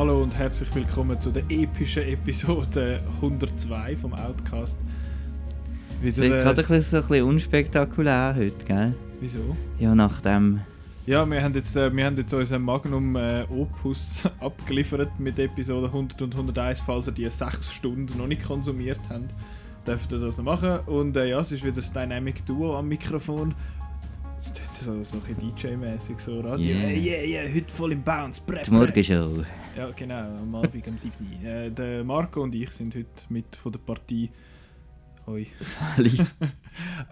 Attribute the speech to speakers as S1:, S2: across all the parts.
S1: Hallo und herzlich willkommen zu der epischen Episode 102 vom Outcast.
S2: Es wird
S1: Wieder,
S2: gerade
S1: äh,
S2: ein bisschen, so ein bisschen unspektakulär heute, gell?
S1: wieso?
S2: Ja, nach dem...
S1: Ja, wir haben jetzt, äh, wir haben jetzt unseren Magnum äh, Opus abgeliefert mit Episode 100 und 101. Falls ihr die 6 Stunden noch nicht konsumiert habt, dürft ihr das noch machen. Und äh, ja, es ist wieder das Dynamic Duo am Mikrofon. Es tut so, so ein bisschen DJ-mäßig, so Radio.
S2: Yeah.
S1: Yeah, yeah, heute voll im Bounce. Brä,
S2: Die
S1: brä.
S2: Morgenshow.
S1: Ja, genau, am Abend am 7. Äh, der Marco und ich sind heute mit von der Partie. Hoi.
S2: Sali.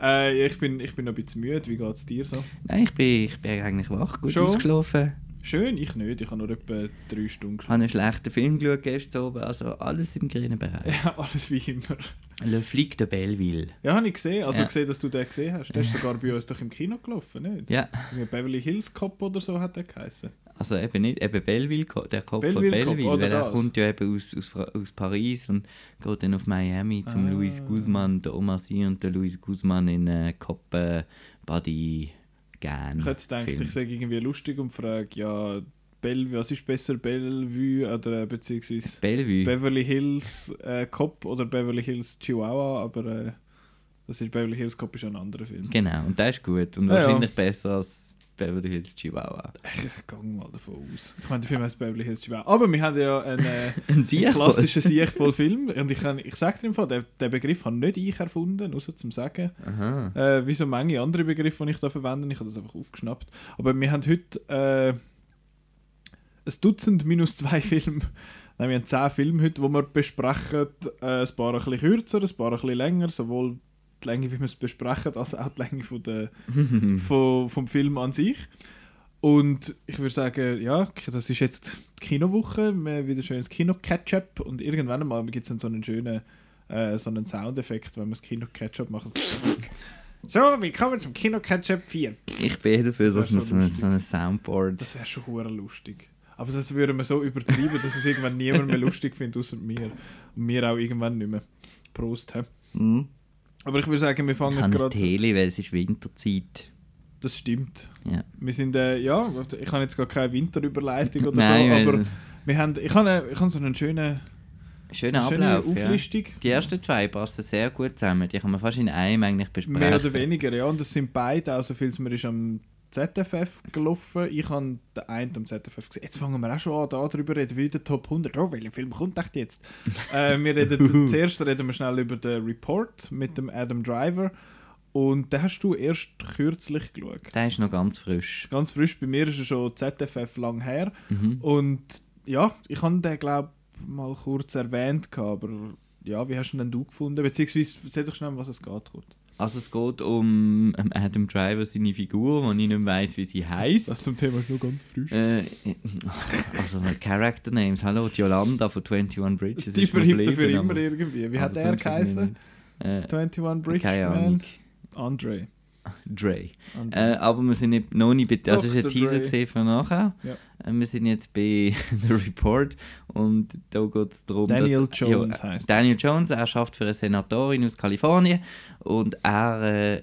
S1: Äh, ich, bin, ich bin noch ein bisschen müde, wie geht es dir so?
S2: Nein, ich bin, ich bin eigentlich wach, gut
S1: Schon?
S2: ausgeschlafen.
S1: Schön, ich nicht, ich habe nur etwa drei Stunden
S2: Ich habe einen schlechten Film geschaut gestern oben, also alles im grünen Bereich.
S1: Ja, alles wie immer.
S2: Le Flic de Belleville.
S1: Ja, habe ich gesehen, also
S2: Ja.
S1: gesehen, dass du den gesehen hast. Der ist sogar bei uns doch im Kino gelaufen, nicht?
S2: Ja,
S1: Wie Beverly Hills Cop oder so hat der geheißen.
S2: also eben nicht, eben Belleville, der Kopf
S1: Belleville
S2: von
S1: Cop,
S2: Belleville,
S1: oder
S2: weil er
S1: das?
S2: kommt ja eben aus, aus, aus Paris und geht dann auf Miami zum
S1: Ah.
S2: Luis Guzman, der Omar Sy und der Luis Guzman in äh, Cop äh, Body Gang.
S1: Ich hätte gedacht,
S2: Film.
S1: ich sage irgendwie lustig und frage, ja, Bellevue, was ist besser, Bellevue oder äh, beziehungsweise
S2: Bellevue.
S1: Beverly Hills äh, Cop oder Beverly Hills Chihuahua, aber äh, das ist Beverly Hills Cop ist ein anderer Film.
S2: Genau, und der ist gut und
S1: Ja, ja.
S2: wahrscheinlich besser als Beverly Hills Chihuahua.
S1: Ich, gehe mal davon aus. Ich meine, der Film heißt Beverly Hills Chihuahua. Aber wir haben ja einen, äh,
S2: Ein
S1: einen klassischen Sieg voll Film. Und ich, kann- ich sage dir im Fall, den, den Begriff habe nicht ich erfunden, außer zum Sagen. Äh, wie so manche andere Begriffe, die ich da verwende. Ich habe das einfach aufgeschnappt. Aber wir haben heute äh, ein Dutzend minus zwei Filme. Nein, wir haben zehn Filme heute, die wir besprechen. Äh, ein paar ein bisschen kürzer, ein paar ein bisschen länger. Sowohl die Länge, wie wir es besprechen, als auch die Länge von der, von, vom Film an sich. Und ich würde sagen, ja, das ist jetzt die Kinowoche. Wir haben wieder schönes Kino-Catch-up. Und irgendwann einmal gibt es dann so einen schönen äh, so einen Soundeffekt, wenn wir das Kino-Catch-up machen. So, willkommen zum Kino-Catch-up 4.
S2: Ich bin dafür,
S1: Das
S2: dass man
S1: so
S2: so, ein, so ein Soundboard.
S1: Das wäre schon hure lustig. Aber das würde man so übertreiben, dass es irgendwann niemand mehr lustig findet, außer mir. Und mir auch irgendwann nicht mehr. Prost. He?
S2: Hm?
S1: Aber ich würde sagen, wir
S2: Ich
S1: fangen
S2: habe ein
S1: gerade.
S2: Tele, weil es ist Winterzeit.
S1: Das stimmt.
S2: Ja.
S1: Wir sind, äh, ja, ich habe jetzt gar keine Winterüberleitung oder
S2: Nein,
S1: so, aber wir haben, ich habe, ich habe so einen schönen,
S2: Schöner
S1: schöne
S2: Ablauf. Ja.
S1: Auflistung.
S2: Die ersten zwei passen sehr gut zusammen. Die kann man fast in einem eigentlich besprechen.
S1: Mehr oder weniger, ja. Und das sind beide, auch so viel es mir ist am ZFF gelaufen. Ich habe den einen am ZFF gesehen. Jetzt fangen wir auch schon an, da drüber reden, wie der Top 100. Oh, welcher Film kommt echt jetzt? äh, wir reden, zuerst reden wir schnell über den Report mit dem Adam Driver. Und den hast du erst kürzlich geschaut.
S2: Der ist noch ganz frisch.
S1: Ganz frisch, bei mir ist er schon ZFF lang her.
S2: Mhm.
S1: Und ja, ich habe den, glaube mal kurz erwähnt, aber ja, wie hast du ihn denn du gefunden? Beziehungsweise, erzähl doch schnell, um was es geht. Gut.
S2: Also es geht um ähm, Adam Driver, seine Figur, wo ich nicht mehr weiss, wie sie heißt.
S1: Das zum Thema ist nur ganz frisch.
S2: Äh, also Character Names. Hallo, die Yolanda von 21 Bridges.
S1: Die verhebt dafür immer irgendwie. Wie hat er geheißen?
S2: Äh,
S1: 21 Bridge
S2: keine
S1: Man?
S2: Ahnung.
S1: Andre.
S2: Dre. Äh, aber wir sind nicht, noch nicht bei... Das ist ein
S1: Dr.
S2: Teaser
S1: Dre.
S2: gesehen für nachher.
S1: Ja.
S2: Äh, wir sind jetzt bei The Report und da geht es darum,
S1: Daniel
S2: dass...
S1: Jones
S2: ja,
S1: heisst
S2: Daniel Jones, er schafft für eine Senatorin aus Kalifornien und er äh,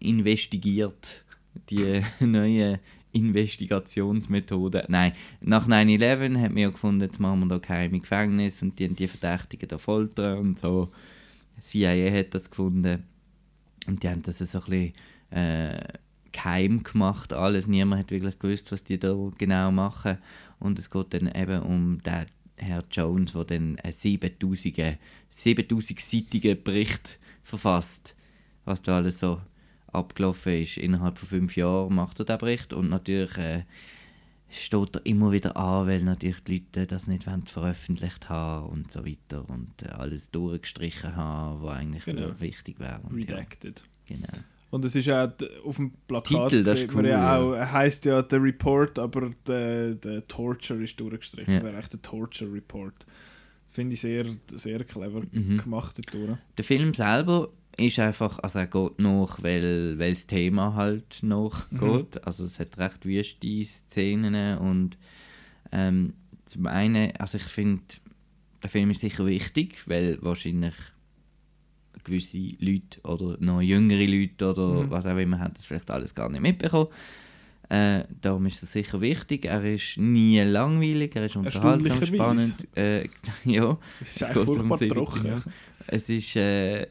S2: investigiert die neue Investigationsmethode. Nein, nach 9-11 hat man ja gefunden, jetzt machen wir da geheime Gefängnis und die, haben die Verdächtigen da foltern und so. CIA hat das gefunden und die haben das so ein bisschen äh, geheim gemacht, alles. Niemand hat wirklich gewusst, was die da genau machen. Und es geht dann eben um den Herr Jones, der dann einen 7000 7000-seitigen Bericht verfasst, was da alles so abgelaufen ist. Innerhalb von fünf Jahren macht er den Bericht und natürlich äh, steht er immer wieder an, weil natürlich die Leute das nicht veröffentlicht haben und so weiter und äh, alles durchgestrichen haben, was eigentlich
S1: Genau.
S2: wichtig wäre. Und ja,
S1: Redacted.
S2: genau.
S1: Und es ist auch d- auf dem Plakat
S2: Titel, das ist
S1: sieht man
S2: cool,
S1: ja
S2: ja.
S1: auch, er heisst ja der Report, aber der, der Torture ist durchgestrichen.
S2: Ja.
S1: Das wäre echt der Torture Report. Finde ich sehr, sehr clever
S2: Mhm.
S1: gemacht.
S2: Der Film selber ist einfach, also er geht nach, weil, weil das Thema halt nachgeht.
S1: Mhm.
S2: Also es hat recht wüste Szenen und ähm, zum einen, also ich finde, der Film ist sicher wichtig, weil wahrscheinlich gewisse Leute oder noch jüngere Leute oder
S1: Mhm.
S2: was auch immer haben das vielleicht alles gar nicht mitbekommen. Äh, darum ist es sicher wichtig. Er ist nie langweilig, er ist unterhaltsam, spannend. Äh, ja,
S1: es ist eigentlich furchtbar trocken. Ja.
S2: Es ist äh,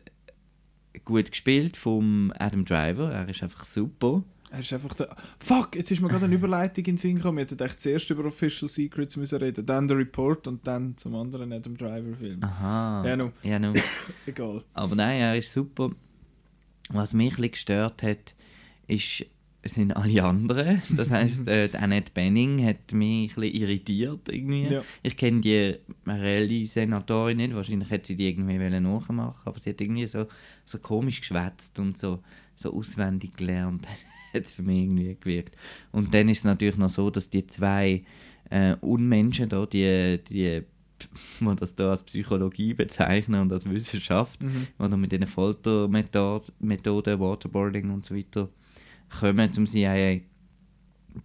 S2: gut gespielt vom Adam Driver, er ist einfach super.
S1: Er ist einfach der. Fuck, jetzt ist mir gerade eine Überleitung in den Sinn gekommen. Wir hätten echt zuerst über Official Secrets müssen reden, dann der Report und dann zum anderen Adam Driver Film.
S2: Aha.
S1: Ja, no.
S2: Ja, no.
S1: Egal.
S2: Aber nein, er ist super. Was mich ein gestört hat, ist, sind alle anderen. Das heisst, äh, Annette Benning hat mich ein irritiert irgendwie.
S1: Ja.
S2: Ich kenne die reelle Senatorin nicht, wahrscheinlich hätte sie die irgendwie nachmachen aber sie hat irgendwie so, so komisch geschwätzt und so, so auswendig gelernt. hat es für mich irgendwie gewirkt. Und dann ist es natürlich noch so, dass die zwei äh, Unmenschen da, die, die man das da als Psychologie bezeichnen und als Wissenschaft,
S1: Mhm.
S2: die da mit diesen Foltermethoden, Methoden, Waterboarding und so weiter kommen zum CIA.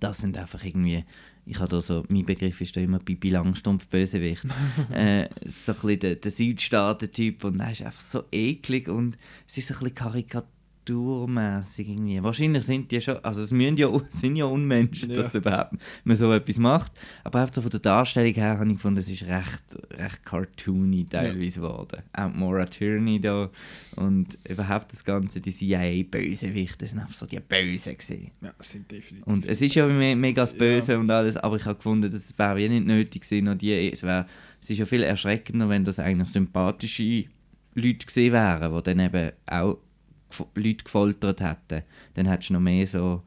S2: Das sind einfach irgendwie, ich habe da so, mein Begriff ist da immer Bibi Langstumpf Bösewicht. äh, so ein bisschen der, der Südstaaten-Typ und er ist einfach so eklig und es ist so ein bisschen karikaturmäßig irgendwie. Wahrscheinlich sind die schon, also es müssen ja, sind ja Unmenschen,
S1: Ja.
S2: dass da überhaupt man so etwas macht. Aber einfach so von der Darstellung her habe ich gefunden, es ist recht, recht cartoony teilweise geworden. Auch Maura Tierney da und überhaupt das Ganze, die CIA-Bösewichte sind einfach so die Bösen gewesen.
S1: Ja, es sind definitiv.
S2: Und es ist ja me mega das Böse und alles, aber ich habe gefunden, das wäre ja nicht nötig gewesen. Und die, es, wär, es ist ja viel erschreckender, wenn das eigentlich sympathische Leute gewesen wären, die dann eben auch Leute gefoltert hätten. Dann hättest du noch mehr so,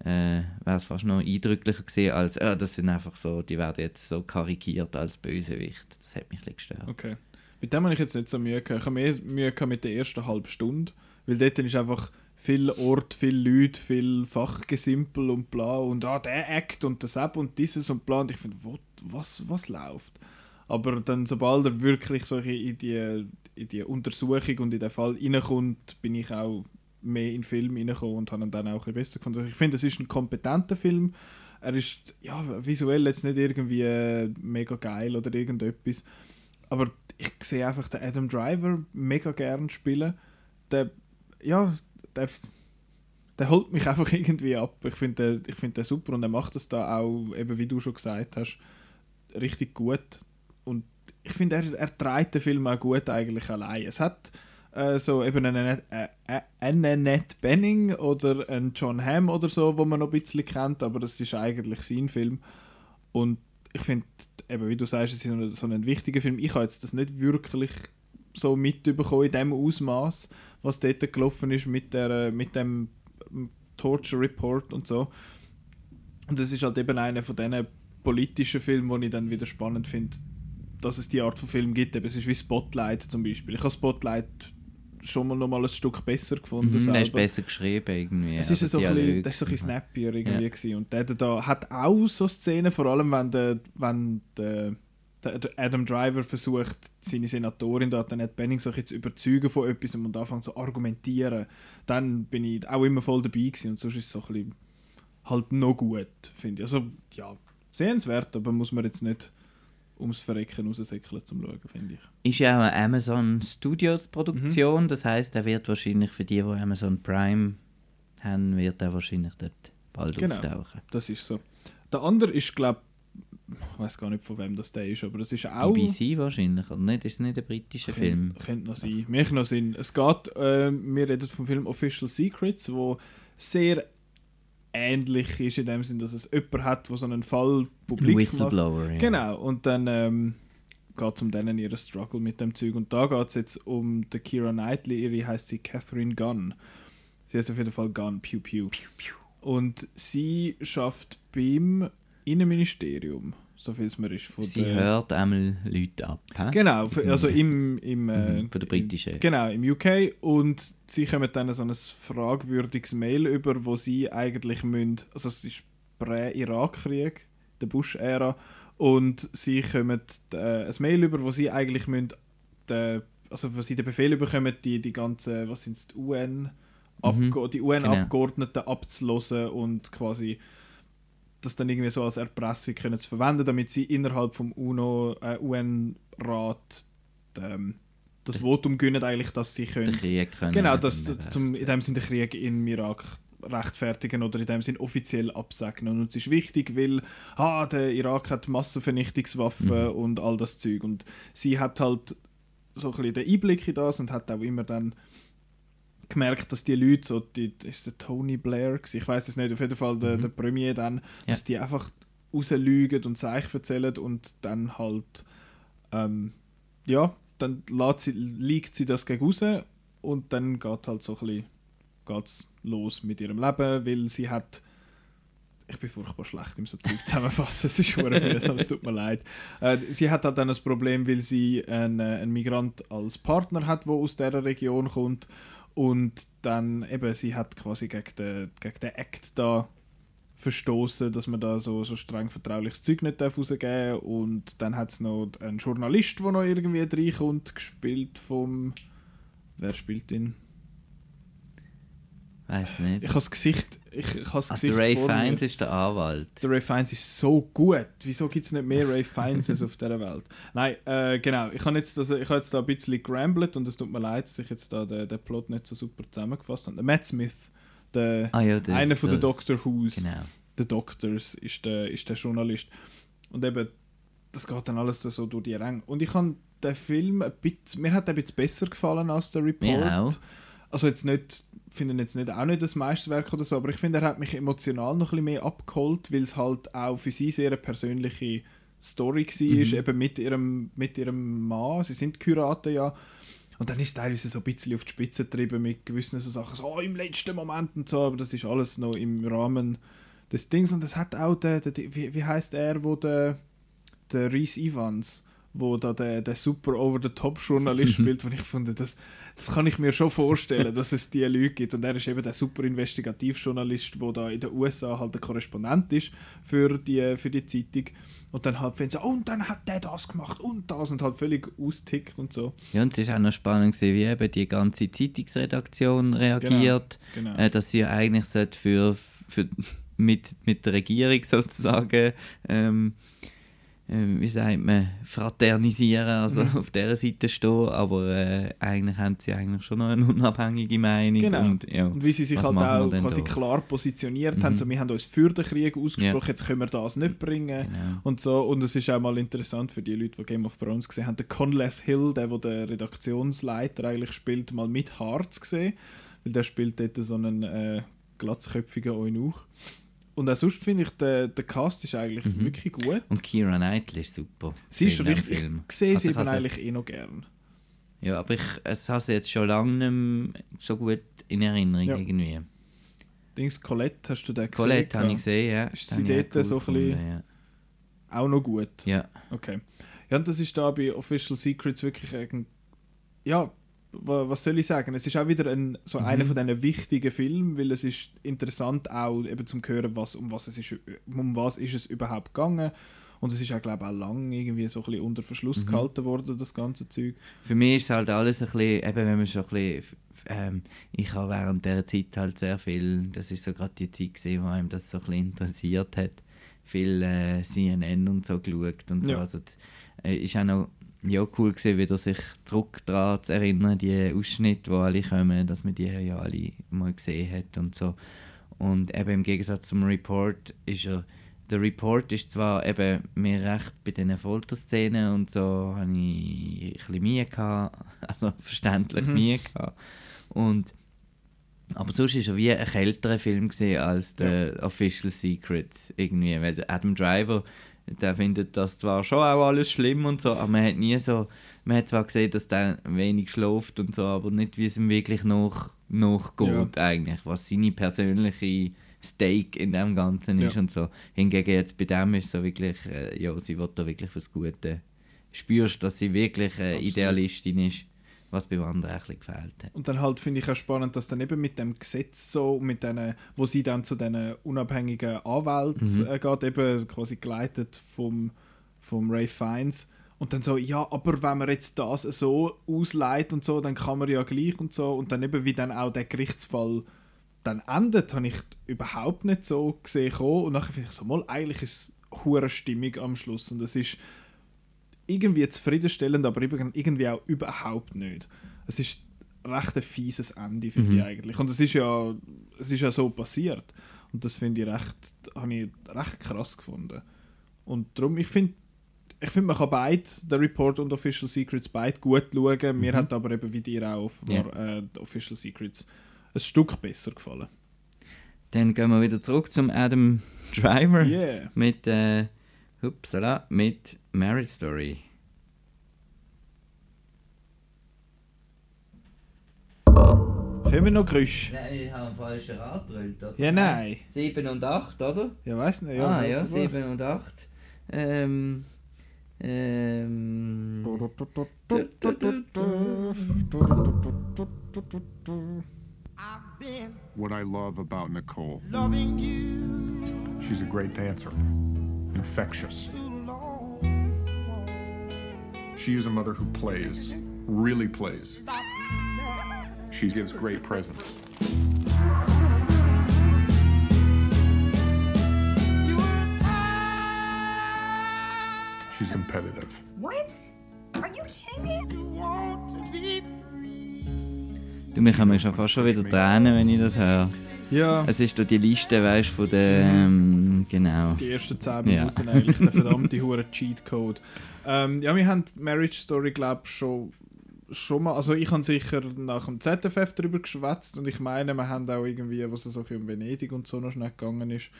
S2: äh, wäre es fast noch eindrücklicher gewesen, als, äh, das sind einfach so, die werden jetzt so karikiert als Bösewicht. Das hat mich ein gestört.
S1: Okay. Mit dem habe ich jetzt nicht so Mühe gehabt. Ich habe mehr Mühe gehabt mit der ersten halben Stunde. Weil dort ist einfach viel Ort, viel Leute, viel Fachgesimpel und bla. Und ah, der Act und das App und dieses und bla. Und ich finde, was, was läuft? Aber dann, sobald er wirklich so in die, in die Untersuchung und in den Fall reinkommt, bin ich auch mehr in den Film reingekommen und habe ihn dann auch ein besser gefunden. Also ich finde, es ist ein kompetenter Film. Er ist ja, visuell jetzt nicht irgendwie äh, mega geil oder irgendetwas. Aber ich sehe einfach den Adam Driver mega gern spielen. Der, ja, der, der holt mich einfach irgendwie ab. Ich finde den, find den super und er macht das da auch, eben wie du schon gesagt hast, richtig gut. Ich finde, er, er trägt den Film auch gut eigentlich allein. Es hat äh, so eben einen, äh, äh, Benning oder einen John Hamm oder so, wo man noch ein bisschen kennt, aber das ist eigentlich sein Film. Und ich finde, eben wie du sagst, es ist so ein, so ein wichtiger Film. Ich habe jetzt das nicht wirklich so mitbekommen in dem Ausmaß, was dort gelaufen ist mit, der, äh, mit dem ähm, Torture Report und so. Und das ist halt eben einer von diesen politischen Filmen, wo ich dann wieder spannend finde, dass es die Art von Film gibt. Eben, es ist wie Spotlight zum Beispiel. Ich habe Spotlight schon mal noch mal ein Stück besser gefunden.
S2: Mhm, der ist besser geschrieben irgendwie.
S1: Es ist so ein bisschen, das ist so ein bisschen snappier irgendwie
S2: Ja.
S1: gewesen. und der da hat auch so Szenen, vor allem wenn der, wenn der, Adam Driver versucht, seine Senatorin da, dann hat Benning bisschen zu überzeugen von etwas und anfängt zu argumentieren, dann bin ich auch immer voll dabei gewesen und sonst ist es so ein bisschen halt noch gut, finde ich. Also ja, sehenswert, aber muss man jetzt nicht ums Verrecken raussäckeln zum Schauen, finde ich.
S2: Ist ja auch eine Amazon Studios Produktion,
S1: Mhm.
S2: das heißt, er wird wahrscheinlich für die, die Amazon Prime haben, wird er wahrscheinlich dort bald
S1: Genau.
S2: auftauchen.
S1: Das ist so. Der andere ist, glaube ich weiß gar nicht, von wem das der ist, aber das ist auch...
S2: BBC wahrscheinlich, oder nicht? Ist nicht ein britischer Film?
S1: Könnte, könnte noch sein. Mich noch Sinn. Es geht, äh, wir reden vom Film Official Secrets, wo sehr ähnlich ist in dem Sinn, dass es jemand hat, der so einen Fall publik macht.
S2: Whistleblower, ja.
S1: Genau, und dann ähm, geht es um denen ihren Struggle mit dem Zeug. Und da geht es jetzt um die Kira Knightley, ihre heißt sie Catherine Gunn. Sie heißt auf jeden Fall Gunn, Pew Pew. Und sie schafft beim Innenministerium, so viel es mir ist. Von
S2: Sie
S1: der-
S2: hört einmal Leute ab. hä?
S1: Genau, f- also im, im, äh,
S2: Mhm, von der britischen.
S1: Genau, im UK. Und sie kommen dann so ein fragwürdiges Mail über, wo sie eigentlich müssen, also es ist Prä-Irak-Krieg, der Bush-Ära, und sie kommen äh, ein Mail über, wo sie eigentlich müssen, den, also wo sie den Befehl bekommen, die, die ganzen, was sind die UN, Abge die UN-Abgeordneten abzulosen und quasi das dann irgendwie so als Erpressung können zu verwenden, damit sie innerhalb vom UNO, äh, UN-Rat ähm, das Votum gönnen eigentlich, dass sie können.
S2: Den Krieg können
S1: Genau, dass zum, in dem Sinne den Krieg im Irak rechtfertigen oder in dem Sinn offiziell absegnen. Und es ist wichtig, weil ah, der Irak hat Massenvernichtungswaffen
S2: Mhm.
S1: und all das Zeug. Und sie hat halt so ein bisschen den Einblick in das und hat auch immer dann gemerkt, dass die Leute, so die, ist der Tony Blair, ich weiß es nicht, auf jeden Fall der,
S2: Mhm.
S1: der Premier dann, dass die einfach rauslügen und Zeichen erzählen und dann halt, ähm, ja, dann sie, liegt sie das gegen raus und dann geht halt so ein bisschen geht's los mit ihrem Leben, weil sie hat ich bin furchtbar schlecht im so Zeug zusammenfassen, es ist schon mühsam, es tut mir leid. Äh, sie hat halt dann das Problem, weil sie einen, äh, einen Migrant als Partner hat, der aus dieser Region kommt und dann eben, sie hat quasi gegen den, gegen den Act da verstoßen, dass man da so, so streng vertrauliches Zeug nicht rausgeben darf. Und dann hat es noch einen Journalist, der noch irgendwie reinkommt, gespielt vom... Wer spielt ihn?
S2: Weiß nicht.
S1: Ich habe das Gesicht... Ich, ich habe das
S2: Also Ray. Fiennes ist der Anwalt.
S1: Der Ray Fiennes ist so gut. Wieso gibt es nicht mehr Ray Fiennes auf dieser Welt? Nein, äh, genau. Ich habe jetzt, ich habe jetzt da ein bisschen gerambelt und es tut mir leid, dass ich jetzt da den, den Plot nicht so super zusammengefasst habe. Der Matt Smith, der,
S2: Ah ja, der,
S1: einer von den
S2: der-
S1: Doctor Who's,
S2: Genau.
S1: der Doctors, ist der, ist der Journalist. Und eben, das geht dann alles so durch die Ränge. Und ich habe den Film ein bisschen, mir hat er ein bisschen besser gefallen als der Report.
S2: Mir auch.
S1: Also jetzt nicht, finde jetzt nicht, auch nicht das Meisterwerk oder so, aber ich finde, er hat mich emotional noch ein bisschen mehr abgeholt, weil es halt auch für sie sehr eine persönliche Story war,
S2: Mhm.
S1: eben mit ihrem, mit ihrem Mann, sie sind Kuraten ja. Und dann ist es teilweise so ein bisschen auf die Spitze getrieben mit gewissen so Sachen, so oh, im letzten Moment und so, aber das ist alles noch im Rahmen des Dings. Und das hat auch der, der wie, wie heißt er, wo der, der Reese Evans, wo da der, der super over-the-top-Journalist spielt, wo ich fand, das, das kann ich mir schon vorstellen, dass es diese Leute gibt. Und er ist eben der super Investigativjournalist, der da in den USA halt der Korrespondent ist für die, für die Zeitung. Und dann halt finden sie, oh, und dann hat der das gemacht und das und halt völlig austickt und so.
S2: Ja, und es war auch noch spannend, gewesen, wie eben die ganze Zeitungsredaktion reagiert.
S1: Genau.
S2: Äh, dass sie ja eigentlich für, für mit, mit der Regierung sozusagen, ähm, wie sagt man, fraternisieren, also
S1: Mhm.
S2: auf dieser Seite stehen, aber äh, eigentlich haben sie eigentlich schon noch eine unabhängige Meinung.
S1: Genau.
S2: Und, ja,
S1: Und wie sie sich halt auch quasi
S2: da?
S1: klar positioniert haben,
S2: Mhm.
S1: so wir haben uns für den Krieg ausgesprochen, jetzt können wir das nicht bringen.
S2: Genau.
S1: Und so, und es ist auch mal interessant für die Leute, die Game of Thrones gesehen haben, der Conleth Hill, der, wo der Redaktionsleiter eigentlich spielt, mal mit Harz gesehen, weil der spielt dort so einen äh, glatzköpfigen Eunuch. Und auch sonst finde ich, der, der Cast ist eigentlich
S2: Mhm.
S1: wirklich gut.
S2: Und Keira Knightley ist super.
S1: Sie ist richtig,
S2: Film.
S1: ich sehe sie
S2: Also
S1: eben
S2: habe
S1: eigentlich eh noch gern.
S2: Ja, aber ich es habe sie jetzt schon lange nicht mehr so gut in Erinnerung
S1: Ja.
S2: irgendwie.
S1: Dings Colette, hast du den gesehen?
S2: Colette habe ich gesehen, ja.
S1: Ist sie dort so ein bisschen-
S2: ja.
S1: Auch noch gut.
S2: Ja,
S1: Okay. Ja, und das ist da bei Official Secrets wirklich ein, ja, was soll ich sagen? Es ist auch wieder ein, so
S2: Mhm.
S1: einer von diesen wichtigen Filmen, weil es ist interessant auch eben zum hören, was, um was es ist, um was ist es überhaupt gegangen. Und es ist auch, glaube ich, auch lang irgendwie so ein bisschen unter Verschluss
S2: Mhm.
S1: gehalten worden, das ganze Zeug.
S2: für mich ist halt alles ein bisschen, eben wenn man schon ein bisschen, ähm, ich habe während dieser Zeit halt sehr viel, das ist so gerade die Zeit gewesen, wo einem das so ein bisschen interessiert hat, viel äh, CNN und so geschaut und so,
S1: Ja.
S2: also das, äh, ist auch noch ja, cool gewesen, wieder sich zurück daran zu erinnern, die Ausschnitte, die alle kommen, dass man die ja alle mal gesehen hat und so. Und eben im Gegensatz zum Report ist er, der Report ist zwar eben mir recht bei diesen Folterszenen und so, habe ich ein bisschen Mühe gehabt, also verständlich
S1: Mhm.
S2: Mühe gehabt. Und, aber sonst war er wie ein kälterer Film als der Official Secrets irgendwie, weil Adam Driver, der findet das zwar schon auch alles schlimm und so, aber man hat nie so, man hat zwar gesehen, dass der wenig schläft und so, aber nicht wie es ihm wirklich nach, nachgeht eigentlich, was seine persönliche Stake in dem Ganzen ist
S1: Ja.
S2: und so. Hingegen jetzt bei dem ist so wirklich, äh, ja, sie will da wirklich fürs Gute. Spürst, dass sie wirklich äh. Idealistin ist, was beim anderen ein bisschen gefehlt hat.
S1: Und dann halt finde ich auch spannend, dass dann eben mit dem Gesetz so, mit denen, wo sie dann zu diesen unabhängigen Anwälten
S2: Mhm.
S1: äh, geht, eben quasi geleitet vom, vom Ray Fiennes. Und dann so, ja, aber wenn man jetzt das so ausleitet und so, dann kann man ja gleich und so. Und dann eben, wie dann auch der Gerichtsfall dann endet, habe ich überhaupt nicht so gesehen. kommen. Und nachher finde ich so, mal, eigentlich ist es Stimmung am Schluss. Und es ist irgendwie zufriedenstellend, aber irgendwie auch überhaupt nicht. Es ist recht ein fieses Ende, finde
S2: Mhm.
S1: ich eigentlich. Und es ist ja, es ist ja so passiert. Und das finde ich recht, habe ich recht krass gefunden. Und darum, ich finde, ich finde, man kann beide, der Report und Official Secrets, beide gut schauen. Mir
S2: Mhm.
S1: hat aber eben wie dir auch offenbar äh, die Official Secrets ein Stück besser gefallen.
S2: Dann gehen wir wieder zurück zum Adam Driver
S1: Yeah.
S2: mit, äh, upsala, mit Marriage Story.
S1: Können wir noch Geräusche?
S2: Nein, ich habe einen falschen Rad gedrückt, oder?
S1: Ja, nein.
S2: 7 und 8, oder?
S1: Ja, weiß nicht. Ja,
S2: ah,
S1: weiß
S2: ja,
S1: nicht.
S2: 7 und 8. Ähm. Ähm.
S3: What I love about Nicole,
S4: loving you
S3: she's a great dancer, infectious. She is a mother who plays, really plays. She gives great presents.
S4: You were tired.
S3: She's competitive.
S5: What? Are you kidding me?
S4: You want to be free.
S2: Du, mich haben schon fast schon wieder Tränen, wenn ich das höre.
S1: Ja,
S2: Es ist da die Liste, weißt du, von der. Ähm, genau.
S1: die ersten 10
S2: Ja.
S1: Minuten eigentlich, der verdammte hure Cheatcode. Ähm, ja, wir haben die Marriage Story, glaube ich, schon, schon mal, also ich habe sicher nach dem ZFF darüber geschwätzt und ich meine, wir haben auch irgendwie, was es bisschen um Venedig und so noch schnell gegangen ist,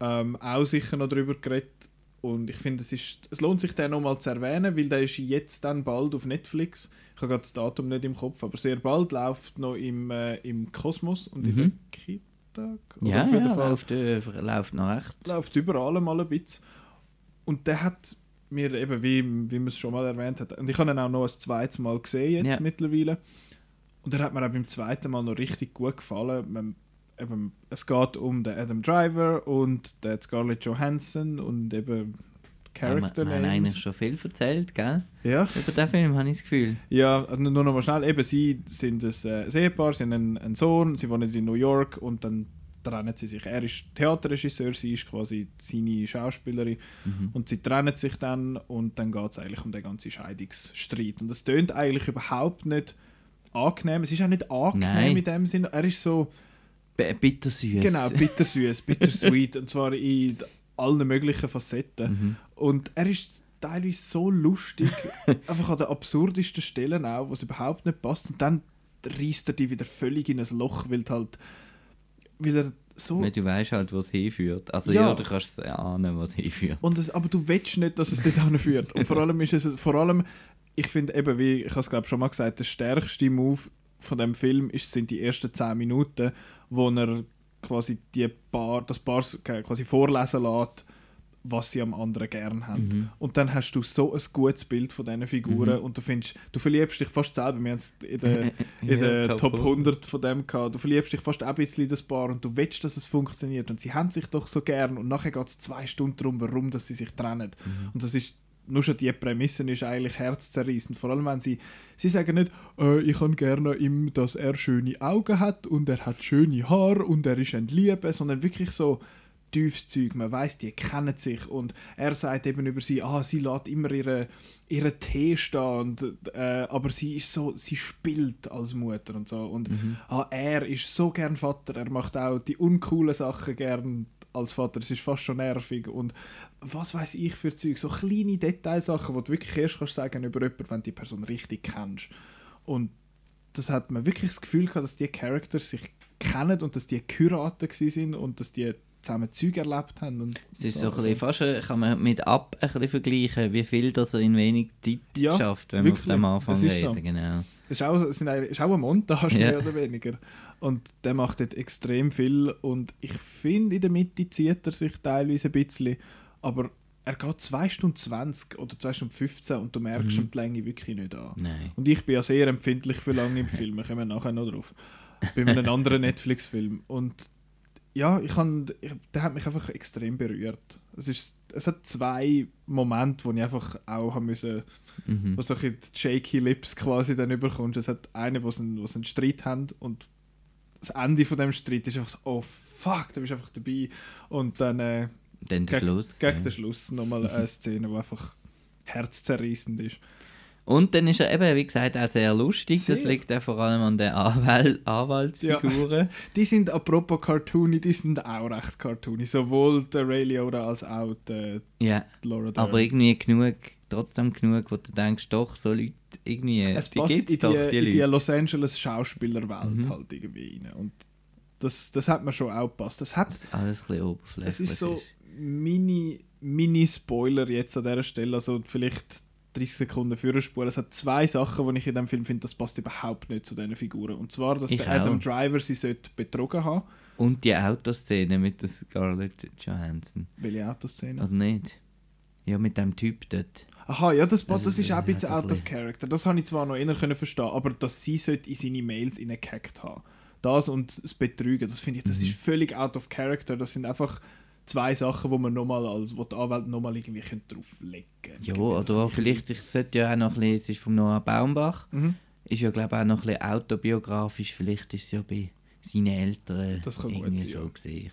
S1: ähm, auch sicher noch darüber geredet und ich finde, es, ist, es lohnt sich den nochmal zu erwähnen, weil der ist jetzt dann bald auf Netflix. Ich habe gerade das Datum nicht im Kopf, aber sehr bald läuft noch im, äh, im Kosmos und in
S2: Mhm.
S1: der Kita.
S2: Ja,
S1: auf jeden
S2: ja
S1: Fall
S2: läuft, äh, läuft noch recht.
S1: läuft überall mal ein bisschen. Und der hat mir eben, wie, wie man es schon mal erwähnt hat, und ich habe ihn auch noch ein zweites Mal gesehen jetzt
S2: Ja.
S1: mittlerweile. Und er hat mir auch beim zweiten Mal noch richtig gut gefallen. Man, eben, es geht um den Adam Driver und den Scarlett Johansson und eben Character
S2: wir haben
S1: Names.
S2: eigentlich schon viel erzählt, gell?
S1: Ja,
S2: Über den Film habe ich das Gefühl.
S1: ja, nur noch mal schnell. Eben, sie sind ein äh, ein Ehepaar, sie haben einen, einen Sohn, sie wohnen in New York und dann trennen sie sich. Er ist Theaterregisseur, sie ist quasi seine Schauspielerin
S2: Mhm.
S1: und sie trennen sich dann und dann geht es eigentlich um den ganzen Scheidungsstreit. Und das tönt eigentlich überhaupt nicht angenehm. Es ist auch nicht angenehm
S2: Nein.
S1: in dem Sinne. Er ist so,
S2: bittersüß.
S1: genau, bittersüß, bittersweet und zwar in allen möglichen Facetten.
S2: Mhm.
S1: Und er ist teilweise so lustig, einfach an den absurdesten Stellen auch, wo es überhaupt nicht passt. Und dann reißt er die wieder völlig in ein Loch, weil halt, weil er so
S2: Weil du weißt halt, wo es hinführt. Also
S1: Ja.
S2: ja, du kannst ahnen, wo es hinführt.
S1: Und es, aber du willst nicht, dass es dort hinführt. Und vor allem ist es, vor allem, ich finde eben, wie ich es glaube schon mal gesagt, der stärkste Move von dem Film ist, sind die ersten 10 Minuten, wo er quasi die Paar, das Paar quasi vorlesen lässt, was sie am anderen gern haben.
S2: Mhm.
S1: Und dann hast du so ein gutes Bild von diesen Figuren
S2: Mhm.
S1: und du findest, du verliebst dich fast selber. Wir haben es in der, in der
S2: Top
S1: Top
S2: 100.
S1: 100 von dem gehabt. Du verliebst dich fast auch ein bisschen in das Paar und du willst, dass es funktioniert. Und sie haben sich doch so gern und nachher geht es zwei Stunden darum, warum dass sie sich trennen.
S2: Mhm.
S1: Und das ist nur schon die Prämisse ist eigentlich herzzerreißend. Vor allem, wenn sie, sie sagen nicht, äh, ich kann gerne ihm, dass er schöne Augen hat und er hat schöne Haare und er ist ein Liebe, sondern wirklich so tiefes Zeug. Man weiß, die kennen sich. Und er sagt eben über sie, ah, sie lässt immer ihre, ihre Tee stehen, und, äh, aber sie ist so, sie spielt als Mutter und so. Und ah, er ist so gern Vater, er macht auch die uncoolen Sachen gern als Vater, es ist fast schon nervig und was weiß ich für Zeug, so kleine Detailsachen, wo du wirklich erst kannst sagen über jemanden, wenn du die Person richtig kennst und das hat man wirklich das Gefühl gehabt, dass die Characters sich kennen und dass die gewesen sind und dass die zusammen Zeug erlebt haben. Und
S2: Es ist
S1: so.
S2: so ein bisschen, fast, kann man mit Ab ein bisschen vergleichen, wie viel das er in wenig Zeit
S1: Ja,
S2: schafft, wenn wir
S1: wirklich.
S2: auf dem Anfang
S1: ist so.
S2: reden. Genau.
S1: Es ist auch, sind ist auch eine Montage,
S2: Ja.
S1: mehr oder weniger. Und der macht dort extrem viel. Und ich finde, in der Mitte zieht er sich teilweise ein bisschen. Aber er geht 2 Stunden 20 oder 2 Stunden 15 und du merkst
S2: Mhm.
S1: die Länge wirklich nicht an.
S2: Nein.
S1: Und ich bin ja sehr empfindlich für lange im Film. Wir kommen nachher noch drauf. Bei einem anderen Netflix-Film. Und ja, ich kann, der hat mich einfach extrem berührt. Es, ist, es hat zwei Momente, wo ich einfach auch haben müssen,
S2: Mhm.
S1: wo so ein shaky Lips quasi dann überkommst. Es hat einen, wo sie einen, wo sie einen Streit haben und das Ende von dem Streit ist einfach so, oh fuck, da bist du einfach dabei. Und dann äh,
S2: Dann der
S1: gegen,
S2: Schluss.
S1: gegen
S2: ja.
S1: den Schluss nochmal eine Szene, die einfach herzzerreißend ist.
S2: Und dann ist er eben, wie gesagt, auch sehr lustig. Das
S1: Sehr.
S2: liegt auch vor allem an den Anwäl Anwaltsfiguren.
S1: Die sind apropos cartoony, die sind auch recht cartoony. Sowohl der Ray Liotta als auch der
S2: Ja.
S1: Laura Dern.
S2: Aber irgendwie genug, trotzdem genug, wo du denkst, doch, so Leute, irgendwie,
S1: es
S2: die
S1: passt in die,
S2: doch, die
S1: in die. Los Angeles Schauspielerwelt
S2: Mhm.
S1: halt irgendwie rein. Und das, das hat mir schon auch gepasst. Das hat,
S2: Dass alles ein bisschen
S1: es
S2: oberflächlich
S1: ist so mini, mini Spoiler jetzt an dieser Stelle, also vielleicht 30 Sekunden vorspulen. Es hat zwei Sachen, die ich in dem Film finde, das passt überhaupt nicht zu diesen Figuren. Und zwar, dass
S2: Ich
S1: der Adam
S2: auch.
S1: Driver sie sollte betrogen haben.
S2: Und die Autoszene mit der Scarlett Johansson.
S1: Welche Autoszene?
S2: Oder nicht? Ja, mit dem Typ dort.
S1: Aha, ja, das,
S2: Also,
S1: das ist auch ein bisschen
S2: so ein
S1: out of character. Das habe ich zwar noch eher können verstehen, aber dass sie sollte in seine Mails reingehackt haben. Das und das Betrügen, das finde ich,
S2: Mhm.
S1: das ist völlig out of character. Das sind einfach zwei Sachen, wo man nochmal als, wo die Anwälte nochmal irgendwie können drauflegen können.
S2: Ja, oder auch vielleicht, ich sollte ja auch noch ein bisschen, es ist von Noah Baumbach,
S1: Mhm.
S2: ist ja glaube ich auch noch ein bisschen autobiografisch, vielleicht ist es ja bei seinen Eltern
S1: Das kann
S2: irgendwie
S1: sein,
S2: so
S1: ja.
S2: gesehen.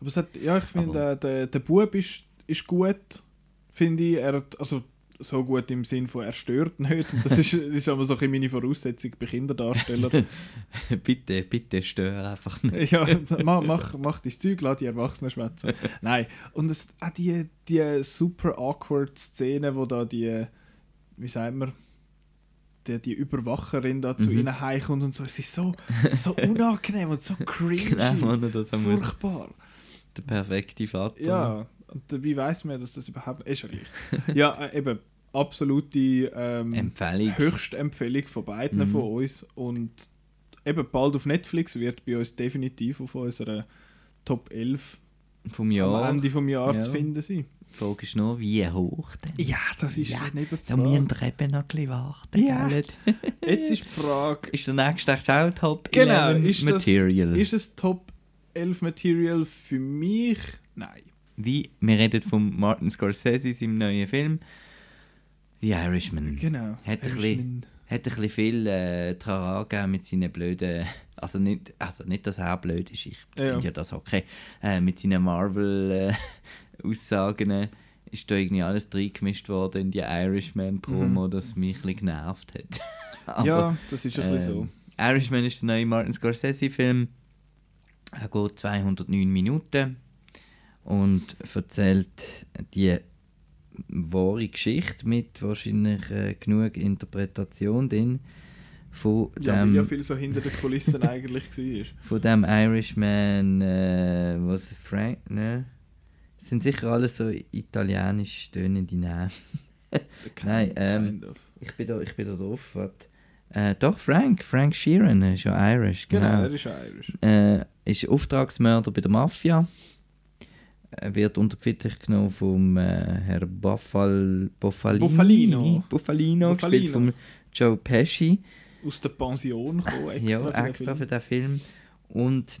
S1: Aber es hat, ja, ich finde,
S2: Aber-
S1: der, der, Bub ist, ist gut, finde ich. Er hat, also so gut im Sinn von, er stört nicht. Und das ist, ist aber so ein meine Voraussetzung bei Kinderdarstellern.
S2: bitte, bitte stör einfach nicht.
S1: ja, mach, mach, mach dein Zeug, lass die Erwachsenen schwätzen. Nein, und es, auch die, die super awkward Szene, wo da die, wie sagt man, die, die Überwacherin da zu
S2: Mhm.
S1: ihnen heimkommt und so, es ist so, so unangenehm und so cringy.
S2: Genau.
S1: Furchtbar.
S2: Der perfekte Vater.
S1: Ja, und dabei weiß man, dass das überhaupt ist ja gleich. ja, äh, eben, absolute ähm,
S2: Empfehlung.
S1: höchste Empfehlung von beiden
S2: Mhm.
S1: von uns und eben bald auf Netflix wird bei uns definitiv auf unserer Top 11
S2: Vom Jahr.
S1: am Ende vom Jahr
S2: Ja.
S1: zu finden sein.
S2: Die Frage ist nur, wie hoch denn?
S1: Ja, das ist
S2: Ja,
S1: neben
S2: Da müssen wir eben noch ein bisschen warten,
S1: Ja. Jetzt ist die Frage,
S2: Ist der nächste echt auch Top
S1: genau,
S2: 11
S1: ist
S2: Material?
S1: das, ist es Top 11 Material für mich? Nein.
S2: Wie, wir reden von Martin Scorsese, seinem neuen Film The Irishman.
S1: Genau.
S2: Hat ein
S1: Er ist
S2: bisschen- Hat ein bisschen viel äh, Trara mit seinen blöden... Also nicht, also nicht, dass er blöd ist, ich
S1: Ja, ja.
S2: finde ja das okay. Äh, mit seinen Marvel-Aussagen äh, ist da irgendwie alles reingemischt worden in die Irishman-Promo, das mich ein bisschen genervt hat. Aber,
S1: Mhm. ja, das ist ein bisschen so.
S2: ähm, Irishman ist der neue Martin Scorsese-Film. Er geht 209 Minuten und erzählt die wahre Geschichte mit wahrscheinlich äh, genug Interpretation drin von
S1: Ja,
S2: dem,
S1: ja viel so hinter den Kulissen eigentlich war.
S2: von dem Irishman, äh, was Frank, ne? Es sind sicher alles so italienisch tönende Namen. Nein, ähm. Ich bin da, ich bin da drauf. warte. Äh, doch, Frank, Frank Sheeran ist ja Irish,
S1: Genau,
S2: genau.
S1: er ist Irish.
S2: äh, ist Auftragsmörder bei der Mafia. Er wird unter die Fittiche genommen vom äh, Herr Buffal, Buffalini,
S1: Buffalino.
S2: Buffalino,
S1: Buffalino.
S2: gespielt vom Joe Pesci.
S1: Aus der Pension gekommen, extra
S2: ja,
S1: für
S2: extra für den Film. Und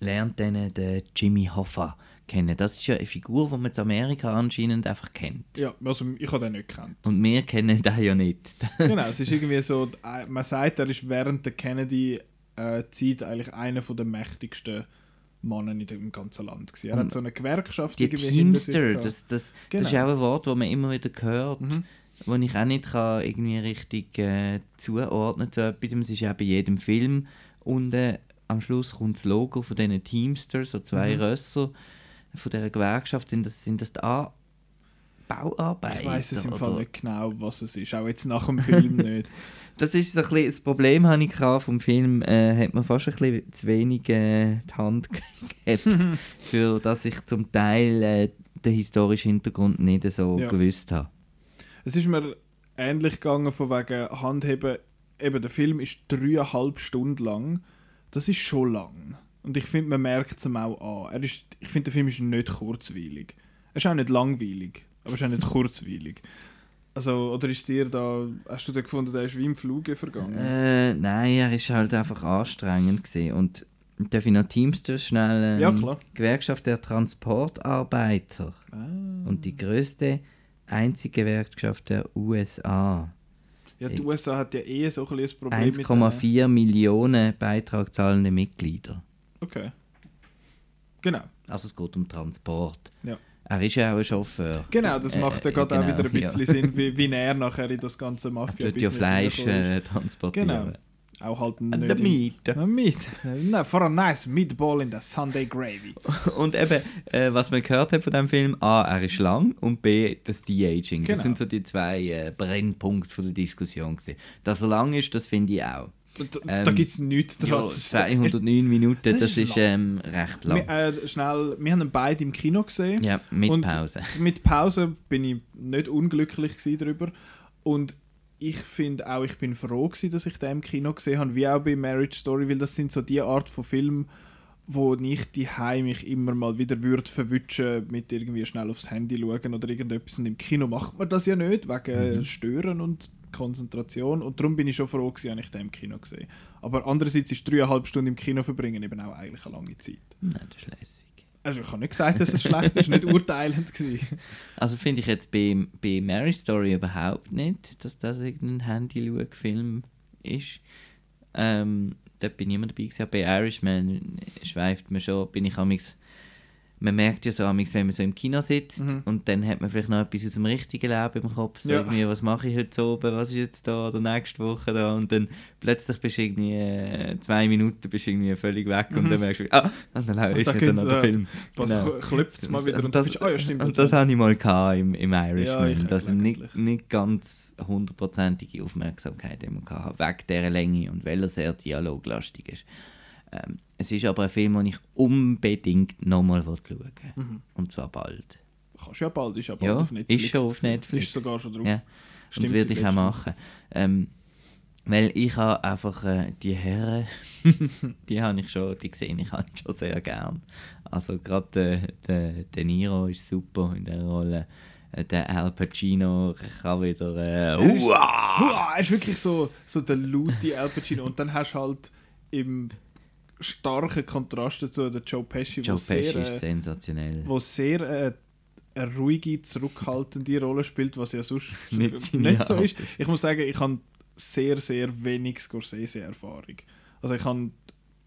S2: lernt dann den Jimmy Hoffa kennen. Das ist ja eine Figur, die man in Amerika anscheinend einfach kennt.
S1: Ja, also ich habe den nicht gekannt.
S2: Und wir kennen den ja nicht.
S1: genau, es ist irgendwie so, äh, man sagt, er ist während der Kennedy-Zeit eigentlich einer von der mächtigsten Männer in dem ganzen Land gewesen. Er hat so eine Gewerkschaft
S2: Die
S1: irgendwie
S2: Teamster, das, das,
S1: Genau.
S2: das ist auch ein Wort, das man immer wieder hört,
S1: Mhm.
S2: wo ich auch nicht kann irgendwie richtig äh, zuordnen zu etwas. Es ist auch bei jedem Film unten am Schluss kommt das Logo von diesen Teamsters, so zwei
S1: Mhm.
S2: Rösser von dieser Gewerkschaft. Sind das, sind das die A Bauarbeiter?
S1: Ich weiß es im Fall nicht genau, was es ist. Auch jetzt nach dem Film nicht.
S2: Das ist so ein bisschen das Problem, habe ich vom Film. Äh, hat man fast ein bisschen zu wenig äh, die Hand gehabt, für dass ich zum Teil äh, den historischen Hintergrund nicht so
S1: Ja.
S2: gewusst habe.
S1: Es ist mir ähnlich gegangen von wegen Handheben. Eben, der Film ist dreieinhalb Stunden lang. Das ist schon lang. Und ich finde, man merkt es ihm auch an. Er ist, ich finde, der Film ist nicht kurzweilig. Er ist auch nicht langweilig, aber er ist auch nicht kurzweilig. Also, oder ist dir da, hast du da gefunden, der ist wie im Fluge vergangen?
S2: Äh, nein, er ist halt einfach anstrengend gewesen. und darf ich noch Teamster schnell ähm,
S1: Ja, klar.
S2: Gewerkschaft der Transportarbeiter
S1: Ah.
S2: und die größte einzige Gewerkschaft der USA.
S1: Ja, die USA hat ja eh so ein Problem mit den-
S2: 1,4 Millionen Beitrag zahlende Mitglieder.
S1: Okay. Genau.
S2: Also es geht um Transport.
S1: Ja.
S2: Er ist ja auch ein Chauffeur.
S1: Genau, das
S2: Äh,
S1: macht ja
S2: äh,
S1: gerade auch
S2: genau,
S1: wieder ein
S2: ja.
S1: bisschen Sinn, wie, wie er nachher in das ganze
S2: Er
S1: mafia
S2: tut ja Fleisch äh, transportieren.
S1: Genau. Auch halt nicht
S2: the meat.
S1: Ja, Meat. No, for a nice meatball in the Sunday gravy.
S2: Und eben, äh, was man gehört hat von dem Film, A, er ist lang und B, das De-Aging.
S1: Genau.
S2: Das sind so die zwei äh, Brennpunkte von der Diskussion. Gewesen. Dass er lang ist, das finde ich auch.
S1: Da,
S2: Ähm,
S1: da gibt es nichts dran.
S2: Ja,
S1: Das ist-
S2: 209 Minuten,
S1: Das
S2: das,
S1: ist
S2: ist ähm, recht lang.
S1: Wir, äh, schnell, wir haben ihn beide im Kino gesehen.
S2: ja, mit
S1: und
S2: Pause.
S1: Mit Pause bin ich nicht unglücklich darüber. Und ich finde auch, ich bin froh gewesen, dass ich den im Kino gesehen habe, wie auch bei Marriage Story, weil das sind so die Art von Filmen, wo nicht die mich immer mal wieder würde verwutschen mit irgendwie schnell aufs Handy schauen oder irgendetwas. Und im Kino macht man das ja nicht, wegen
S2: Mhm.
S1: Stören und Konzentration. Und darum bin ich schon froh dass ich den im Kino gesehen Aber andererseits ist dreieinhalb Stunden im Kino verbringen eben auch eigentlich eine lange Zeit.
S2: Nein, das ist lässig.
S1: Also ich habe nicht gesagt, dass es schlecht ist, nicht urteilend gewesen.
S2: Also finde ich jetzt bei, bei Marriage Story überhaupt nicht, dass das irgendein Handy-Film ist. Ähm, dort bin ich immer dabei gewesen. Bei Irishman schweift man schon, bin ich amix man merkt ja so amix, wenn man so im Kino sitzt
S1: Mhm.
S2: und dann hat man vielleicht noch etwas aus dem richtigen Leben im Kopf, so
S1: Ja.
S2: irgendwie, was mache ich heute oben, was ist jetzt da oder nächste Woche da und dann plötzlich bist du irgendwie äh, zwei Minuten bist irgendwie völlig weg und dann merkst du, ah, und dann ist
S1: Mhm. da
S2: nicht dann noch der
S1: äh,
S2: Film.
S1: Was
S2: Genau.
S1: klopft es mal wieder und,
S2: Und das,
S1: findest, ah ja stimmt.
S2: und das habe ich mal im, im Irishman,
S1: ich
S2: dass ich nicht, nicht ganz hundertprozentige Aufmerksamkeit immer gehabt habe, wegen dieser Länge und weil er sehr dialoglastig ist. Ähm, es ist aber ein Film, den ich unbedingt nochmal schauen.
S1: Mhm.
S2: Und zwar bald.
S1: Kannst ja bald, ist ja bald
S2: Ja,
S1: auf Netflix.
S2: ist schon auf Netflix.
S1: Ist sogar schon drauf.
S2: Ja.
S1: Stimmt,
S2: und würde ich auch machen. Ähm, weil ich habe einfach äh, die Herren, die habe ich schon, die sehe ich halt schon sehr gern. Also gerade der, der De Niro ist super in der Rolle. Äh, Der Al Pacino kann wieder äh,
S1: Es ist,
S2: Uah!
S1: Uah, er ist wirklich so, so der laute Al Pacino. Und dann hast du halt im starken Kontrast dazu den Joe Pesci,
S2: Joe
S1: wo sehr,
S2: Pesci ist
S1: äh,
S2: sensationell.
S1: wo sehr äh, eine ruhige, zurückhaltende Rolle spielt, was ja sonst
S2: Nicht
S1: nicht, so ist. Ich muss sagen, ich habe sehr, sehr wenig Scorsese-Erfahrung. Also ich habe,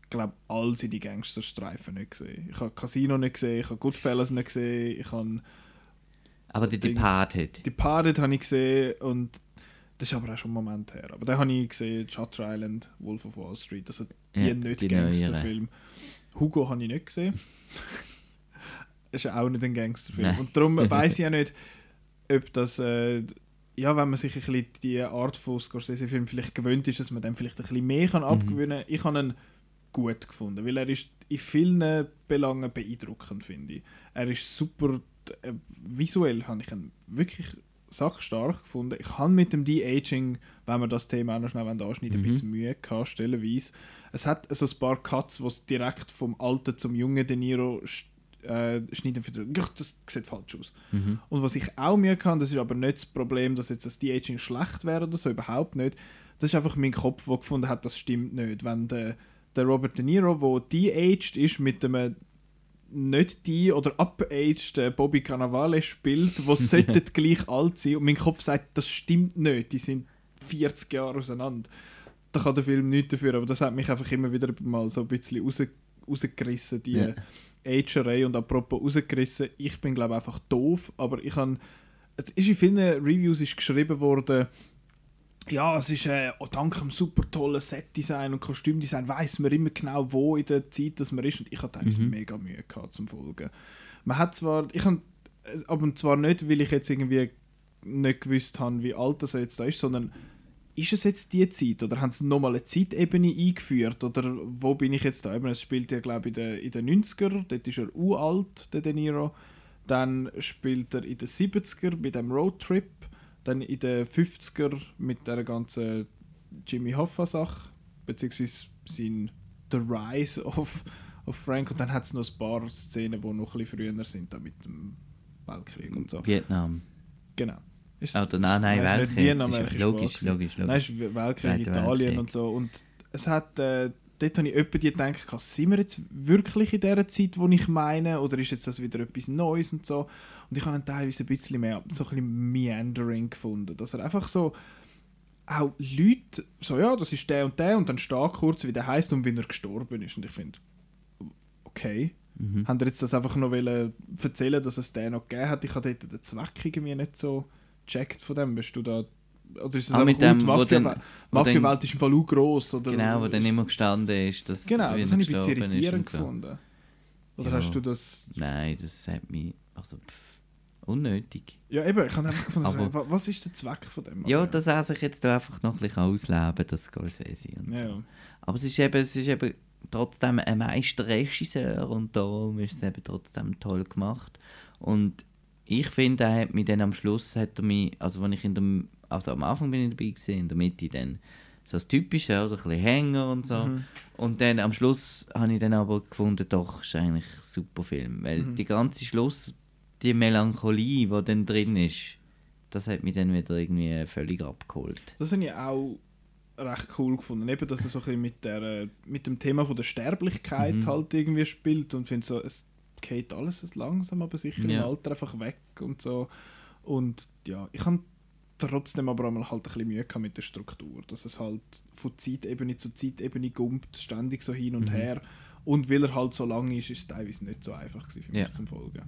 S1: glaube all seine Gangsterstreifen nicht gesehen. Ich habe Casino nicht gesehen, ich habe Goodfellas nicht gesehen, ich habe
S2: Aber die Departed.
S1: Departed habe ich gesehen und das ist aber auch schon ein Moment her. Aber den habe ich gesehen, Shutter Island, Wolf of Wall Street, also die
S2: Ja,
S1: nicht Gangsterfilm. Hugo habe ich nicht gesehen. ist ja auch nicht ein Gangsterfilm.
S2: Nein.
S1: Und darum weiß ich ja nicht, ob das, äh, ja, wenn man sich ein bisschen die Art von Scorsese-Film vielleicht gewöhnt ist, dass man dann vielleicht ein bisschen mehr kann abgewöhnen kann. Ich habe ihn gut gefunden, weil er ist in vielen Belangen beeindruckend, finde ich. Er ist super, äh, visuell habe ich ihn wirklich sachstark gefunden. Ich habe mit dem De-Aging, wenn wir das Thema auch noch schnell anschneiden,
S2: Mhm.
S1: ein bisschen Mühe gehabt, stellenweise. Es hat so ein paar Cuts, es direkt vom Alten zum jungen De Niro äh, schneiden. für Das sieht falsch aus.
S2: Mhm.
S1: Und was ich auch mir kann, das ist aber nicht das Problem, dass jetzt das De-Aging schlecht wäre oder so, überhaupt nicht. Das ist einfach mein Kopf, der gefunden hat, das stimmt nicht. Wenn der, der Robert De Niro, der de-aged ist, mit einem nicht die oder upaged Bobby Cannavale spielt, wo sollten gleich alt sein und mein Kopf sagt, das stimmt nicht, die sind 40 Jahre auseinander. Da kann der Film nichts dafür, aber das hat mich einfach immer wieder mal so ein bisschen raus, rausgerissen, die
S2: Ja.
S1: Agerei und apropos rausgerissen, ich bin glaube einfach doof, aber ich habe es ist in vielen Reviews ist geschrieben worden, ja, es ist äh, oh, dank dem super tollen Setdesign und Kostümdesign weiß man immer genau, wo in der Zeit das man ist und ich hatte eigentlich
S2: Mhm.
S1: mega Mühe gehabt zum Folgen. Man hat zwar, ich habe, aber zwar nicht, weil ich jetzt irgendwie nicht gewusst habe, wie alt das jetzt da ist, sondern ist es jetzt die Zeit oder haben sie nochmal eine Zeitebene eingeführt oder wo bin ich jetzt da? Eben, es spielt ja glaube ich in den, in den 90er, dort ist er uralt, der De Niro. Dann spielt er in den 70er bei dem Roadtrip, dann in den 50er mit der ganzen Jimmy Hoffa-Sache, beziehungsweise sein The Rise of, of Frank und dann hat es noch ein paar Szenen, die noch ein bisschen früher sind, da mit dem Weltkrieg und so.
S2: Vietnam.
S1: Genau. Ist,
S2: Oder nein, nein, Weltkrieg. Logisch,
S1: Spaß
S2: logisch, logisch.
S1: Nein, Weltkrieg, Italien und so. Und es hat, äh, dort habe ich öppe die gedacht, sind wir jetzt wirklich in dieser Zeit, wo ich meine, oder ist jetzt das wieder etwas Neues und so. Und ich habe teilweise ein bisschen mehr, so ein bisschen Meandering gefunden, dass er einfach so auch Leute, so ja, das ist der und der und dann steht kurz, wie der heißt und wie er gestorben ist. Und ich finde, okay,
S2: Mhm.
S1: Haben ihr jetzt das einfach noch erzählen, dass es den noch gegeben hat? Ich habe dort den Zweck irgendwie nicht so gecheckt von dem. Bist du da... Oder ist das
S2: Ah, mit dem,
S1: gut? Mafia,
S2: dann- dann-
S1: ist im Fall auch gross, oder?
S2: Genau, wo dann immer gestanden ist, dass
S1: Genau, das habe ich ein bisschen irritierend
S2: so.
S1: gefunden. Oder
S2: Ja.
S1: hast du das...
S2: Nein, das hat mich. Also, pff, unnötig.
S1: Ja eben, ich habe einfach gefunden,
S2: Aber-
S1: wa- was ist der Zweck von dem?
S2: Ja,
S1: Aber
S2: dass er sich jetzt da einfach noch ein bisschen ausleben das Scorsese und so.
S1: Ja.
S2: Aber es ist eben, es ist eben trotzdem ein Meisterregisseur und darum ist es eben trotzdem toll gemacht. Und ich finde, er hat mich dann am Schluss, hat er mich, also wenn ich in dem, also am Anfang bin ich dabei gewesen, in der Mitte dann so das Typische, oder ein bisschen Hänger und so.
S1: Mhm.
S2: Und dann am Schluss habe ich dann aber gefunden, doch, ist eigentlich ein super Film. Weil
S1: Mhm.
S2: die ganze Schluss, die Melancholie, die dann drin ist, das hat mich dann wieder irgendwie völlig abgeholt.
S1: Das habe ich auch recht cool gefunden. Eben, dass er so ein bisschen mit, der, mit dem Thema von der Sterblichkeit
S2: Mhm.
S1: halt irgendwie spielt und finde so, es geht alles langsam, aber sicher im
S2: Ja.
S1: Alter einfach weg und so. Und ja, ich habe trotzdem aber einmal halt ein bisschen Mühe gehabt mit der Struktur, dass es halt von Zeitebene zu Zeitebene gumpt, ständig so hin und
S2: Mhm.
S1: her. Und weil er halt so lang ist, ist es teilweise nicht so einfach für mich
S2: Ja.
S1: zum Folgen.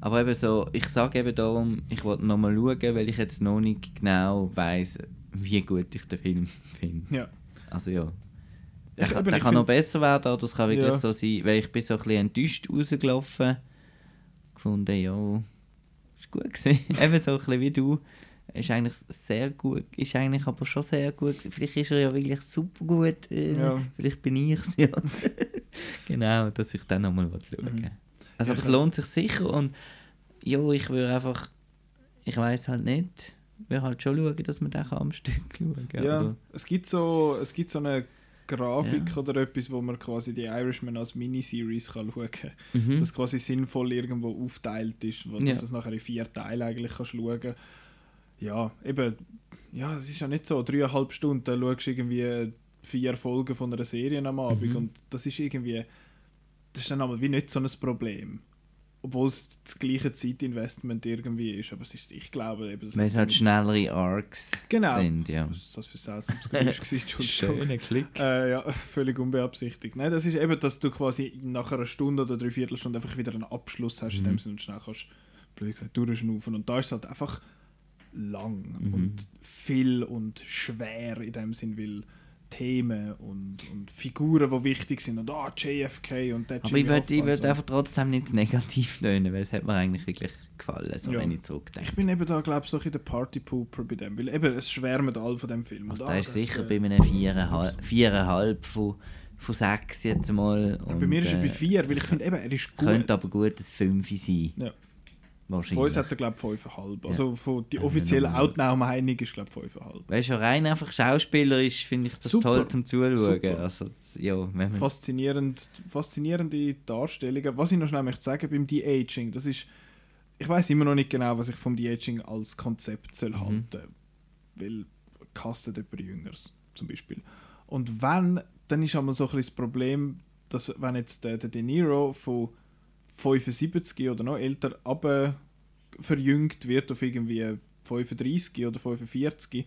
S2: Aber eben so, ich sage eben darum, ich wollte nochmal schauen, weil ich jetzt noch nicht genau weiß, wie gut ich den Film finde.
S1: Ja.
S2: Also ja. Der,
S1: Ich-
S2: der kann noch besser werden, oder das kann wirklich
S1: Ja.
S2: so sein, weil ich bin so ein bisschen enttäuscht rausgelaufen. Gefunden, ja, ist gut gewesen. eben so ein bisschen wie du. Ist eigentlich sehr gut, ist eigentlich aber schon sehr gut gewesen. Vielleicht ist er ja wirklich super gut, äh,
S1: Ja.
S2: vielleicht bin ich es ja. genau, dass ich dann nochmal schauen
S1: Mhm.
S2: Also
S1: Ja,
S2: es lohnt sich sicher und ja, ich würde einfach, ich weiß halt nicht, ich will halt schon schauen, dass man den am Stück schauen kann.
S1: Ja,
S2: oder?
S1: es gibt so, es gibt so eine Grafik
S2: Ja.
S1: oder etwas, wo man quasi die Irishman als Miniseries kann schauen kann.
S2: Mhm.
S1: Das quasi sinnvoll irgendwo aufteilt ist, wo
S2: Ja.
S1: dass es nachher in vier Teile eigentlich kannst schauen. Ja, eben, ja, es ist ja nicht so, dreieinhalb Stunden schaust du irgendwie vier Folgen von einer Serie am Abend
S2: Mhm.
S1: und das ist irgendwie, das ist dann aber wie nicht so ein Problem. Obwohl es das gleiche Zeitinvestment irgendwie ist, aber es ist, ich glaube eben,
S2: Weil es
S1: hat
S2: halt schnellere Arcs
S1: Genau.
S2: sind, ja.
S1: Was ist das für seltsames Geräusch? Entschuldigung.
S2: Klick.
S1: Äh, ja, völlig unbeabsichtigt. Nein, das ist eben, dass du quasi nach einer Stunde oder dreiviertel Stunde einfach wieder einen Abschluss hast, in
S2: Mhm.
S1: dem Sinne und schnell kannst blöd gesagt, durchschnaufen. Und da ist es halt einfach lang
S2: Mhm.
S1: und viel und schwer in dem Sinn, weil Themen und, und Figuren, die wichtig sind und ah, JFK und der
S2: Aber ich würde ich
S1: und
S2: würd einfach trotzdem nicht negativ löhnen, weil es hat mir eigentlich wirklich gefallen, so
S1: Ja.
S2: wenn ich zurückdenke.
S1: Ich bin eben da, glaube ich, so ein der Party-Pooper bei dem, weil eben, es schwärmen alle von dem Film.
S2: Also
S1: Und,
S2: da
S1: ah,
S2: ist sicher
S1: äh,
S2: bei einem viereinhalb, viereinhalb von, von sechs jetzt mal.
S1: ja, bei mir ist er bei
S2: äh,
S1: vier, weil ich finde, eben, er ist gut.
S2: Könnte aber gut ein Fünfe sein.
S1: Ja. Von
S2: Wahrscheinlich.
S1: uns hat er, glaube ich, 5,5.
S2: Ja.
S1: Also von die
S2: Ja,
S1: offizielle
S2: normal.
S1: Outnow-Meinung ist, glaube ich, 5,5.
S2: Weißt du, rein einfach schauspielerisch finde ich das
S1: Super.
S2: toll zum Zuschauen.
S1: Super.
S2: Also, ja,
S1: Faszinierend, faszinierende Darstellungen. Was ich noch schnell möchte sagen beim De-Aging, das ist. Ich weiß immer noch nicht genau, was ich vom De-Aging als Konzept soll
S2: Mhm.
S1: halten Weil castet jemand Jüngers zum Beispiel. Und wenn, dann ist einmal so ein bisschen das Problem, dass wenn jetzt der, der De Niro von 75 oder noch älter aber verjüngt wird auf irgendwie 35 oder 45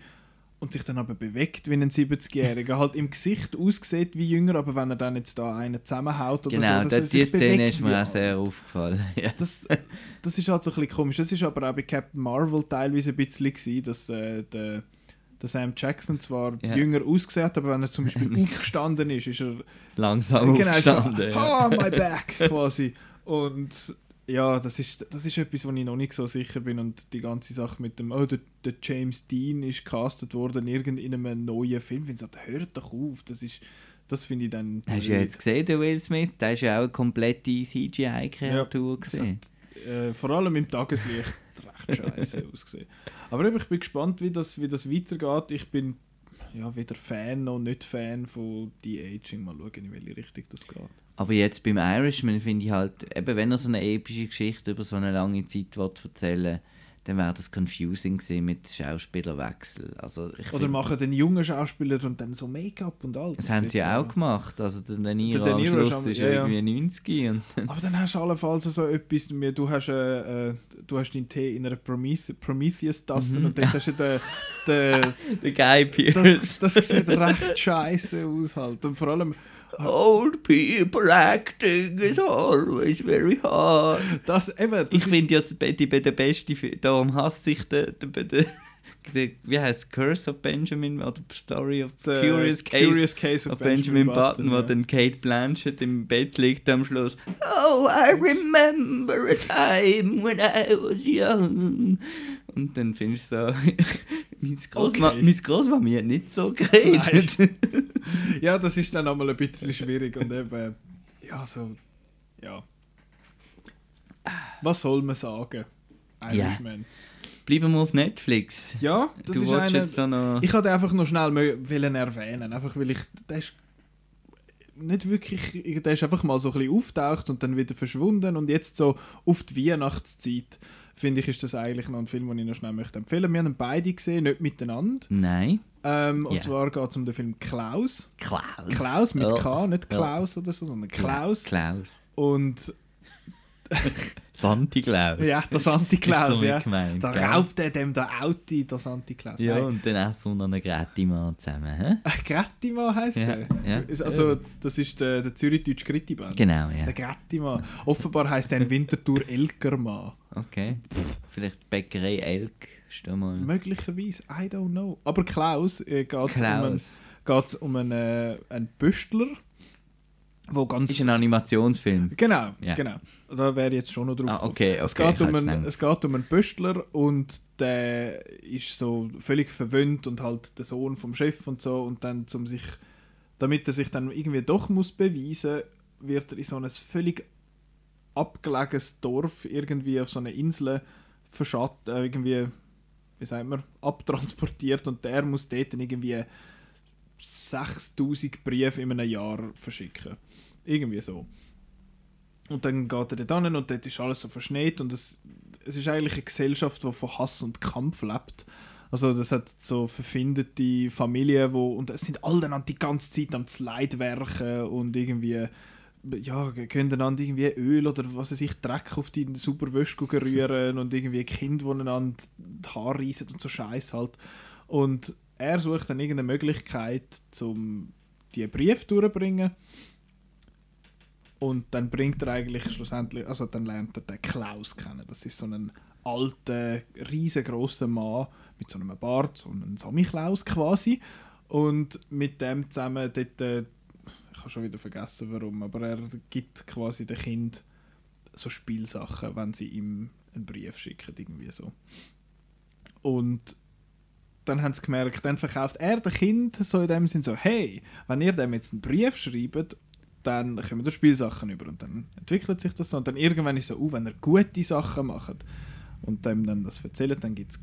S1: und sich dann aber bewegt wie ein 70-Jähriger, halt im Gesicht aussieht wie jünger, aber wenn er dann jetzt da einen zusammenhaut oder
S2: genau,
S1: so, dass
S2: da,
S1: er
S2: die
S1: sich
S2: Szene ist mir auch sehr aufgefallen. ja.
S1: Das, das ist halt so ein bisschen komisch. Das ist aber auch bei Captain Marvel teilweise ein bisschen gewesen, dass äh, der, der Sam Jackson zwar
S2: Ja.
S1: jünger ausgesehen hat, aber wenn er zum Beispiel aufgestanden ist, ist er
S2: Langsam
S1: genau so,
S2: aufgestanden. ja.
S1: oh, my back, quasi. Und ja, das ist, das ist etwas, wo ich noch nicht so sicher bin. Und die ganze Sache mit dem, oh, der, der James Dean ist castet worden in irgendeinem neuen Film. Ich sage, hört doch auf. Das ist, das finde ich dann.
S2: Hast du ja jetzt gesehen, der Will Smith? Der ist ja auch eine komplette CGI-Kreatur
S1: Das
S2: gesehen.
S1: hat, äh, vor allem im Tageslicht recht scheiße ausgesehen. Aber eben, ich bin gespannt, wie das, wie das weitergeht. Ich bin ja weder Fan noch nicht Fan von De-Aging. Mal schauen, in welche Richtung das geht.
S2: Aber jetzt beim Irishman finde ich halt, eben wenn er so eine epische Geschichte über so eine lange Zeit will erzählen dann wäre das confusing gewesen mit Schauspielerwechsel. Also ich
S1: Oder
S2: find,
S1: machen den jungen Schauspieler und dann so Make-up und all.
S2: Das haben sie ja auch gemacht. Also der De Niro
S1: De
S2: am
S1: Niro ist
S2: Schluss
S1: am-
S2: ist
S1: ja,
S2: irgendwie 90 und dann
S1: Aber dann hast du allenfalls so etwas, du hast, äh, äh, du hast deinen Tee in einer Promethe Prometheus-Tasse
S2: Mhm.
S1: und dort hast du den,
S2: der Guy
S1: das,
S2: Pearce.
S1: das sieht recht scheiße aus halt. Und vor allem,
S2: Old people acting is always very hard.
S1: das eben, das
S2: Ich finde ja die, die, der beste, darum hasse ich den, den, den, den wie heißt Curse of Benjamin oder Story of
S1: der
S2: Curious Case,
S1: Curious Case of,
S2: of Benjamin, Button, wo
S1: ja.
S2: dann Kate Blanchett im Bett liegt am Schluss. Oh, I remember a time when I was young. Und dann findest du so, meine Großma
S1: Okay.
S2: meine Großmami hat nicht so geredet.
S1: Ja, das ist dann einmal ein bisschen schwierig und eben, ja, so, ja. Was soll man sagen?
S2: Ja.
S1: Irishman.
S2: Bleiben wir auf Netflix.
S1: Ja, das
S2: du
S1: ist
S2: wolltest
S1: einer,
S2: jetzt da noch...
S1: Ich wollte einfach noch schnell wollen erwähnen, einfach weil ich, der ist nicht wirklich, der ist einfach mal so ein bisschen auftaucht und dann wieder verschwunden und jetzt so auf die Weihnachtszeit finde ich, ist das eigentlich noch ein Film, den ich noch schnell möchte empfehlen. Wir haben beide gesehen, nicht miteinander.
S2: Nein.
S1: Ähm, Und
S2: Ja.
S1: zwar geht es um den Film Klaus.
S2: Klaus.
S1: Klaus mit
S2: Ja.
S1: K, nicht. Klaus oder so, sondern Klaus.
S2: Klaus.
S1: Und
S2: Santi-Klaus.
S1: ja, der Santi-Klaus, ja.
S2: gemeint,
S1: Da raubt er dem der Auti, der Santi-Klaus.
S2: Ja,
S1: Nein.
S2: und dann essen wir noch einen Gretimann zusammen. Hä?
S1: Grettimann heisst
S2: Ja,
S1: der?
S2: ja.
S1: Also, das ist der, der Zürich-Deutsch Grittimann.
S2: Genau, ja.
S1: Der Grettimann. Offenbar heisst er in Winterthur Elkermann.
S2: Okay. Vielleicht Bäckerei Elk. Mal.
S1: Möglicherweise, I don't know. Aber Klaus äh, geht es um, einen,
S2: Klaus.
S1: geht's um einen, äh, einen Büstler, wo ganz...
S2: Ist ein Animationsfilm.
S1: Genau,
S2: Ja.
S1: genau. Da wäre jetzt schon noch drauf
S2: Ah,
S1: gekommen.
S2: okay,
S1: Es,
S2: okay,
S1: geht um einen, es geht um einen Büstler und der ist so völlig verwöhnt und halt der Sohn vom Chef und so und dann zum sich, damit er sich dann irgendwie doch muss beweisen, wird er in so ein völlig abgelegenes Dorf irgendwie auf so einer Insel verschatt, äh, irgendwie, wie sagt man, abtransportiert und der muss dort dann irgendwie 6000 Briefe in einem Jahr verschicken. Irgendwie so. Und dann geht er dort hin und dort ist alles so verschneit und es, es ist eigentlich eine Gesellschaft, die von Hass und Kampf lebt. Also das hat so verfindete Familien, wo und es sind alle dann die ganze Zeit am Leidwerken und irgendwie ja, können einander irgendwie Öl oder was weiß ich, Dreck auf die super Wäsche rühren und irgendwie Kinder, die einander die Haare reissen und so Scheiß halt. Und er sucht dann irgendeine Möglichkeit, um die Brief durchzubringen. Und dann bringt er eigentlich schlussendlich, also dann lernt er den Klaus kennen. Das ist so ein alter, riesengroßer Mann mit so einem Bart, so ein Sammy-Klaus quasi. Und mit dem zusammen dort, äh, ich habe schon wieder vergessen warum, aber er gibt quasi dem Kind so Spielsachen, wenn sie ihm einen Brief schicken, irgendwie so. Und dann haben sie gemerkt, dann verkauft er dem Kind so in dem Sinn so, hey, wenn ihr dem jetzt einen Brief schreibt, dann kommen da Spielsachen über und dann entwickelt sich das so und dann irgendwann ist so, uh, wenn er gute Sachen macht und dem dann das erzählt, dann gibt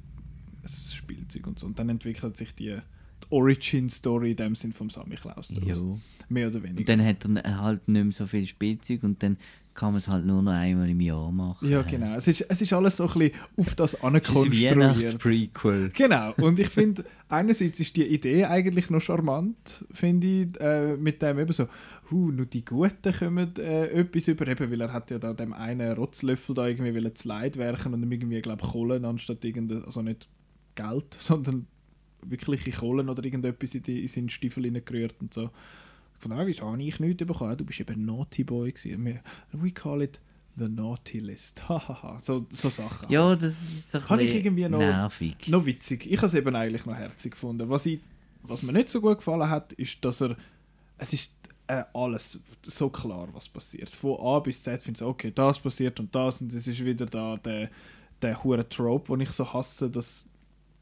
S1: es ein Spielzeug und so und dann entwickelt sich die, die Origin-Story in dem Sinn vom Sammy Klaus daraus.
S2: Jo.
S1: Mehr oder
S2: Und
S1: weniger.
S2: dann hat er halt nicht mehr so viel Spielzeug und dann kann man es halt nur noch einmal im Jahr machen.
S1: Ja, genau. Es ist, es ist alles so ein bisschen auf das ankonstruiert.
S2: Weihnachtsprequel.
S1: Genau, und ich finde, einerseits ist die Idee eigentlich noch charmant, finde ich, äh, mit dem eben so, hu, nur die Guten kommen äh, etwas über, eben, weil er hat ja da dem einen Rotzlöffel da irgendwie wollen zu Leid werken und ihm irgendwie, glaube Kohlen anstatt irgendein, also nicht Geld, sondern wirkliche Kohlen oder irgendetwas in, die, in seinen Stiefel hineingerührt und so. Von ah, wieso habe ich nichts bekommen? Du bist eben ein Naughty Boy gewesen. Wir- We call it the Naughty List. Hahaha, so, so Sachen.
S2: Ja, das ist so
S1: Habe ich irgendwie noch-
S2: nervig.
S1: Noch witzig. Ich habe es eben eigentlich noch herzig gefunden. Was, ich, was mir nicht so gut gefallen hat, ist, dass er. Es ist äh, alles so klar, was passiert. Von A bis Z finde ich okay, das passiert und das und es ist wieder da der, der hure Trope, den ich so hasse, dass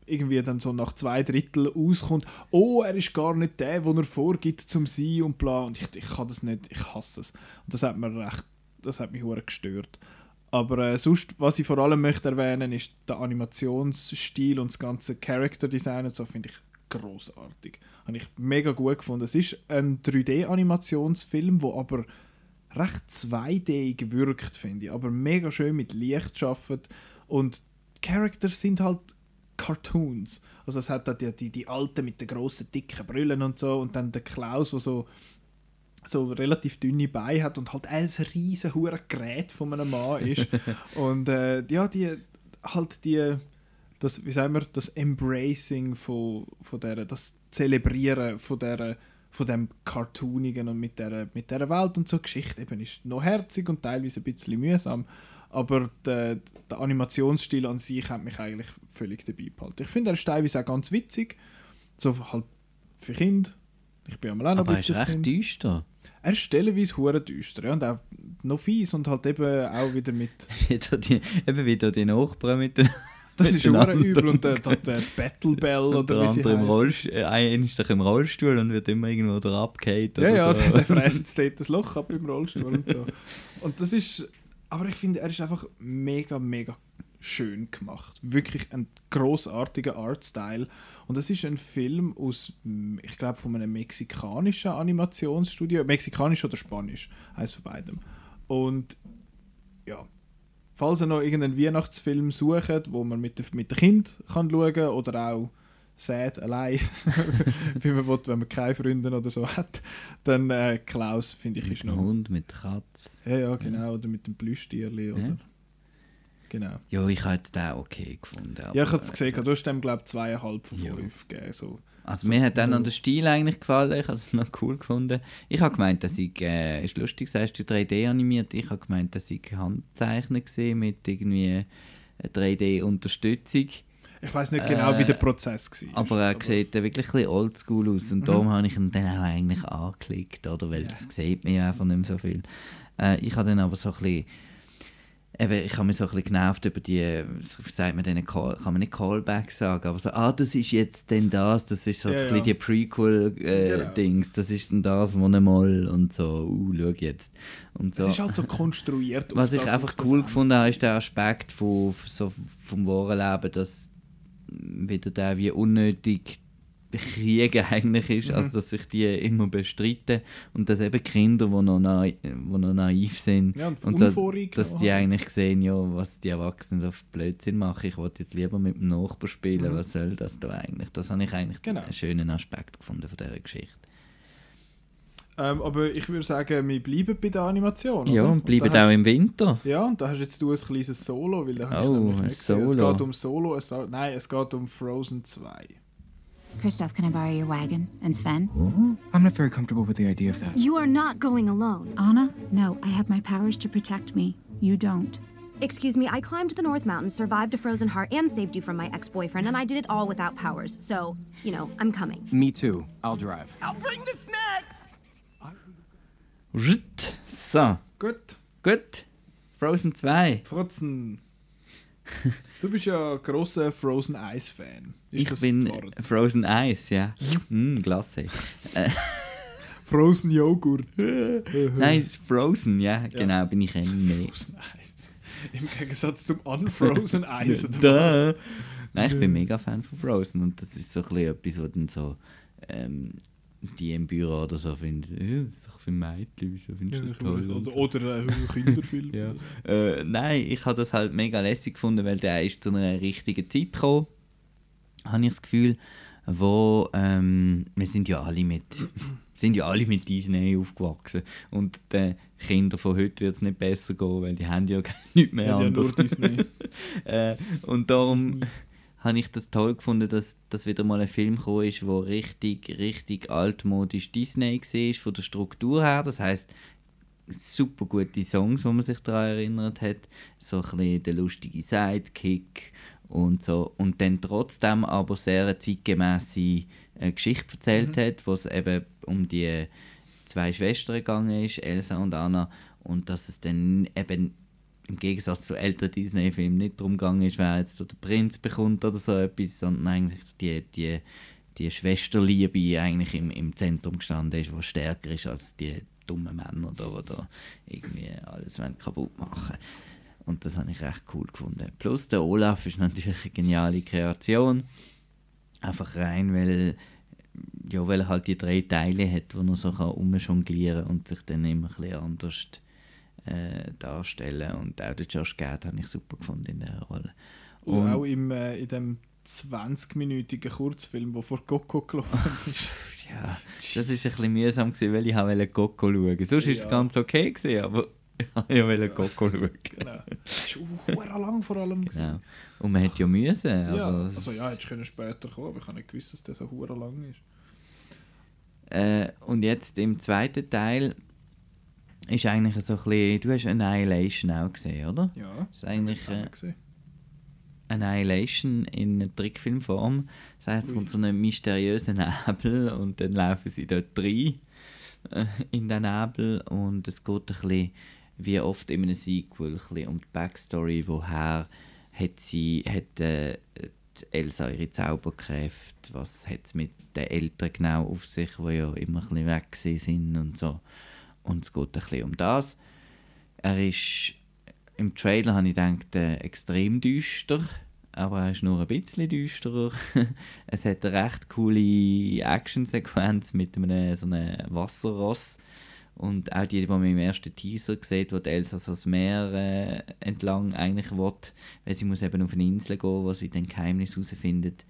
S1: irgendwie dann so nach zwei Drittel auskommt, oh, er ist gar nicht der, den er vorgibt zum sein und bla. Und ich, ich kann das nicht, ich hasse es. Und das hat mir recht, das hat mich gestört. Aber äh, sonst, was ich vor allem möchte erwähnen, ist der Animationsstil und das ganze Character Design und so finde ich großartig. Habe ich mega gut gefunden. Es ist ein 3D-Animationsfilm, wo aber recht 2D wirkt, finde ich. Aber mega schön mit Licht schafft und die Characters sind halt Cartoons. Also es hat da die, die, die Alten mit den grossen, dicken Brüllen und so und dann der Klaus, der so, so relativ dünne Beine hat und halt ein riesen hure Gerät von einem Mann ist. und äh, ja, die halt die das, wie sagen wir, das Embracing von, von der, das Zelebrieren von der von dem Cartoonigen und mit der, mit der Welt und so Geschichte eben ist noch herzig und teilweise ein bisschen mühsam, aber der, der Animationsstil an sich hat mich eigentlich völlig dabei behalten. Ich finde, er ist teilweise auch ganz witzig, so halt für Kinder. Ich bin einmal auch noch
S2: Aber
S1: ein
S2: er ist
S1: bisschen
S2: recht düster.
S1: Er ist stellenweise hure düster ja, und auch noch fies und halt eben auch wieder mit...
S2: die, eben wieder die Nachbarn mit den
S1: Das ist
S2: Miteinander.
S1: übel und der, der, der Battle Bell
S2: und der
S1: oder wie sie
S2: andere im. Rollstuhl. Äh, einer ist doch im Rollstuhl und wird immer irgendwo da abgehauen.
S1: Ja, ja,
S2: oder
S1: der,
S2: so.
S1: der fräst jetzt dort das Loch ab im Rollstuhl und so. Und das ist, aber ich finde, er ist einfach mega, mega schön gemacht. Wirklich ein großartiger Artstyle. Und das ist ein Film aus, ich glaube, von einem mexikanischen Animationsstudio. Mexikanisch oder Spanisch, eins von beidem. Und ja, falls ihr noch irgendeinen Weihnachtsfilm sucht, wo man mit, mit dem Kind kann schauen kann oder auch sad, allein, wie man will, wenn man keine Freunde oder so hat, dann äh, Klaus, finde ich,
S2: Mit
S1: ist
S2: dem
S1: noch...
S2: Hund, mit der Katze.
S1: Ja, ja, genau. Oder mit dem Plüschtierli. Oder...
S2: Ja.
S1: Genau.
S2: Ja, ich habe den auch okay gefunden.
S1: Ja, ich habe es
S2: äh,
S1: gesehen, du hast dem, glaube ich, zweieinhalb von
S2: Ja.
S1: fünf gegeben. So.
S2: Also mir hat dann
S1: Ja.
S2: noch der Stil eigentlich gefallen, ich habe es noch cool gefunden. Ich habe gemeint, dass ich, äh, ist lustig, sagst du 3D animiert, ich habe gemeint, dass ich Handzeichnen gesehen mit irgendwie äh, 3D-Unterstützung.
S1: Ich weiß nicht genau,
S2: Äh,
S1: wie der Prozess war.
S2: Aber er sieht äh, wirklich ein bisschen oldschool aus und darum habe ich ihn dann auch eigentlich angeklickt, oder? Weil
S1: Ja.
S2: das sieht man ja einfach nicht mehr so viel. Äh, ich habe dann aber so ein bisschen, eben, ich habe mich so ein bisschen genervt über die, sagt man denen, kann man nicht Callbacks sagen, aber so, ah, das ist jetzt denn das, das ist so
S1: Ja,
S2: ein
S1: ja.
S2: bisschen die Prequel-Dings, das ist denn das, wo mal und so, uh, schau jetzt. Und so.
S1: Es ist halt so konstruiert.
S2: Was ich einfach cool gefunden habe, ist der Aspekt von, so vom wahren Leben, dass wieder der wie unnötig Krieg eigentlich ist,
S1: Mhm.
S2: also dass sich die immer bestreiten und dass eben Kinder, die noch, naiv, wo noch naiv sind,
S1: Ja, und
S2: und so, dass die eigentlich sehen, ja, was die Erwachsenen so für Blödsinn machen, ich wollte jetzt lieber mit dem Nachbar spielen,
S1: Mhm.
S2: was soll das da eigentlich? Das habe ich eigentlich
S1: Genau.
S2: einen schönen Aspekt gefunden von dieser Geschichte.
S1: Ähm, aber ich würde sagen, wir bleiben bei der Animation.
S2: Ja,
S1: oder?
S2: und bleiben
S1: da
S2: auch
S1: hast-
S2: im Winter.
S1: Ja, und da hast jetzt du ein kleines Solo, weil da ich
S2: Oh,
S1: nämlich
S2: ein
S1: gesehen. Es
S2: Solo.
S1: geht um Solo, es, nein, es geht um Frozen 2.
S6: Christoph, can I borrow your wagon? And Sven?
S7: I'm not very comfortable with the idea of that.
S8: You are not going alone.
S6: Anna? No, I have my powers to protect me. You don't.
S8: Excuse me, I climbed the North Mountain, survived a frozen heart, and saved you from my ex boyfriend, and I did it all without powers. So, you know, I'm coming.
S7: Me too. I'll drive.
S4: I'll bring the snacks.
S2: So,
S1: Gut,
S2: gut. Frozen 2.
S1: Frotzen. Du bist ja grosser Frozen Ice Fan. Ist
S2: Ich bin? Frozen Ice, ja. Mm, Glasse.
S1: Frozen Joghurt.
S2: Nein, Frozen, ja, genau, bin ich ein mehr.
S1: Frozen Ice. Im Gegensatz zum Unfrozen Ice. oder?
S2: Nein, ich bin mega Fan von Frozen und das ist so ein bisschen etwas, was dann so ähm, die im Büro oder so finden, äh, das ist doch für Mädchen, wieso findest du das toll? und
S1: Oder, oder ein Kinderfilm.
S2: Ja. Äh, nein, ich habe das halt mega lässig gefunden, weil der ist zu einer richtigen Zeit gekommen, habe ich das Gefühl, wo ähm, wir sind ja alle mit sind ja alle mit Disney aufgewachsen und den Kindern von heute wird es nicht besser gehen, weil die haben ja nichts mehr
S1: Ja, die haben nur
S2: anderes.
S1: Disney.
S2: äh, und darum
S1: Disney.
S2: Habe ich das toll gefunden, dass, dass wieder mal ein Film gekommen ist, der richtig, richtig altmodisch Disney war, von der Struktur her. Das heißt super gute Songs, wo man sich daran erinnert hat. So ein bisschen der lustige Sidekick und so. Und dann trotzdem aber sehr eine zeitgemäße äh, Geschichte erzählt hat, wo es eben um die zwei Schwestern gegangen ist, Elsa und Anna. Und dass es dann eben im Gegensatz zu älteren Disney-Filmen nicht darum gegangen ist, wer jetzt der Prinz bekommt oder so etwas, sondern eigentlich die, die, die Schwesterliebe eigentlich im, im Zentrum gestanden ist, was stärker ist als die dummen Männer die da irgendwie alles kaputt machen Und das habe ich recht cool gefunden. Plus der Olaf ist natürlich eine geniale Kreation. Einfach rein, weil, ja, weil er halt die drei Teile hat, wo er so kann rumjonglieren und sich dann immer ein bisschen anders äh, darstellen. Und auch den Josh Gad habe ich super gefunden in der Rolle.
S1: Und
S2: Und-
S1: auch im, äh, in dem 20-minütigen Kurzfilm, der vor Coco gelaufen ist.
S2: Ja, das ist ein bisschen mühsam, gewesen, weil ich wollte Coco schauen. Sonst war es
S1: Ja.
S2: ganz okay, gewesen, aber ich wollte Coco schauen.
S1: genau. Das ist auch lang vor allem.
S2: Genau. Und man hätte ja müssen.
S1: Ja,
S2: Also,
S1: also ja, hättest du später kommen, aber ich habe nicht gewusst, dass der so lang ist.
S2: Äh, und jetzt im zweiten Teil ist eigentlich so ein bisschen, du hast Annihilation auch gesehen, oder?
S1: Ja,
S2: Das ist eigentlich äh,
S1: gesehen.
S2: Annihilation in einer Trickfilmform. Das heisst, es kommt so ein mysteriöser Nebel und dann laufen sie dort rein äh, in den Nebel und es geht ein bisschen, wie oft in einem Sequel, ein bisschen um die Backstory, woher hat sie, hat äh, Elsa ihre Zauberkräfte, was hat es mit den Eltern genau auf sich, die ja immer ein bisschen weg sind und so. Und es geht ein bisschen um das. Er ist im Trailer habe ich gedacht, äh, extrem düster, aber er ist nur ein bisschen düsterer. es hat eine recht coole Actionsequenz mit einem so einem Wasserross. Und auch die, die man im ersten Teaser sieht, wo die Elsa so das Meer äh, entlang eigentlich will, weil sie muss eben auf eine Insel gehen, wo sie dann Geheimnis herausfindet.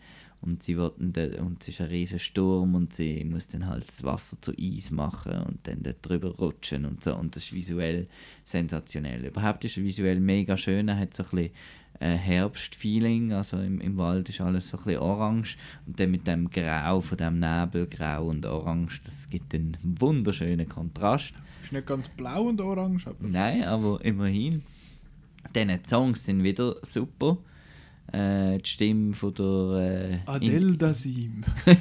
S2: Und sie dann, da- und es ist ein riesen Sturm und sie muss dann halt das Wasser zu Eis machen und dann dort drüber rutschen und so. Und das ist visuell sensationell. Überhaupt ist er visuell mega schön. Er hat so ein bisschen äh, Herbstfeeling, also im, im Wald ist alles so ein bisschen orange und dann mit dem Grau von dem Nebel, Grau und Orange, das gibt einen wunderschönen Kontrast.
S1: Ist nicht ganz blau und orange, aber
S2: Nein, aber immerhin. Diese Songs sind wieder super. Äh, die Stimme von der... Äh,
S1: Adele Dasim.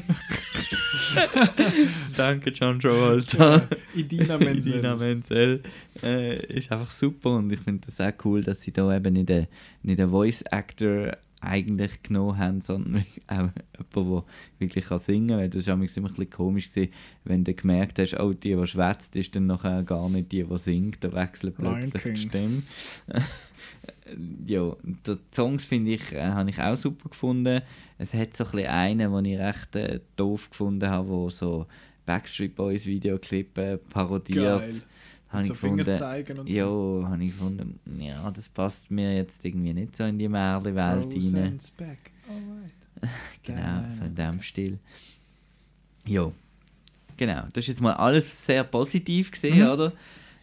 S2: Danke, John Travolta.
S1: Idina Menzel.
S2: Idina Menzel. Äh, ist einfach super und ich finde das auch cool, dass sie da eben nicht einen, nicht einen Voice-Actor eigentlich genommen haben, sondern auch jemanden, der wirklich kann singen kann. Weil das war immer ein bisschen komisch, gewesen, wenn du gemerkt hast, oh, die, die schwätzt, ist dann nachher gar nicht die, die singt. Da wechselt plötzlich die. Stimme. ja, die Songs finde ich, äh, habe ich auch super gefunden. Es hat so ein bisschen einen, den ich recht äh, doof gefunden habe, wo so Backstreet Boys Videoclip äh, parodiert.
S1: Geil.
S2: Habe
S1: so
S2: gefunden,
S1: Finger zeigen und
S2: ja,
S1: so.
S2: habe ich gefunden, ja, das passt mir jetzt irgendwie nicht so in die Märli-Welt rein.
S1: Back. Alright.
S2: Genau, so in dem Stil. Ja, genau. Das ist jetzt mal alles sehr positiv gesehen,
S1: Mhm.
S2: oder?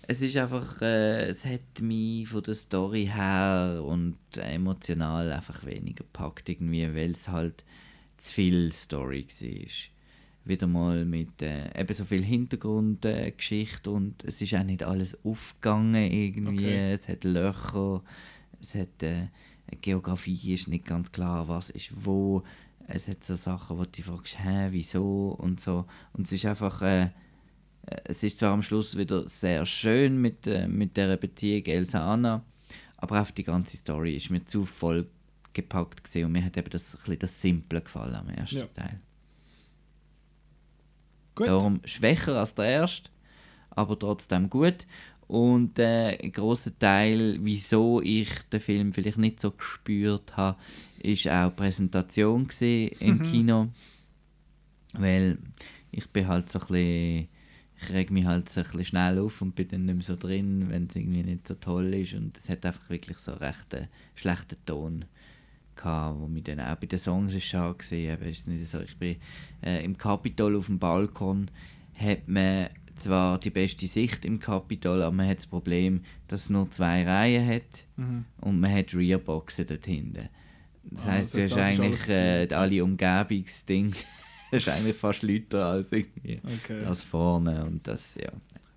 S2: Es ist einfach, äh, es hat mich von der Story her und emotional einfach weniger gepackt irgendwie, weil es halt zu viel Story war. Wieder mal mit äh, eben so viel Hintergrundgeschichte äh, und es ist auch nicht alles aufgegangen irgendwie.
S1: Okay.
S2: Es hat Löcher, es hat äh, Geografie ist nicht ganz klar, was ist wo. Es hat so Sachen, wo du fragst, hä, wieso und so. Und es ist einfach, äh, äh, es ist zwar am Schluss wieder sehr schön mit, äh, mit der Beziehung Elsa-Anna, aber auch die ganze Story ist mir zu voll gepackt gewesen und mir hat eben das, ein bisschen das Simple gefallen am ersten
S1: Ja.
S2: Teil.
S1: Gut.
S2: Darum schwächer als der erste, aber trotzdem gut. Und äh, ein grosser Teil, wieso ich den Film vielleicht nicht so gespürt habe, ist auch die Präsentation im
S1: Mhm.
S2: Kino. Weil ich bin halt so ein bisschen, ich reg mich halt so ein bisschen schnell auf und bin dann nicht mehr so drin, wenn es irgendwie nicht so toll ist. Und es hat einfach wirklich so recht einen schlechten Ton gehabt, wo mich dann auch bei den Songs ist schade gesehen. Ist nicht so, ich bin äh, im Capitol auf dem Balkon, hat man zwar die beste Sicht im Capitol, aber man hat das Problem, dass es nur zwei Reihen hat
S1: Mhm.
S2: und man hat Rearboxen dort hinten. Das
S1: Ah,
S2: heisst,
S1: das
S2: du hast
S1: das ist
S2: eigentlich äh, alle Umgebungsdinge, das ist eigentlich fast lauter als irgendwie
S1: Okay.
S2: als vorne und das, ja.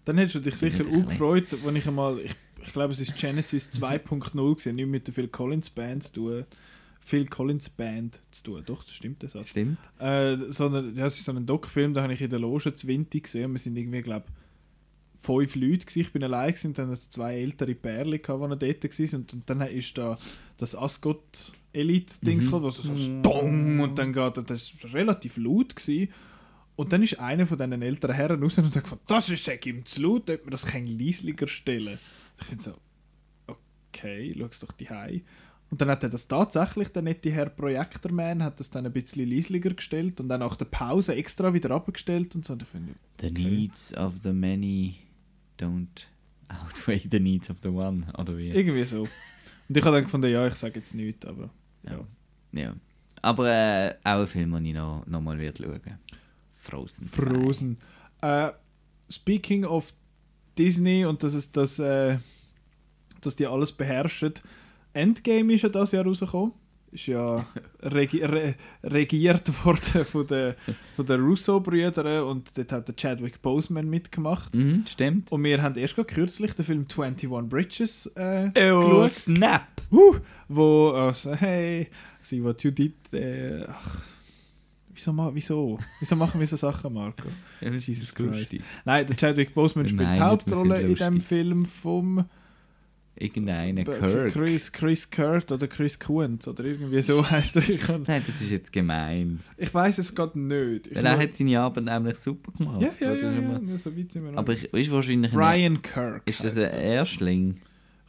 S1: Dann hättest du dich sicher
S2: ich
S1: auch gefreut, wenn ich einmal, ich, ich glaube es ist Genesis 2.0 gesehen, nicht mit der Phil Collins Band zu tun. Phil Collins Band zu tun, doch, das stimmt der Satz.
S2: Stimmt.
S1: Äh, sondern, ja, es ist so ein Doc-Film, da habe ich in der Loge zu Winti gesehen und wir sind irgendwie, glaube fünf Leute gewesen. Ich bin allein gewesen, und dann es zwei ältere Pärchen, gehabt, die dort waren und, und dann ist da das Ascot Elite-Dings
S2: Mhm.
S1: gekommen, was so Stong und dann geht und das ist relativ laut gewesen. Und dann ist einer von diesen älteren Herren raus und hat gefragt, das ist sag ihm zu laut, ob man das kein leisliger stellen. Ich finde so, okay, schau es doch die Und dann hat er das tatsächlich, der nette Herr Projektorman, hat das dann ein bisschen leisliger gestellt und dann nach der Pause extra wieder abgestellt und so. Und finde,
S2: The
S1: Okay.
S2: needs of the many don't outweigh the needs of the one, oder wie?
S1: irgendwie so. Und ich habe dann gefunden, ja, ich sage jetzt nichts, aber
S2: Ja. ja. Aber äh, auch ein Film, den ich noch, noch mal werde schauen Frozen. 2.
S1: Frozen. Äh, speaking of Disney und dass es das, äh, dass die alles beherrschen. Endgame ist ja das Jahr rausgekommen. Ist ja regi re regiert worden von den, von den Russo-Brüdern und dort hat der Chadwick Boseman mitgemacht.
S2: Mhm, stimmt.
S1: Und wir haben erst kürzlich den Film 21 Bridges äh,
S2: Oh,
S1: geschaut.
S2: snap!
S1: Uh, wo also, hey, see what you did. Äh, ach, wieso, wieso? Wieso machen wir so Sachen, Marco? Jesus Christ. Nein, der Chadwick Boseman spielt die Hauptrolle in dem. Film vom
S2: Irgendeiner
S1: B-
S2: Kirk.
S1: Chris, Chris Kurt oder Chris Kuhns oder irgendwie so heißt er. Ich, kann-
S2: Nein, das ist jetzt gemein.
S1: ich weiß es gerade nicht. Ich
S2: Weil er hat seine Arbeit nämlich super gemacht.
S1: ja, ja, ja, ja, ja, so weit sind wir.
S2: Aber ich, ist wahrscheinlich ein,
S1: Ryan Kirk.
S2: ist das ein
S1: er.
S2: Erstling?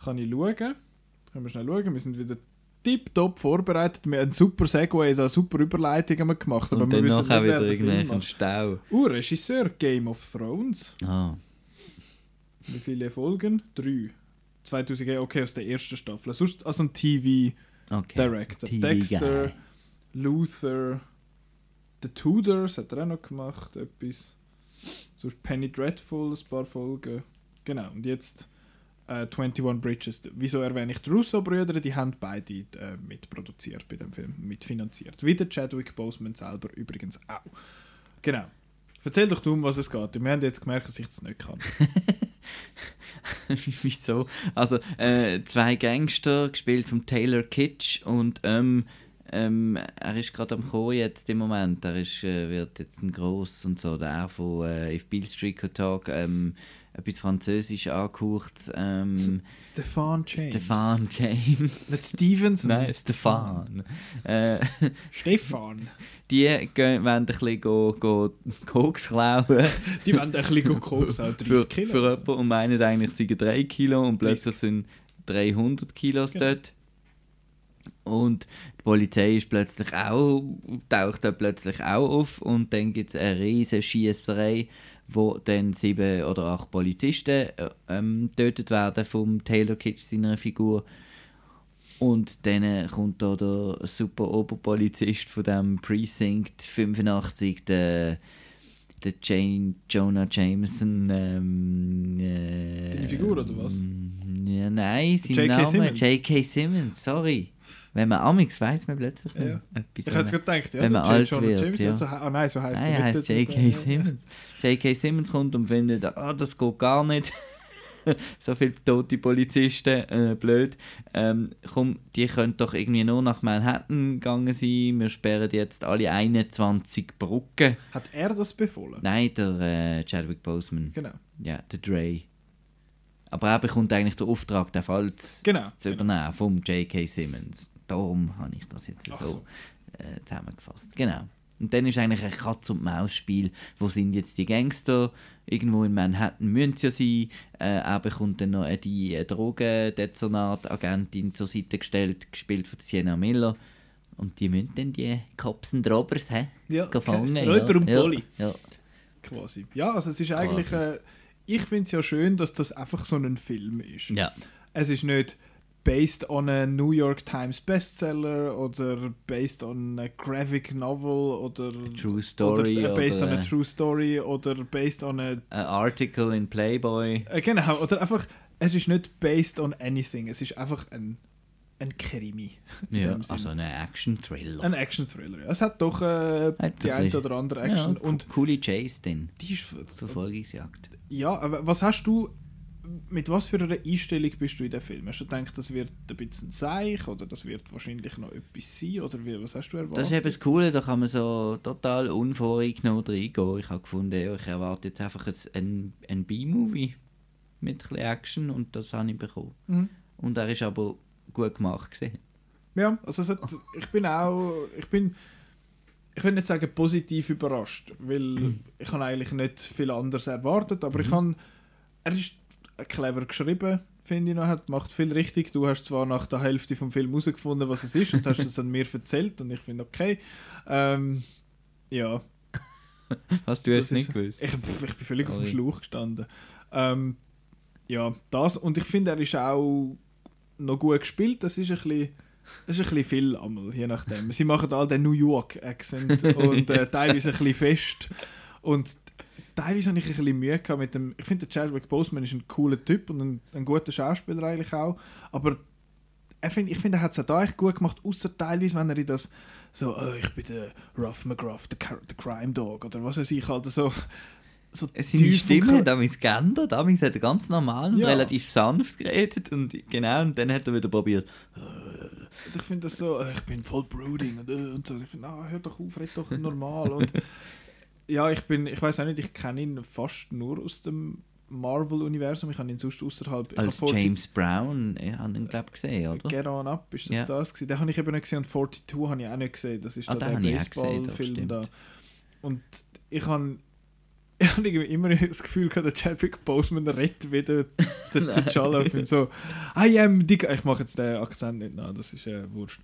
S1: Kann ich schauen? Können wir schnell schauen? Wir sind wieder tiptop vorbereitet. Wir haben super Segways, also super Überleitungen gemacht. Aber
S2: Und
S1: wir wissen nicht,
S2: wieder
S1: macht.
S2: Stau.
S1: Uh, Regisseur Game of Thrones.
S2: Ah,
S1: Wie viele Folgen? Drei. 2000, okay, aus der ersten Staffel. Sonst also ein TV
S2: okay.
S1: Director.
S2: TV
S1: Dexter. Luther, The Tudors hat er auch noch gemacht, etwas. Sonst Penny Dreadful, ein paar Folgen. Genau, und jetzt äh, 21 Bridges. Wieso erwähne ich die Russo-Brüder? Die haben beide äh, mitproduziert bei dem Film, mitfinanziert. Wie der Chadwick Boseman selber übrigens auch. Genau. Erzähl doch du, um was es geht. Wir haben jetzt gemerkt, dass ich das nicht kann.
S2: Wieso? Also, äh, zwei Gangster, gespielt von Taylor Kitsch und ähm, ähm, er ist gerade am Kommen jetzt im Moment. Er ist, äh, wird jetzt ein Gross und so. Der auch von äh, If Bill Street Could Talk ähm, etwas Französisch angehaucht. Ähm,
S1: Stefan James.
S2: Stefan James.
S1: Nicht Stevenson.
S2: Nein, Stefan. Äh,
S1: Stefan.
S2: die gehen, wollen ein bisschen go, go, Koks klauen.
S1: Die wollen ein bisschen Koks, auch 30
S2: für,
S1: Kilo.
S2: für jemanden und meinen eigentlich, es seien 3 Kilo und plötzlich sind 300 Kilos
S1: Genau.
S2: dort. Und die Polizei ist plötzlich auch, taucht da plötzlich auch auf und dann gibt es eine riesige Schiesserei, wo dann sieben oder acht Polizisten äh, ähm, getötet werden vom Taylor Kitsch seiner Figur. Und dann kommt da der super Oberpolizist von dem Precinct 85, der, der Jane, Jonah Jameson. Ähm, äh,
S1: Seine Figur, oder was?
S2: Ja, nein, sein
S1: J.K.
S2: Name. J.K. Simmons, sorry. Wenn man Amix weiß man plötzlich
S1: Ja.
S2: etwas.
S1: Ich hätte es gedacht, ja,
S2: wenn man alt
S1: Jonah
S2: wird,
S1: Jameson,
S2: ja.
S1: also, ah nein, so heißt
S2: Nein,
S1: er
S2: heißt J.K. Simmons. J.K. Simmons kommt und findet, ah, das geht gar nicht. so viele tote Polizisten, äh, blöd. Ähm, komm, die können doch irgendwie nur nach Manhattan gegangen sein. Wir sperren jetzt alle 21 Brücken.
S1: Hat er das befohlen?
S2: Nein, der äh, Chadwick Boseman.
S1: Genau.
S2: Ja, der Dre. Aber er bekommt eigentlich den Auftrag, den Fall zu,
S1: Genau,
S2: zu übernehmen vom J.K. Simmons. Darum habe ich das jetzt so,
S1: so.
S2: Äh, zusammengefasst. Genau. Und dann ist eigentlich ein Katz-und-Maus-Spiel. Wo sind jetzt die Gangster? Irgendwo in Manhattan müssen sie ja sein. Äh, er bekommt dann noch die äh, Drogendezernat-Agentin zur Seite gestellt, gespielt von Sienna Miller. Und die müssen dann die Cops and Robbers?
S1: Ja,
S2: gefangen.
S1: okay. Räuber und
S2: ja.
S1: Bulli.
S2: Ja.
S1: Quasi. Ja, also es ist eigentlich, äh, ich finde es ja schön, dass das einfach so ein Film ist.
S2: ja.
S1: Es ist nicht based on a New York Times Bestseller oder based on a graphic novel oder
S2: True Story
S1: oder, äh, based
S2: oder,
S1: on a true story oder based on a
S2: Ein Article in Playboy.
S1: äh, genau oder einfach es ist nicht based on anything es ist einfach ein ein Krimi
S2: Ja, also ein Action-Thriller.
S1: ein Action Thriller ja. es hat doch äh,
S2: Hat
S1: die
S2: ein
S1: oder andere Action
S2: ja,
S1: und
S2: coole Chase denn.
S1: die ist
S2: Verfolgungsjagd.
S1: ja aber was hast du mit was für einer Einstellung bist du in dem Film? Hast du gedacht, das wird ein bisschen seich oder das wird wahrscheinlich noch etwas sein? Oder wie, was hast du erwartet?
S2: Das ist eben das Coole, da kann man so total unvoreingenommen reingehen. Ich habe gefunden, ich erwarte jetzt einfach ein, ein, B-Movie mit ein bisschen Action und das habe ich bekommen.
S1: Mhm.
S2: Und er ist aber gut gemacht gewesen.
S1: Ja, also hat, ich bin auch, ich bin, ich will nicht sagen positiv überrascht, weil ich habe eigentlich nicht viel anderes erwartet, aber ich habe, er ist clever geschrieben, finde ich noch, hat, macht viel richtig. Du hast zwar nach der Hälfte vom Film herausgefunden, was es ist und hast es an mir erzählt und ich finde okay. Ähm, ja,
S2: Hast du
S1: Das
S2: jetzt nicht gewusst?
S1: Ich, ich bin völlig auf dem
S2: Sorry.
S1: Schlauch gestanden. Ähm, ja, das. Und ich finde, er ist auch noch gut gespielt. Das ist ein bisschen Das ist ein bisschen viel, einmal, je nachdem. Sie machen all den New York-Accent und äh, teilweise ein bisschen fest. Und teilweise habe ich ein bisschen Mühe gehabt mit dem. Ich finde, der Chadwick Boseman ist ein cooler Typ und ein, ein guter Schauspieler eigentlich auch. Aber er find, ich finde, er hat es auch da echt gut gemacht, außer teilweise, wenn er in das so, oh, ich bin der Ruff McGruff, der, Crime Dog oder was weiß ich, halt so. so
S2: Seine Stimme hat damals geändert. Damals hat er ganz normal und
S1: Ja.
S2: relativ sanft geredet. Und genau, und dann hat er wieder probiert.
S1: Ich finde das so, äh, ich bin voll brooding und, äh, und so. Ich finde, ah, hör doch auf, red doch normal. und ja, ich bin, ich weiß auch nicht, ich kenne ihn fast nur aus dem Marvel-Universum. Ich habe ihn sonst außerhalb.
S2: Als
S1: habe 40
S2: James Brown, ich habe ihn, glaube ich, gesehen, oder?
S1: Get On Up, ist das
S2: Ja.
S1: das gewesen? Den habe ich eben nicht gesehen und 42 habe ich auch nicht gesehen. Das ist
S2: Ah,
S1: da der Baseball-Film da. Und ich habe ich habe immer das Gefühl gehabt, der Chadwick Boseman rettet wieder den T'Challa. Ich bin so, I am the... Ich mache jetzt den Akzent nicht nach, das ist äh, wurscht.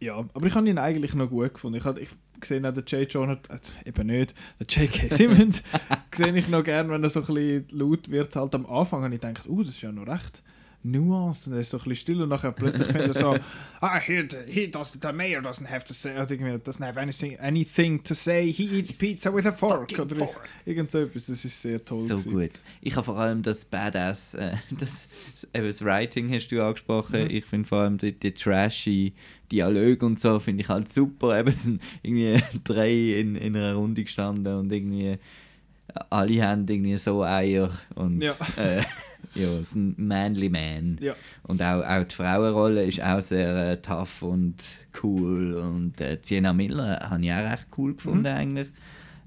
S1: Ja, aber ich habe ihn eigentlich noch gut gefunden. Ich habe ich gesehen auch den J. Jonah, äh, eben nicht, der J.K. Simmons, sehe ich noch gern, wenn er so ein bisschen laut wird. Halt am Anfang habe ich gedacht, uh, das ist ja noch recht nuanced und er ist so ein bisschen still und nachher plötzlich findet er so, ah, he, he doesn't, the mayor doesn't have to say, doesn't have anything, anything to say, he eats pizza with a fork, oder irgend so etwas, das ist sehr toll
S2: So
S1: gewesen.
S2: gut. Ich habe vor allem das Badass, äh, das, eben das Writing hast du angesprochen.
S1: Mhm.
S2: Ich finde vor allem die, die trashy Dialoge und so finde ich halt super. Eben sind irgendwie drei in, in einer Runde gestanden und irgendwie alle haben irgendwie so Eier und
S1: Ja.
S2: äh, ja, es ist ein manly man.
S1: Ja.
S2: Und auch, auch die Frauenrolle ist auch sehr äh, tough und cool. Und äh, Sienna Miller habe ich auch recht cool gefunden
S1: Mhm.
S2: eigentlich.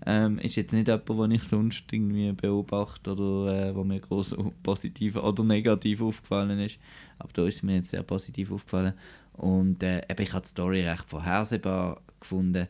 S2: Ähm, ist jetzt nicht jemand, den ich sonst irgendwie beobachte oder äh, wo mir groß positiv oder negativ aufgefallen ist. Aber da ist es mir jetzt sehr positiv aufgefallen. Und äh, eben, ich habe die Story recht vorhersehbar gefunden.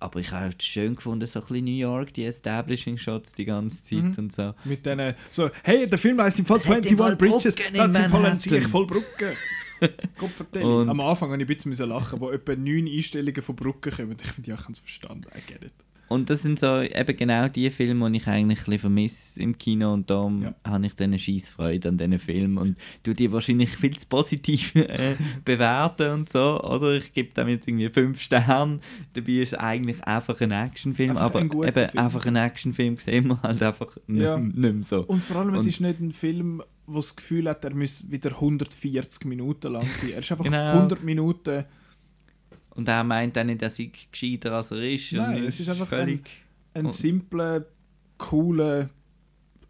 S2: Aber ich habe es schön gefunden, so ein bisschen New York, die Establishing Shots die ganze Zeit
S1: Mhm.
S2: und so.
S1: Mit denen, so, hey, der Film heißt im Fall
S2: Hat im
S1: 21
S2: Fall
S1: Bridges, das sind. Sieg voll Brücken. Am Anfang habe ich ein bisschen müssen lachen, wo etwa neun Einstellungen von Brücken kommen. Ich finde, ja, ich habe es verstanden, I get it.
S2: Und das sind so eben genau die Filme, die ich eigentlich ein bisschen vermisse im Kino und darum
S1: Ja.
S2: habe ich dann scheiß Freude an diesen Filmen und du die wahrscheinlich viel zu positiv äh, bewerten und so, oder? Ich gebe dem jetzt irgendwie fünf Sterne, dabei ist es eigentlich einfach ein Actionfilm,
S1: Einfach
S2: aber
S1: ein guter
S2: eben
S1: Film.
S2: einfach ein Actionfilm sehen wir halt einfach nicht,
S1: Ja.
S2: nicht mehr so.
S1: Und vor allem, es
S2: Und-
S1: ist nicht ein Film, wo das Gefühl hat, er muss wieder 140 Minuten lang sein. Er ist einfach
S2: Genau.
S1: 100 Minuten.
S2: Und er meint auch nicht, dass er gescheiter als er ist.
S1: Nein, es ist einfach
S2: völlig...
S1: Ein
S2: Und-
S1: simpler, cooler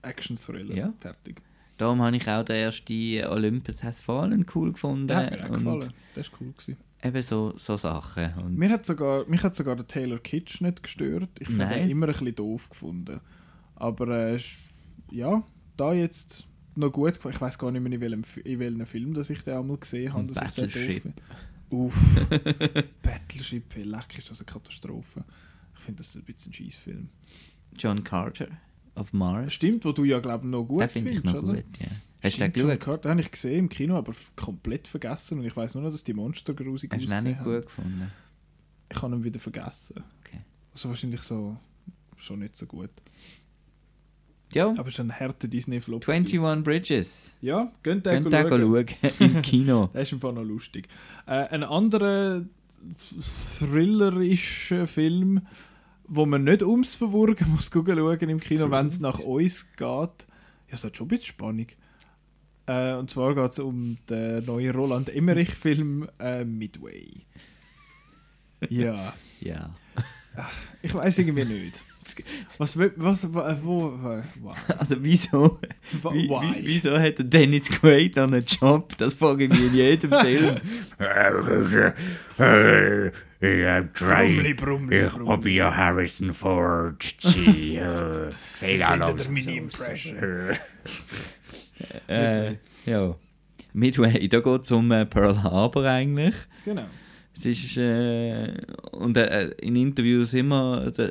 S1: Action-Thriller.
S2: Ja.
S1: Fertig.
S2: Darum habe ich auch den ersten Olympus Has Fallen cool gefunden.
S1: Der hat mir auch gefallen. Das war cool. Gewesen.
S2: Eben so, so Sachen. Und
S1: Mir hat sogar, mich hat sogar der Taylor Kitsch nicht gestört. Ich fand
S2: Nein.
S1: ihn immer ein bisschen doof gefunden. Aber äh, ja, da jetzt noch gut. Ich weiß gar nicht mehr, in welchem, in welchem Film dass ich den einmal gesehen habe. Dass ich den doof finde. Uff. Battleship, hey, leck, ist das eine Katastrophe. Ich finde, das ist ein bisschen ein Scheißfilm.
S2: John Carter of Mars.
S1: Stimmt, wo du ja, glaube ich, noch gut
S2: Den finde ich
S1: findest,
S2: noch
S1: oder?
S2: gut, ja. Hast du den
S1: Stimmt, John? Carter, habe ich gesehen im Kino, aber komplett vergessen. Und ich weiß nur noch, dass die Monster grusig
S2: Hast du ihn auch
S1: ausgesehen
S2: nicht gut gefunden?
S1: Ich habe ihn wieder vergessen.
S2: Okay.
S1: Also wahrscheinlich so schon nicht so gut.
S2: Ja,
S1: Aber ist ein harter Disney-Flop.
S2: 21 Bridges.
S1: Ja, könnt ihr
S2: ihr schauen im Kino.
S1: Das ist Fall noch lustig. Äh, ein anderer thrillerischer Film, wo man nicht ums Verwurgen muss schauen im Kino, wenn es nach uns geht. Ja, es hat schon ein bisschen Spannung. Äh, und zwar geht es um den neuen Roland Emmerich-Film äh, Midway. Ja,
S2: Ja.
S1: ich weiß irgendwie nicht. Was, was, wo, wo, wow.
S2: Also wieso,
S1: why?
S2: wie, wieso hat der Dennis Quaid noch einen Job? Das frage ich mich in jedem Film.
S3: I'm
S1: Brummeli, Brummeli,
S3: Ich
S1: Brummeli.
S3: probiere Harrison Ford zu sehen. Seht
S1: Findet ihr meine Impression?
S2: äh, ja. Midway, da geht es um äh, Pearl Harbor eigentlich.
S1: Genau.
S2: Es ist, äh, und äh, in Interviews immer der,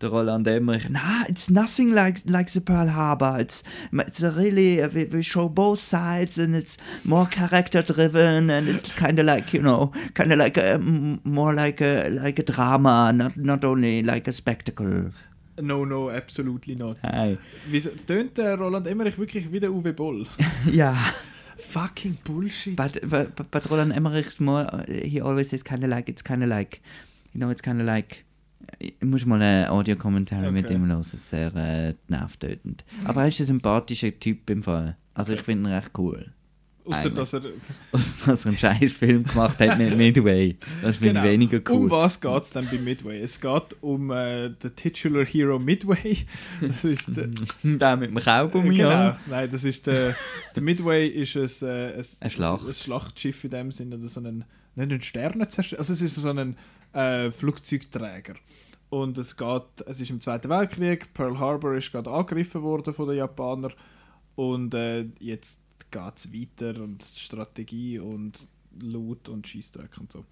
S2: der Roland Emmerich, nah, it's nothing like like the Pearl Harbor. It's it's a really uh, we, we show both sides and it's more character driven and it's kind of like you know kind of like a, m- more like a like a drama, not not only like a spectacle.
S1: No, no, absolutely not.
S2: Hey.
S1: Wieso tönt der Roland Emmerich wirklich wie der Uwe Boll?
S2: Ja,
S1: Fucking Bullshit.
S2: But, but, but, but Roland Emmerich's more, he always says kind of like, it's kind of like, you know, it's kind of like, ich muss mal einen Audiokommentar mit
S1: Okay.
S2: ihm hören, sehr äh, nervtötend. Aber er ist ein sympathischer Typ im Fall. Also ich
S1: Okay.
S2: finde ihn recht cool.
S1: Außer dass er.
S2: Außer dass er einen scheiß Film gemacht hat mit Midway. Das finde
S1: Genau.
S2: ich weniger cool.
S1: Um was geht es dann bei Midway? Es geht um äh, den Titular Hero Midway. Das ist der,
S2: Der mit dem Kaugummi
S1: genau.
S2: an.
S1: Nein, das ist der, der Midway ist ein, äh, ein,
S2: Eine Schlacht.
S1: ein Schlachtschiff in dem Sinne oder so ein nicht ein Sternenzerstörer, also es ist so ein äh, Flugzeugträger. Und es geht, es ist im Zweiten Weltkrieg, Pearl Harbor ist gerade angegriffen worden von den Japanern und äh, jetzt geht es weiter und Strategie und Loot und Schießdreck und so.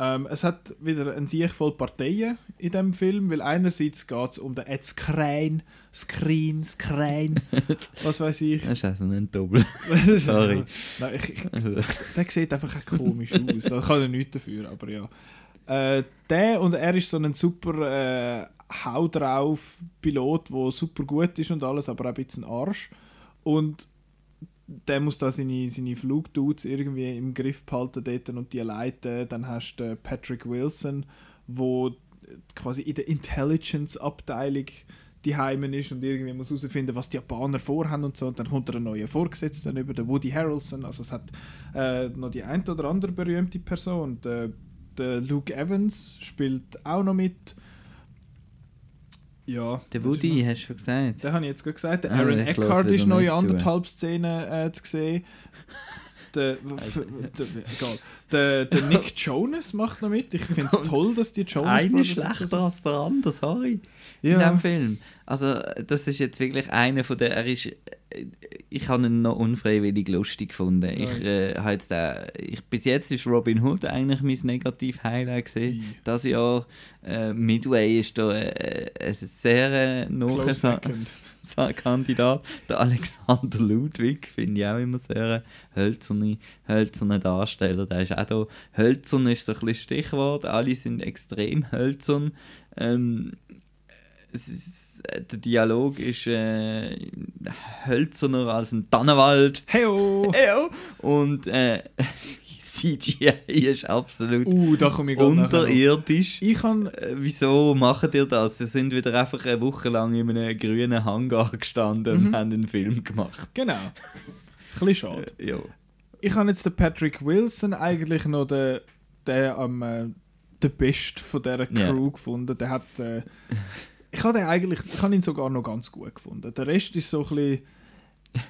S1: Ähm, es hat wieder ein Sieg voll Parteien in dem Film, weil einerseits geht es um den Ed Skrein, Screen, Skrein, was weiß ich.
S2: Das ist also ein Doppel. Sorry.
S1: Nein, ich, ich,
S2: Also,
S1: der sieht einfach komisch aus. Da kann er nichts dafür, aber ja. Äh, der und er ist so ein super äh, Hau drauf Pilot, der super gut ist und alles, aber auch ein bisschen Arsch. Und der muss da seine, seine Flugdudes irgendwie im Griff behalten dort und die leiten. Dann hast du Patrick Wilson, wo quasi in der Intelligence-Abteilung die Heimen ist und irgendwie muss herausfinden, was die Japaner vorhaben und so. Und dann kommt er ein neuer Vorgesetzter über den Woody Harrelson. Also es hat äh, noch die ein oder andere berühmte Person. Der, der Luke Evans spielt auch noch mit. Ja.
S2: der Woody, hast du schon gesagt.
S1: den habe ich jetzt gerade gesagt. Der
S2: Ah,
S1: Aaron
S2: lasse
S1: Eckhart ist noch in anderthalb Szenen äh, zu sehen. Der, egal. Der, der Nick Jonas macht noch mit. Ich finde es toll, dass die Jonas Brothers
S2: schlechter als der andere, sorry. In
S1: Ja.
S2: diesem Film. Also, das ist jetzt wirklich einer von der. Er ist, äh, ich habe ihn noch unfreiwillig lustig gefunden. Ich, äh, jetzt den, ich, bis jetzt ist Robin Hood eigentlich mein Negativ-Highlight gesehen.
S1: Ei.
S2: Das Jahr äh, Midway ist da äh, ein sehr äh, naher
S1: second.
S2: Sa- Kandidat. Der Alexander Ludwig finde ich auch immer sehr hölzerne, hölzerne Darsteller. Der ist auch da. Hölzern ist so ein bisschen Stichwort. Alle sind extrem hölzern. Ähm, es ist, äh, der Dialog ist äh, hölzerner als ein Tannenwald.
S1: Heyo!
S2: Ja. Und äh, CGI ist absolut
S1: Uh,
S2: unterirdisch.
S1: Ich kann
S2: Äh, Wieso machen ihr das? Sie sind wieder einfach eine Woche lang in einem grünen Hangar gestanden
S1: Mhm.
S2: und haben einen Film gemacht.
S1: Genau. Ein bisschen schade.
S2: Ja.
S1: Ich habe jetzt den Patrick Wilson eigentlich noch den, den am äh, der Best von dieser. Crew gefunden. Der hat äh, ich habe den eigentlich ich habe ihn sogar noch ganz gut gefunden. Der Rest ist so ein bisschen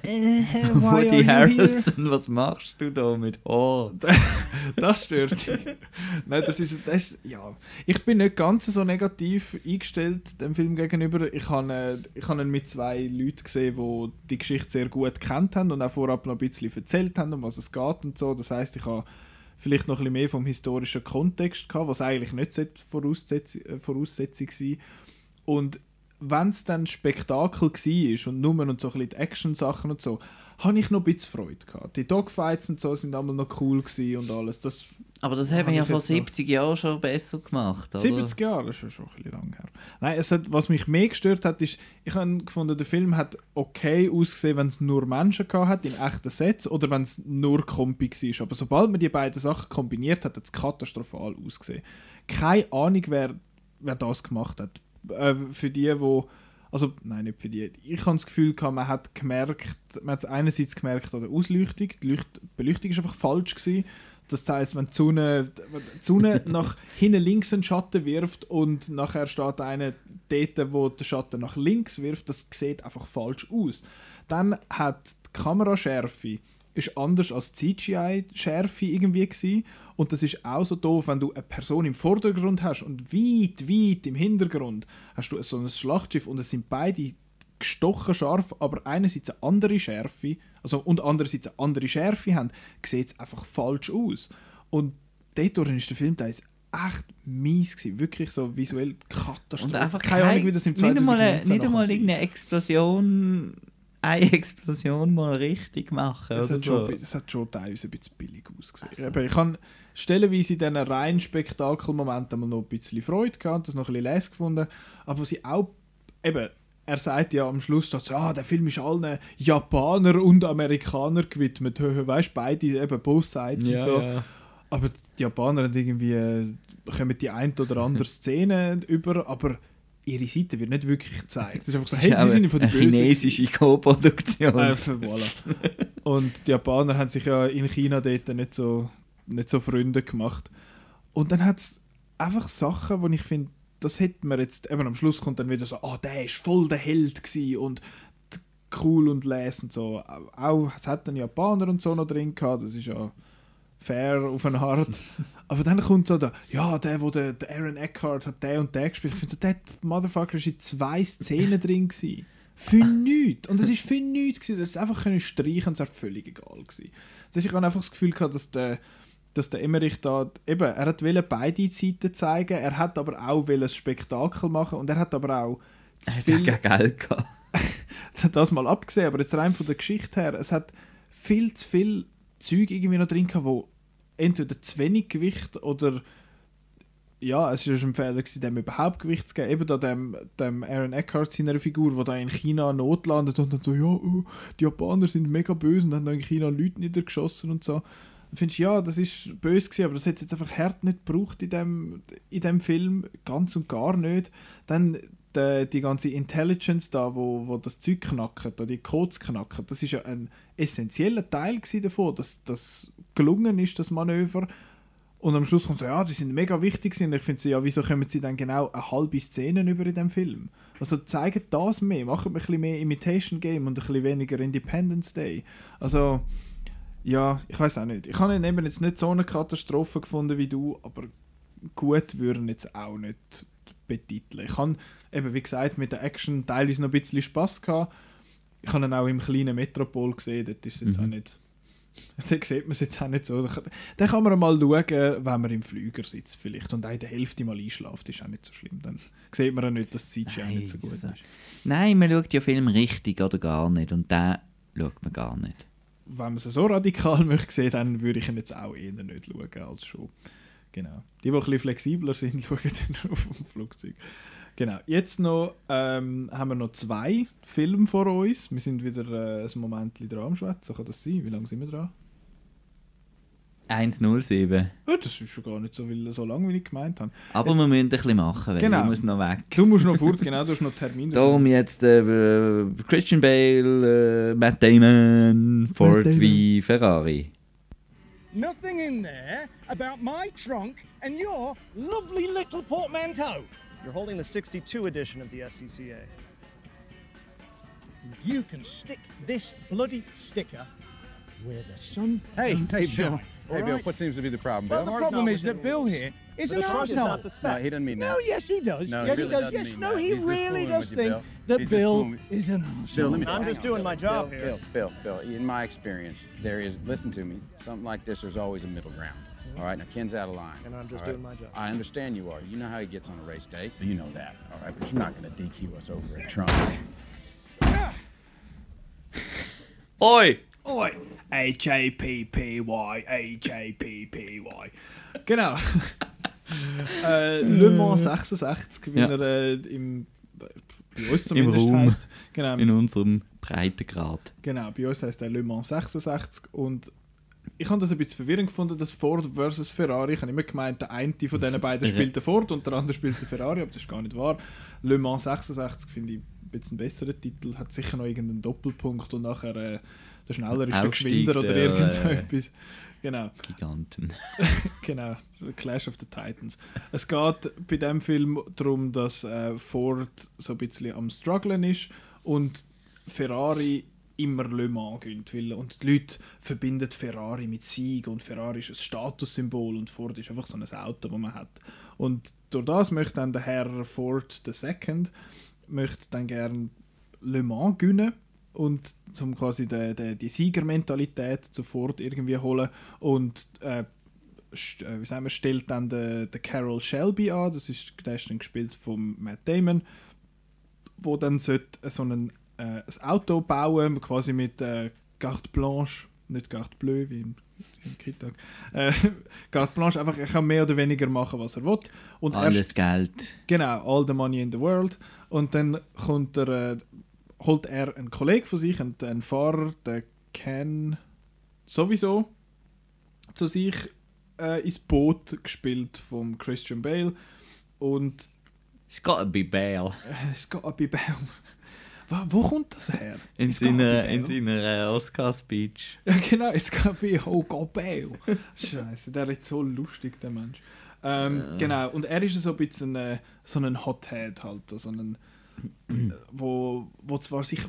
S1: äh,
S2: Woody? Harrelson, was machst du da mit Haar?
S1: Das stört dich. Nein, das ist, das ist, ja. Ich bin nicht ganz so negativ eingestellt dem Film gegenüber. Ich habe, äh, ich habe ihn mit zwei Leuten gesehen, die die Geschichte sehr gut kennt haben und auch vorab noch ein bisschen erzählt haben, um was es geht und so. Das heißt, ich habe vielleicht noch ein bisschen mehr vom historischen Kontext gehabt, was eigentlich nicht sollte Voraussetzung, äh, Voraussetzung sein Und wenn es dann Spektakel war und Nummern und so ein bisschen die Action-Sachen und so, habe ich noch ein bisschen Freude gehabt. Die Dogfights und so sind einmal noch cool gewesen und alles. Das
S2: Aber das
S1: Hab
S2: haben wir ja vor
S1: jetzt noch-
S2: 70 Jahren schon besser gemacht, oder?
S1: 70 Jahre, das ist ja schon ein bisschen lang her. Nein, es hat, was mich mehr gestört hat, ist, ich habe gefunden, der Film hat okay ausgesehen, wenn es nur Menschen hat, in echten Sets, oder wenn es nur Kompi war. Aber sobald man die beiden Sachen kombiniert hat, hat es katastrophal ausgesehen. Keine Ahnung, wer, wer das gemacht hat. Äh, für die, wo also nein, nicht für die. Ich habe das Gefühl, gehabt, man hat gemerkt, man hat es einerseits gemerkt an der Ausleuchtung, die Leucht Beleuchtung ist einfach falsch gewesen. Das heißt, wenn die Sonne, wenn die Sonne nach hinten links einen Schatten wirft und nachher steht einer dort, wo der Schatten nach links wirft, das sieht einfach falsch aus. Dann hat die Kameraschärfe ist anders als die CGI-Schärfe irgendwie gewesen. Und das ist auch so doof, wenn du eine Person im Vordergrund hast und weit, weit im Hintergrund hast du so ein Schlachtschiff und es sind beide gestochen scharf, aber einerseits eine andere Schärfe, also und andererseits eine andere Schärfe haben, sieht es einfach falsch aus. Und dort ist der Film teils echt mies gewesen, wirklich so visuell Katastrophe.
S2: Und einfach
S1: keine Ahnung, wie das im
S2: nicht einmal,
S1: 2019
S2: nicht einmal irgendeine Explosion, eine Explosion mal richtig machen
S1: Es
S2: oder
S1: hat,
S2: so.
S1: schon, hat schon teilweise ein bisschen billig ausgesehen. Aber ich habe stellenweise in diesen reinen Spektakelmomenten mal noch ein bisschen Freude gehabt, das noch ein bisschen les gefunden. Aber was ich auch, eben, er sagt ja am Schluss, dass ah, der Film ist allen Japaner und Amerikaner gewidmet. Weißt beide eben both sides und so. Aber die Japaner haben irgendwie, äh, kommen die ein oder andere Szene über, aber ihre Seite wird nicht wirklich gezeigt. Es ist einfach so, hey,
S2: Ist
S1: sie sind von der Bösen.
S2: chinesische Co-Produktion.
S1: Äh, voilà. Und die Japaner haben sich ja in China dort nicht so, nicht so Freunde gemacht. Und dann hat es einfach Sachen, wo ich finde, das hätte man jetzt, eben am Schluss kommt dann wieder so, ah, der ist voll der Held gewesen und cool und les und so. Auch, es hat dann Japaner und so noch drin gehabt, das ist ja fair auf eine Art. Aber dann kommt so der, ja, der, wo der, der Aaron Eckhart hat der und der gespielt. Ich finde so, der Motherfucker ist in zwei Szenen drin gewesen. Für nichts. Und das ist für nichts gewesen. Das ist einfach können streichen, es wäre völlig egal gewesen. Das heißt, ich habe einfach das Gefühl gehabt, dass der, dass der Emmerich da, eben, er hat wollte beide Seiten zeigen, er hat aber auch wollte ein Spektakel machen und er hat aber auch zu
S2: Er hat
S1: viel,
S2: kein Geld gehabt.
S1: das mal abgesehen, aber jetzt rein von der Geschichte her, es hat viel zu viel Zeug irgendwie noch drin gehabt, wo entweder zu wenig Gewicht oder ja, es war ein Fehler, gewesen, dem überhaupt Gewicht zu geben. Eben da dem, dem Aaron Eckhart seiner Figur, der da in China notlandet und dann so, ja, oh, die Japaner sind mega böse und haben da in China Leute niedergeschossen und so. Dann findest ja, das ist böse gewesen, aber das hat jetzt einfach hart nicht gebraucht in dem, in dem Film, ganz und gar nicht. Dann die, die ganze Intelligence da, wo, wo das Zeug knackt, da die Codes knacken, das ist ja ein essentieller Teil davon, dass das gelungen ist, das Manöver. Und am Schluss kommt so, ja, die sind mega wichtig. Und ich finde so, ja, wieso kommen sie dann genau eine halbe Szene über in dem Film? Also zeigen das mehr, machen ein bisschen mehr Imitation Game und ein bisschen weniger Independence Day. Also, ja, ich weiß auch nicht. Ich habe ihn eben jetzt nicht so eine Katastrophe gefunden wie du, aber gut würden jetzt auch nicht betiteln. Ich habe eben, wie gesagt, mit der Action teilweise noch ein bisschen Spass gehabt. Ich habe ihn auch im kleinen Metropol gesehen, dort ist jetzt
S2: Mhm.
S1: auch nicht... Da sieht man es jetzt auch nicht so. Da kann- Dann kann man mal schauen, wenn man im Flüger sitzt vielleicht und der Hälfte mal einschläft, ist auch nicht so schlimm. Dann sieht man auch nicht, dass das CGI
S2: Nein,
S1: nicht so gut ist.
S2: Nein, man schaut ja Film richtig oder gar nicht. Und den schaut man gar nicht.
S1: Wenn man es so radikal möchte sehen, dann würde ich ihn jetzt auch eher nicht schauen als schon. Genau. Die, die ein bisschen flexibler sind, schauen dann auf dem Flugzeug. Genau. Jetzt noch ähm, haben wir noch zwei Filme vor uns. Wir sind wieder äh, ein Moment dran am Schwätzen. Kann das sein? Wie lange sind wir dran?
S2: 107.
S1: Ja, das ist schon gar nicht so, viel, so lang, wie ich gemeint habe.
S2: Aber wir müssen ein bisschen machen, weil
S1: Genau.
S2: ich muss noch weg.
S1: Du musst noch fort, genau, du hast noch Termin.
S2: Darum jetzt äh, Christian Bale, äh, Matt Damon, Ford
S1: Damon.
S2: wie Ferrari.
S9: Nothing in there about my trunk and your lovely little portmanteau.
S10: You're holding the 62 edition of the SCCA.
S9: You can stick this bloody sticker where the sun
S7: Hey, hey,
S9: shine.
S7: Bill. Hey,
S9: all
S7: Bill,
S9: right?
S7: what seems to be the problem,
S9: Well,
S7: Bill?
S9: the
S10: Car's
S9: problem is that Bill
S10: rules.
S9: here is
S10: The
S9: an
S10: trunk is not
S9: arsehole.
S10: to
S7: No,
S10: spec.
S7: he doesn't mean that.
S9: No,
S7: that.
S9: yes, he does.
S7: No, he
S9: yes, he
S7: really
S9: does.
S7: doesn't
S9: Yes, no,
S7: that.
S9: he
S7: He's
S9: really does
S7: with you,
S9: think
S7: Bill.
S9: that
S7: He's
S9: Bill is an
S7: Bill, let me
S10: I'm just
S7: on.
S10: doing my job
S7: Bill,
S10: here.
S7: Bill, Bill, Bill, in my experience, there is, listen to me, something like this, there's always a middle ground. All right, now Ken's out of line.
S10: And I'm just
S7: all
S10: doing my job.
S7: I understand you are. You know how he gets on a race day. You know that, all right? But you're not going to DQ us over at Trump.
S2: Oi!
S1: Oi! H-A-P-P-Y, H-A-P-P-Y. Genau. äh, Le Mans 66, wie
S2: Ja.
S1: er äh, im, bei uns
S2: Im
S1: zumindest
S2: Raum.
S1: heisst. Genau,
S2: In unserem Breitengrad.
S1: genau, bei uns heisst er Le Mans 66 und ich habe das ein bisschen verwirrend gefunden, das Ford versus Ferrari. Ich habe immer gemeint, der eine von diesen beiden spielt den Ford und der andere spielt den Ferrari, aber das ist gar nicht wahr. Le Mans 66 finde ich ein bisschen einen besseren Titel, hat sicher noch irgendeinen Doppelpunkt und nachher äh, der schneller ist der Geschwinder oder
S2: der,
S1: irgend so
S2: äh,
S1: etwas. Genau,
S2: Giganten.
S1: genau, Clash of the Titans. Es geht bei dem Film darum, dass äh, Ford so ein bisschen am strugglen ist und Ferrari immer Le Mans gönnt. Weil, und die Leute verbinden Ferrari mit Sieg und Ferrari ist ein Statussymbol und Ford ist einfach so ein Auto, das man hat. Und durch das möchte dann der Herr Ford II möchte dann gerne Le Mans gewinnen und zum quasi de, de, die Siegermentalität zu Ford irgendwie holen und äh, äh, wie sagen wir, stellt dann den, den Carol Shelby an, das ist, der ist dann gespielt von Matt Damon, wo dann sollte so einen, äh, ein Auto bauen, quasi mit äh, Carte Blanche, nicht Carte Bleue, wie im Kittag. Äh, Carte Blanche einfach, er kann mehr oder weniger machen, was er will. Und
S2: Alles
S1: erst,
S2: Geld.
S1: genau, all the money in the world. Und dann kommt er, äh, holt er einen Kollegen von sich, einen, einen Fahrer, der Ken sowieso, zu sich äh, ins Boot gespielt vom Christian Bale. Und
S2: It's gotta be Bale.
S1: äh, es geht bei Bale. Wo, wo kommt das her?
S2: In
S1: gotta
S2: seiner,
S1: be
S2: in seiner äh, Oscar-Speech.
S1: Ja, genau, es gab wie Oh God Bale. Scheiße, der ist so lustig, der Mensch. Ähm, Genau, und er ist so ein bisschen äh, so ein Hothead halt, so ein, wo, wo zwar sich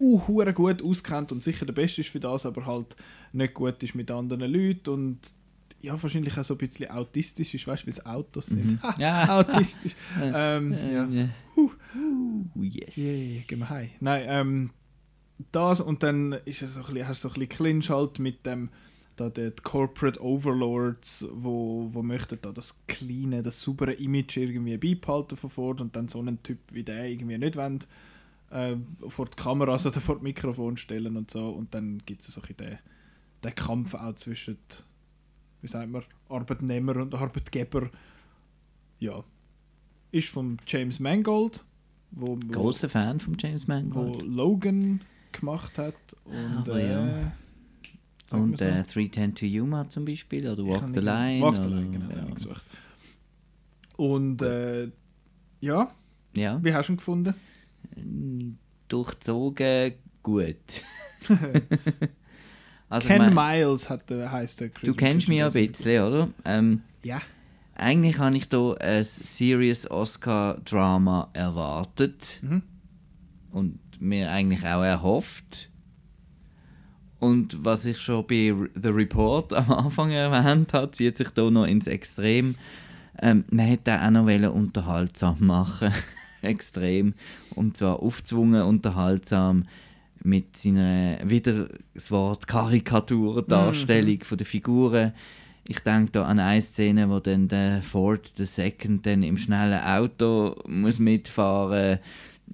S1: uh, gut auskennt und sicher der Beste ist für das, aber halt nicht gut ist mit anderen Leuten und ja, wahrscheinlich auch so ein bisschen autistisch ist, weißt du, wie es Autos sind.
S2: Ja.
S1: autistisch. ähm, ja.
S2: Ja. Uh, yes.
S1: Yeah, gehen wir heim. Nein, ähm, das und dann ist es so ein bisschen, hast du so ein bisschen Clinch halt mit dem da die Corporate Overlords, wo, wo möchten da das cleane, das saubere Image irgendwie beibehalten von Ford und dann so einen Typ wie der irgendwie nicht wollen, äh, vor die Kameras oder vor das Mikrofon stellen und so und dann gibt es so ein den, den Kampf auch zwischen, wie sagt man, Arbeitnehmer und Arbeitgeber. Ja. Ist von James Mangold, wo, wo
S2: Großer Fan von James
S1: wo
S2: Mangold.
S1: Logan gemacht hat und
S2: Aber
S1: äh,
S2: ja.
S1: Sag
S2: Und äh,
S1: noch.
S2: 310 to Yuma zum Beispiel. Oder Walk the Line.
S1: Walk the Line, genau,
S2: ja.
S1: gesucht. Und äh, ja,
S2: ja.
S1: wie hast du ihn gefunden?
S2: Durchzogen gut. also,
S1: Ken
S2: ich mein,
S1: Miles hat, äh, heisst der
S2: du kennst mich ja ein bisschen, oder? Ähm,
S1: Ja.
S2: eigentlich habe ich hier ein serious Oscar-Drama erwartet.
S1: Mhm.
S2: Und mir eigentlich auch erhofft. Und was ich schon bei The Report am Anfang erwähnt habe, zieht sich hier noch ins Extrem. Ähm, man hätte auch noch unterhaltsam machen. Extrem. Und zwar aufzwungen unterhaltsam mit seiner, wieder das Wort Karikatur-Darstellung von der Figuren. Ich denke da an eine Szene, wo dann der Ford II dann im schnellen Auto muss mitfahren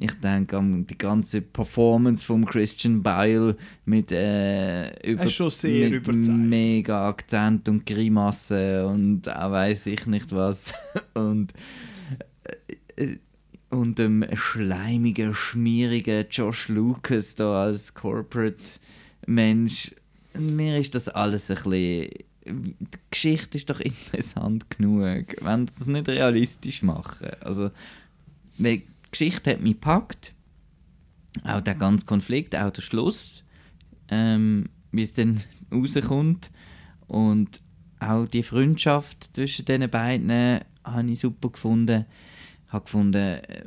S2: Ich denke an die ganze Performance von Christian Bale mit, äh, über, mit mega Akzent und Grimasse und auch weiß ich nicht was. und äh, und dem schleimigen, schmierigen Josh Lucas da als Corporate-Mensch. Mir ist das alles ein bisschen... Die Geschichte ist doch interessant genug, wenn sie das nicht realistisch machen. Also, Geschichte hat mich gepackt. Auch der ganze Konflikt, auch der Schluss, ähm, wie es dann rauskommt. Und auch die Freundschaft zwischen den beiden habe ich super gefunden. Ich habe gefunden, äh,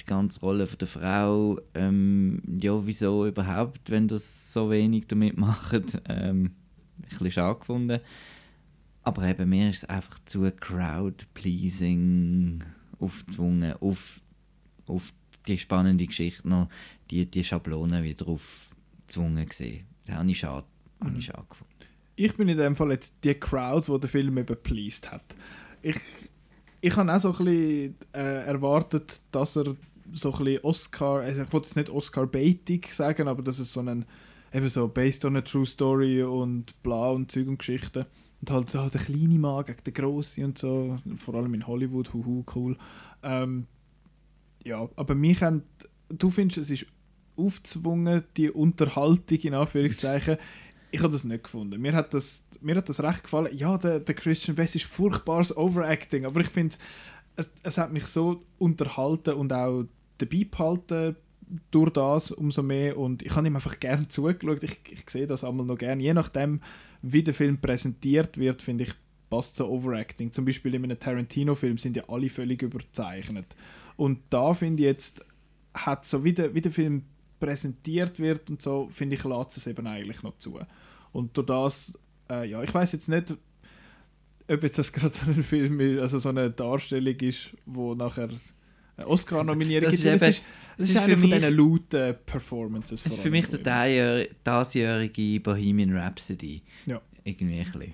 S2: die ganze Rolle der Frau, ähm, ja, wieso überhaupt, wenn das so wenig damit macht, ähm, ein bisschen schade gefunden. Aber eben, mir ist es einfach zu crowd-pleasing aufgezwungen, auf, auf die spannende Geschichte noch, die, die Schablone wieder aufgezwungen gesehen. Das habe ich schade, habe ich schade gefunden.
S1: Ich bin in dem Fall jetzt die Crowd, die der Film eben pleased hat. Ich, ich habe auch so ein bisschen äh, erwartet, dass er so ein bisschen Oscar, also ich wollte jetzt nicht Oscar-baitig sagen, aber dass es so einen, eben so based on a true story und bla und Zeug und Geschichten. Und halt so der kleine Mann gegen den grossen und so, vor allem in Hollywood, huhu, cool. Ähm, ja, aber mich haben, du findest, es ist aufzwungen, die Unterhaltung in Anführungszeichen. Ich habe das nicht gefunden. Mir hat das, mir hat das recht gefallen. Ja, der, der Christian Best ist furchtbares Overacting, aber ich finde, es, es hat mich so unterhalten und auch dabei behalten durch das umso mehr und ich habe ihm einfach gerne zugeschaut. Ich, ich sehe das einmal noch gerne. Je nachdem, wie der Film präsentiert wird, finde ich, passt so Overacting. Zum Beispiel in einem Tarantino-Film sind ja alle völlig überzeichnet. Und da finde ich jetzt, hat so wie der, wie der Film präsentiert wird und so, finde ich, lässt es eben eigentlich noch zu. Und durch das, äh, ja, ich weiß jetzt nicht, ob jetzt das gerade so ein Film ist, also so eine Darstellung ist, wo nachher eine Oscar-Nominierung gibt.
S2: eben-
S1: es ist, es
S2: ist
S1: ist
S2: für
S1: einer von
S2: mich-
S1: diesen lauten Performances.
S2: Das ist für mich der diesjährige Bohemian Rhapsody.
S1: Ja.
S2: Irgendwie ein bisschen.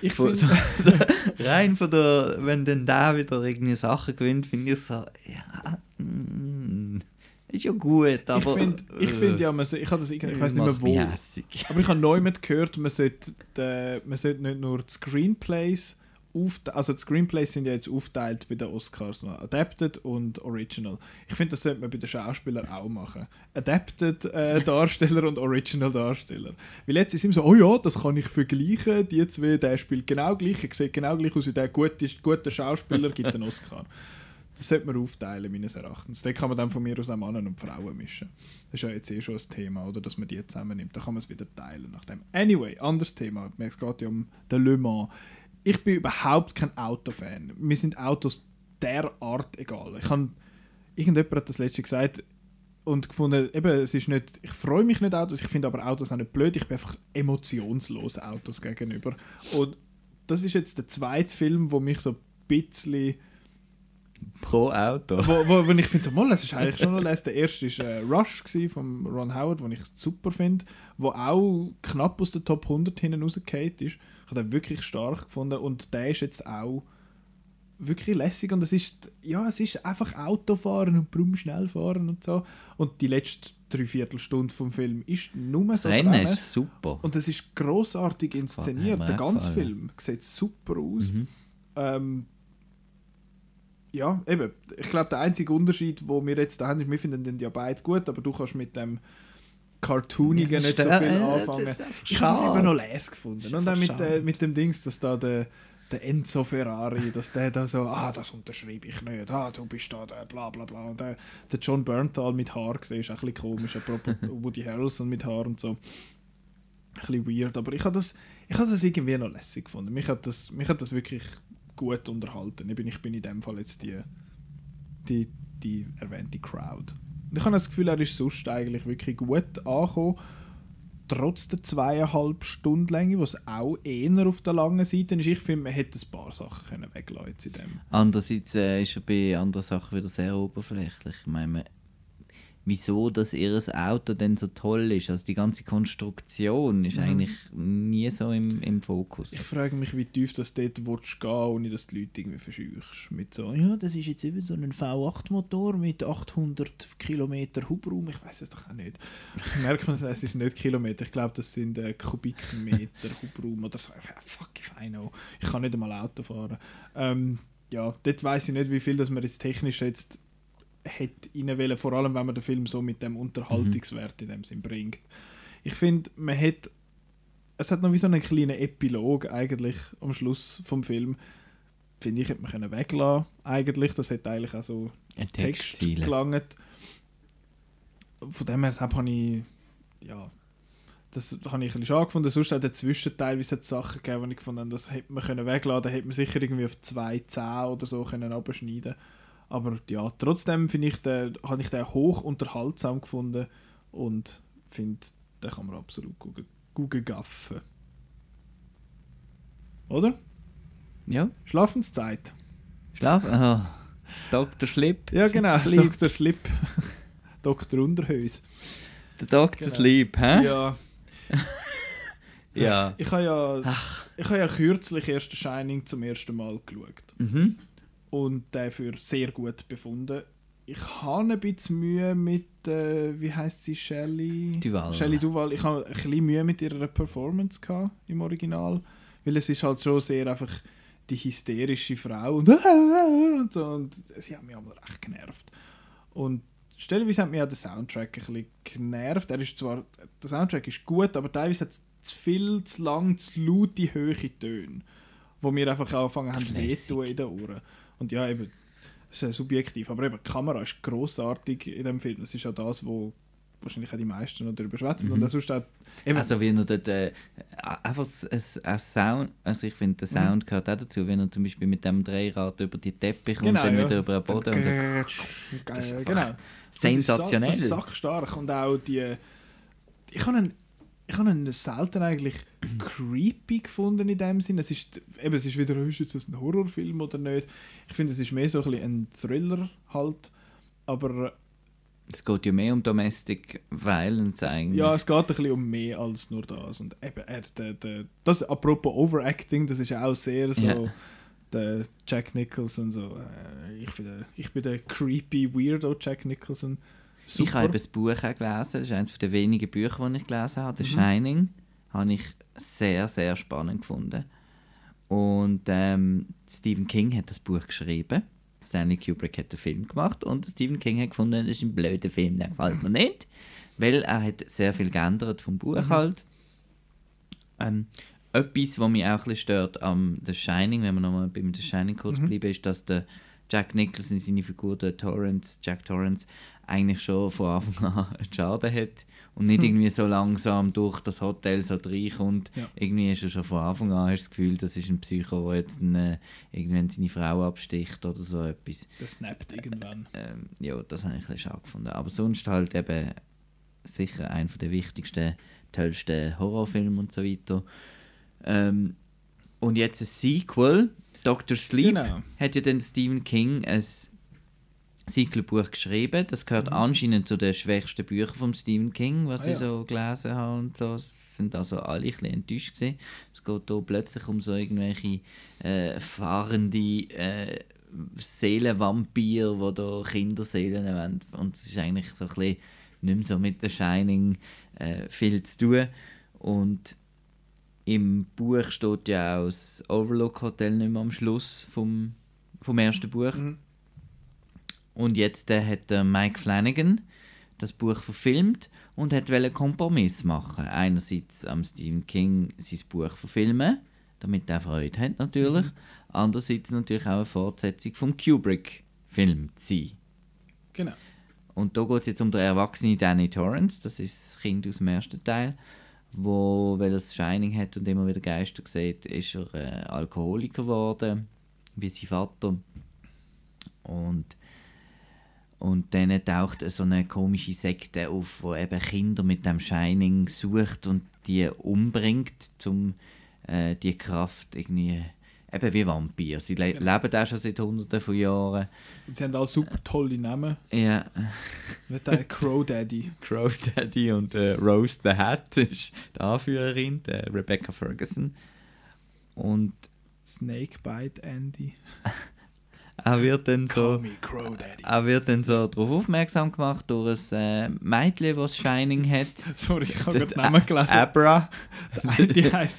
S1: Ich
S2: Von- so, so, rein von der, wenn dann da wieder irgendwie Sachen gewinnt, finde ich so, ja, mm, ist ja gut, aber...
S1: ich finde, ich find, ja, man, so- ich, das, ich, ich weiß nicht mehr wo. Aber ich habe neu mit gehört, man sollte, äh, man sollte nicht nur die Screenplays also die Screenplays sind ja jetzt aufteilt bei den Oscars, Adapted und Original. Ich finde, das sollte man bei den Schauspielern auch machen. Adapted äh, Darsteller und Original Darsteller. Weil jetzt ist es immer so, oh ja, das kann ich vergleichen, die zwei, der spielt genau gleich, er sieht genau gleich aus wie der gute, gute Schauspieler, gibt einen Oscar. Das sollte man aufteilen, meines Erachtens. Da kann man dann von mir aus auch Männer und Frauen mischen. Das ist ja jetzt eh schon ein Thema, oder? Dass man die zusammennimmt. Da kann man es wieder teilen nach dem. Anyway, anderes Thema. Es geht ja um den Le Mans. Ich bin überhaupt kein Autofan. Mir sind Autos derart egal. Ich habe irgendjemand hat das letzte gesagt und gefunden, eben, es ist nicht, ich freue mich nicht Autos, ich finde aber Autos auch nicht blöd, ich bin einfach emotionslos Autos gegenüber. Und das ist jetzt der zweite Film, wo mich so ein bisschen
S2: Pro Auto.
S1: wo, wo, wo ich finde, so, mal, es ist eigentlich schon noch. Der erste war äh, Rush von Ron Howard, den ich super finde, wo auch knapp aus der Top 100 hinten rausgefallen ist. Ich habe den wirklich stark gefunden und der ist jetzt auch wirklich lässig und es ist, ja, es ist einfach Autofahren und Brumm schnell fahren und so. Und die letzte Dreiviertelstunde vom Film ist nur so
S2: Rennen
S1: Rennen.
S2: ist super.
S1: Und es ist großartig inszeniert. Der ganze
S2: gefallen.
S1: Film sieht super aus.
S2: Mhm.
S1: Ähm, ja, eben. Ich glaube, der einzige Unterschied, wo wir jetzt da haben, ist, wir finden den ja beide gut, aber du kannst mit dem Cartoonigen
S2: Ja,
S1: nicht so viel
S2: äh,
S1: anfangen. Ich habe das
S2: schade.
S1: eben noch les gefunden. Und dann mit, äh, mit dem Dings, dass da der, der Enzo Ferrari, dass der da so, ah, das unterschreibe ich nicht, ah, du bist da, der, bla bla bla. Und der, der John Bernthal mit Haar gesehen, ist auch ein bisschen komisch, apropos Woody Harrelson mit Haar und so. Ein bisschen weird, aber ich habe das, ich habe das irgendwie noch lässig gefunden. Mich hat das, mich hat das wirklich gut unterhalten. Ich bin, ich bin in dem Fall jetzt die, die, die erwähnte Crowd. Ich habe das Gefühl, er ist sonst eigentlich wirklich gut angekommen. Trotz der zweieinhalb Stunden Länge, was auch eher auf der langen Seite ist. Ich finde, man hätte ein paar Sachen können weglassen in.
S2: Andererseits äh, ist er bei anderen Sachen wieder sehr oberflächlich. Ich meine, wieso dass ihr Auto denn so toll ist. Also die ganze Konstruktion ist
S1: Mhm.
S2: eigentlich nie so im, im Fokus.
S1: Ich frage mich, wie tief das dort willst gehen, ohne dass die Leute irgendwie verscheuchst. Mit so, ja, das ist jetzt eben so ein V8-Motor mit 800 Kilometer Hubraum. Ich weiß es doch auch nicht. Ich merke, man, es ist nicht Kilometer. Ich glaube, das sind äh, Kubikmeter Hubraum oder so. Fuck if I know. Ich kann nicht einmal Auto fahren. Ähm, ja, dort weiß ich nicht, wie viel das man jetzt technisch jetzt hätte rein vor allem wenn man den Film so mit dem Unterhaltungswert in dem Sinn bringt. Ich finde, man hätte es hat noch wie so einen kleinen Epilog eigentlich am Schluss vom Film. Finde ich, hätte man können weglassen eigentlich. Das hätte eigentlich auch so
S2: Ein
S1: Text gelangt. Von dem her habe ich ja das habe ich ein bisschen gefunden. Sonst hat der Zwischenteil, wie es hat Sachen gegeben, die ich gefunden habe, das hätte man können weglassen Da hätte man sicher irgendwie auf 2,10 oder so können abschneiden Aber ja, trotzdem finde ich den, habe ich den hoch unterhaltsam gefunden und finde, den kann man absolut gut, gaffen. Oder?
S2: Ja,
S1: Schlafenszeit.
S2: Schlaf. Oh. Dr. Slip.
S1: Ja, genau.
S2: Sleep.
S1: Dr. Slip. Dr. Unterhös.
S2: Der Dr.
S1: Genau.
S2: Sleep, hä?
S1: Ja.
S2: Ja.
S1: Ich habe ja, ich habe ja kürzlich erst Shining zum ersten Mal geschaut.
S2: Mhm.
S1: Und den für sehr gut befunden. Ich habe ein bisschen Mühe mit, äh, wie heißt sie, Shelley?
S2: Duval.
S1: Shelley Duval. Ich habe ein bisschen Mühe mit ihrer Performance gehabt, im Original. Weil es ist halt schon sehr einfach die hysterische Frau und, und so. Und sie hat mich aber recht genervt. Und stellenweise hat mich auch der Soundtrack ein bisschen genervt. Er ist zwar, der Soundtrack ist gut, aber teilweise hat es zu viel, zu lang, zu laute, hohe Töne, wo mir einfach angefangen haben weh
S2: Classic.
S1: zu tun in den Ohren. Und ja, eben, das ist ja subjektiv, aber eben, die Kamera ist grossartig in dem Film. Das ist ja das, wo wahrscheinlich auch die meisten noch darüber schwätzen. Und sonst auch, eben,
S2: Also wie er dort äh, einfach ein, ein Sound, also ich finde der
S1: Mhm.
S2: Sound gehört auch dazu, wenn er zum Beispiel mit dem Drehrad über die Teppich
S1: Genau,
S2: und dann
S1: ja.
S2: wieder über den Boden und so. Das ist
S1: genau.
S2: sensationell.
S1: Das ist sackstark. Und auch die. Ich habe einen, ich habe einen selten eigentlich creepy gefunden in dem Sinn. Es ist, eben, es ist wieder, oh, ist jetzt das ein Horrorfilm oder nicht? Ich finde, es ist mehr so ein, ein Thriller halt. Aber
S2: Es geht ja mehr um Domestic Violence eigentlich.
S1: ja, es geht ein bisschen um mehr als nur das. Und eben, er, der, der, das, apropos Overacting, das ist auch sehr so.
S2: Ja.
S1: Der Jack Nicholson, so. Äh, ich, bin der, ich bin der creepy Weirdo Jack Nicholson.
S2: Ich
S1: Super.
S2: habe eben das Buch auch gelesen. Das ist eines der wenigen Bücher, die ich gelesen habe. The
S1: Mhm.
S2: Shining. Habe ich sehr, sehr spannend gefunden. Und ähm, Stephen King hat das Buch geschrieben. Stanley Kubrick hat den Film gemacht und Stephen King hat gefunden, das ist ein blöder Film, der gefällt mir nicht. Weil er hat sehr viel geändert vom Buch
S1: Mhm.
S2: halt. Ähm, etwas, was mich auch ein bisschen stört am The Shining, wenn wir nochmal beim The Shining kurz
S1: Mhm.
S2: bleiben, ist, dass der Jack Nicholson, seine Figur, der Torrance, Jack Torrance, eigentlich schon von Anfang an Schaden hat und nicht irgendwie so langsam durch das Hotel so reinkommt.
S1: Ja.
S2: Irgendwie ist er schon von Anfang an hast das Gefühl, das ist ein Psycho, der jetzt eine, irgendwann seine Frau absticht oder so etwas.
S1: Das snappt irgendwann.
S2: Ähm, ja, das habe ich ein bisschen schade gefunden. Aber sonst halt eben sicher einer der wichtigsten, tollsten Horrorfilme und so weiter. Ähm, und jetzt ein Sequel, Dr. Sleep,
S1: Genau.
S2: hat ja dann Stephen King ein Sequelbuch geschrieben. Das gehört anscheinend zu den schwächsten Büchern von Stephen King, was
S1: Mhm. Ah,
S2: ich
S1: ja.
S2: so gelesen habe. Und so. Es sind also alle ein bisschen enttäuscht gewesen. Es geht hier plötzlich um so irgendwelche äh, fahrende äh, Seelenvampire, die da Kinderseelen wollen. Und es ist eigentlich so ein bisschen nicht mehr so mit The Shining äh, viel zu tun. Und im Buch steht ja auch das Overlook Hotel nicht mehr am Schluss vom, vom ersten Buch.
S1: Mhm.
S2: Und jetzt äh, hat der Mike Flanagan das Buch verfilmt und hat einen Kompromiss machen. Einerseits am Stephen King sein Buch verfilmen, damit er Freude hat natürlich. Andererseits natürlich auch eine Fortsetzung vom Kubrick-Film zu sein.
S1: Genau.
S2: Und da geht es jetzt um den erwachsenen Danny Torrance, das ist das Kind aus dem ersten Teil, wo, weil er das Shining hat und immer wieder Geister sieht, ist er äh, Alkoholiker geworden, wie sein Vater. Und, und dann taucht so eine komische Sekte auf, wo eben Kinder mit dem Shining sucht und die umbringt, um äh, die Kraft irgendwie, eben wie Vampire. Sie le
S1: Genau.
S2: leben auch schon seit hunderten von Jahren.
S1: Und sie haben alle super tolle Namen.
S2: Ja.
S1: Nicht der Crow Daddy.
S2: Crow Daddy und äh, Rose the Hat ist die Anführerin, der Rebecca Ferguson. Und
S1: Snakebite Andy.
S2: er wird dann so, er wird dann so darauf aufmerksam gemacht durch ein äh, Mädchen, das Shining hat.
S1: Sorry, ich habe gerade den Namen gelesen.
S2: Abra.
S1: Die heisst,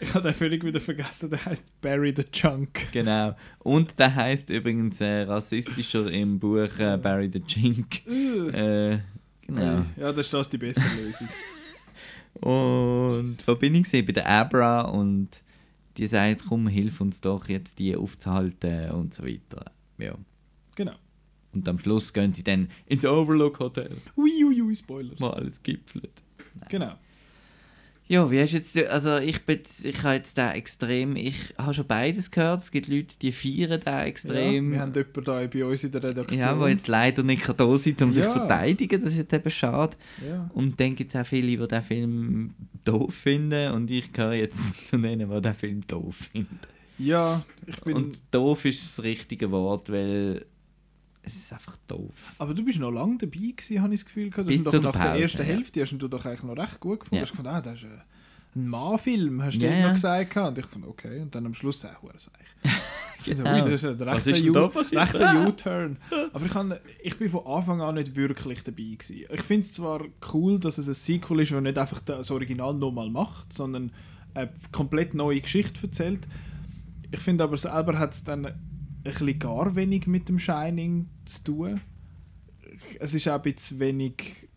S1: ich habe den völlig wieder vergessen, der heißt Barry the Chunk.
S2: Genau. Und der heißt übrigens äh, rassistischer im Buch äh, Barry the Chink. äh, genau.
S1: Ja, das ist das die bessere Lösung.
S2: Und wo bin ich gesehen? Bei der Abra und die sagt, komm, hilf uns doch jetzt die aufzuhalten und so weiter. Ja.
S1: Genau.
S2: Und am Schluss gehen sie dann ins Overlook Hotel,
S1: Ui, ui, ui, Spoilers.
S2: wo alles gipfelt.
S1: Genau.
S2: Ja, wie hast jetzt, also ich bin, ich habe jetzt da extrem, ich habe schon beides gehört, es gibt Leute, die feiern da extrem.
S1: Ja, wir haben jemanden da bei uns in der Redaktion.
S2: Ja, die jetzt leider nicht kann da sind, um sich
S1: Ja.
S2: zu verteidigen, das ist jetzt eben schade.
S1: Ja.
S2: Und dann gibt es auch viele, die den Film doof finden und ich gehöre jetzt zu denen, die den Film doof finden.
S1: Ja, ich bin...
S2: Und doof ist das richtige Wort, weil es ist einfach doof.
S1: aber du bist noch lange dabei gewesen, habe ich das Gefühl gehabt. Du
S2: Bis
S1: hast doch
S2: der
S1: nach der
S2: Pause,
S1: ersten
S2: ja.
S1: Hälfte hast du doch eigentlich noch recht gut gefunden.
S2: Ja.
S1: Du hast gefunden, ah, das ist ein- Mann-Film, hast du
S2: Ja,
S1: noch gesagt. gehabt. Und ich fand, okay. Und dann am Schluss auch, hure Seich. Also,
S2: Genau.
S1: das ist ein rechter U-Turn. Aber ich, kann, ich bin von Anfang an nicht wirklich dabei gewesen. Ich finde es zwar cool, dass es ein Sequel ist, das nicht einfach das Original nochmal macht, sondern eine komplett neue Geschichte erzählt. Ich finde aber selber hat es dann bisschen gar wenig mit dem Shining zu tun. Es ist auch ein bisschen wenig...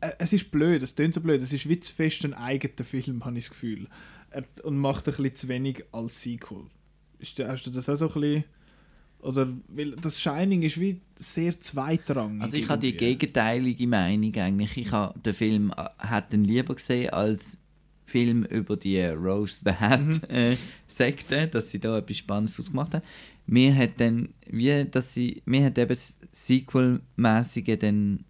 S1: Äh, Es ist blöd, es klingt so blöd, es ist wie zu fest ein eigener Film, habe ich das Gefühl. Und macht ein bisschen zu wenig als Sequel. Hast du das auch so ein bisschen... Oder, weil das Shining ist wie sehr zweitrangig.
S2: Also ich habe die
S1: irgendwie.
S2: gegenteilige Meinung eigentlich. Ich habe den Film äh, hätten lieber gesehen als Film über die Rose the Hat
S1: Mhm.
S2: äh, Sekte, dass sie da etwas Spannendes draus gemacht haben. Mir hat dann, wie, dass sie, mir hat eben das Sequel-mäßige dann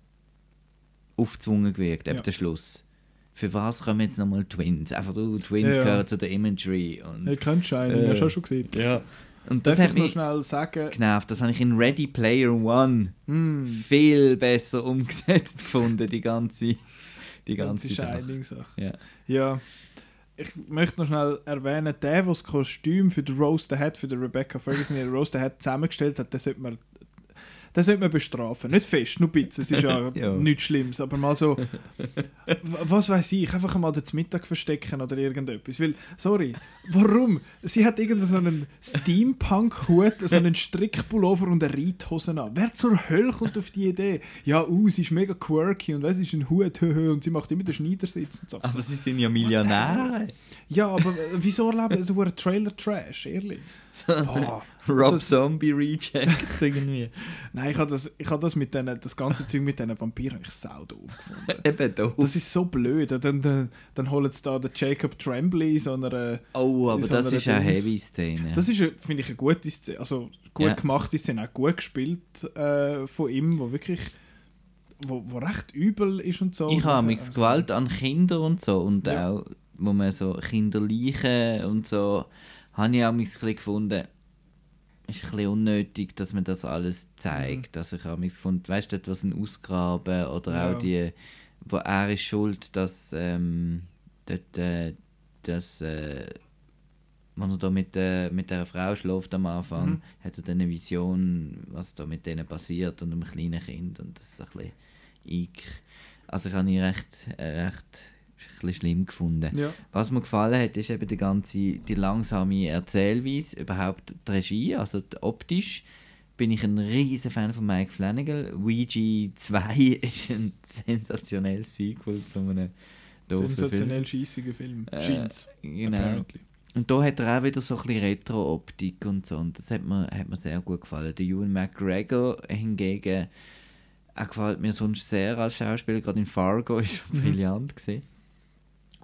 S2: aufgezwungen gewirkt, eben
S1: Ja.
S2: der Schluss. Für was kommen jetzt nochmal Twins? Einfach du, Twins
S1: Ja.
S2: gehört zu der Imagery. Und,
S1: Ich kenne Shining,
S2: Äh,
S1: hast du schon gesehen.
S2: ja. Und das
S1: Darf
S2: hat
S1: ich noch
S2: mich
S1: schnell sagen,
S2: genervt. Das habe ich in Ready Player One
S1: Hm.
S2: viel besser umgesetzt gefunden, die ganze, die ganze,
S1: ganze
S2: Sache.
S1: Shining-Sache.
S2: Ja.
S1: Ja. Ich möchte noch schnell erwähnen, der, der das Kostüm für die the Hat, für die Rebecca Ferguson, Rose the Hat zusammengestellt hat, der sollte man den sollte man bestrafen. Nicht fest, nur ein bisschen, es ist ja,
S2: Ja.
S1: nichts Schlimmes, aber mal so, was weiß ich, einfach mal den Mittag verstecken oder irgendetwas. Weil, sorry, warum? Sie hat irgendeinen so einen Steampunk-Hut, so einen Strickpullover und eine Reithosen an. Wer zur Hölle kommt auf die Idee? Ja, uh, sie ist mega quirky und was ist ein Hut und sie macht immer den Schneidersitz und so.
S2: Aber sie sind ja Millionäre.
S1: Ja, aber äh, wieso erleben so einen Trailer-Trash, ehrlich? Boah.
S2: Rob
S1: Das-
S2: Zombie Rejects irgendwie.
S1: Nein, ich habe das, ich hab das mit denen, das ganze Zeug mit diesen Vampiren ich sau doof gefunden.
S2: Eben da.
S1: Das ist so blöd. Dann, dann, dann holen sie da den Jacob Tremblay so einer...
S2: Oh, aber
S1: so
S2: das ist eine heavy Szene.
S1: Das ist, eine- finde ich, eine gute Szene. Also gut
S2: Ja.
S1: gemachte Szene, auch gut gespielt äh, von ihm, wo wirklich... Wo, wo recht übel ist und so.
S2: ich habe
S1: Also,
S2: nichts Gewalt an Kinder und so und
S1: Ja.
S2: auch, wo man so Kinderleichen und so, habe ich auch ein bisschen gefunden, ist ein bisschen unnötig, dass man das alles zeigt. Also ich habe mich gefunden, weißt du, dort, was ein Ausgraben oder
S1: Ja.
S2: auch die, wo er ist schuld, dass ähm, dort, äh, dass äh, wenn er da mit, äh, mit der Frau schläft am Anfang,
S1: Mhm.
S2: hat er dann eine Vision, was da mit denen passiert und einem kleinen Kind und das ist ein bisschen eik. Also ich habe ihn recht, äh, recht ein bisschen schlimm gefunden.
S1: Ja.
S2: Was mir gefallen hat, ist eben die ganze, die langsame Erzählweise, überhaupt die Regie, also die- optisch bin ich ein riesen Fan von Mike Flanagan. Ouija 2 ist ein sensationelles Sequel zu einem doofen
S1: Sensationell
S2: Film.
S1: scheissiger Film.
S2: Äh,
S1: Scheint's.
S2: Genau.
S1: Apparently.
S2: Und da hat er auch wieder so ein bisschen Retro-Optik und so. Und das hat mir, hat mir sehr gut gefallen. Der Ewan McGregor hingegen, er gefällt mir sonst sehr als Schauspieler. Gerade in Fargo ist er
S1: Mhm.
S2: brillant gesehen.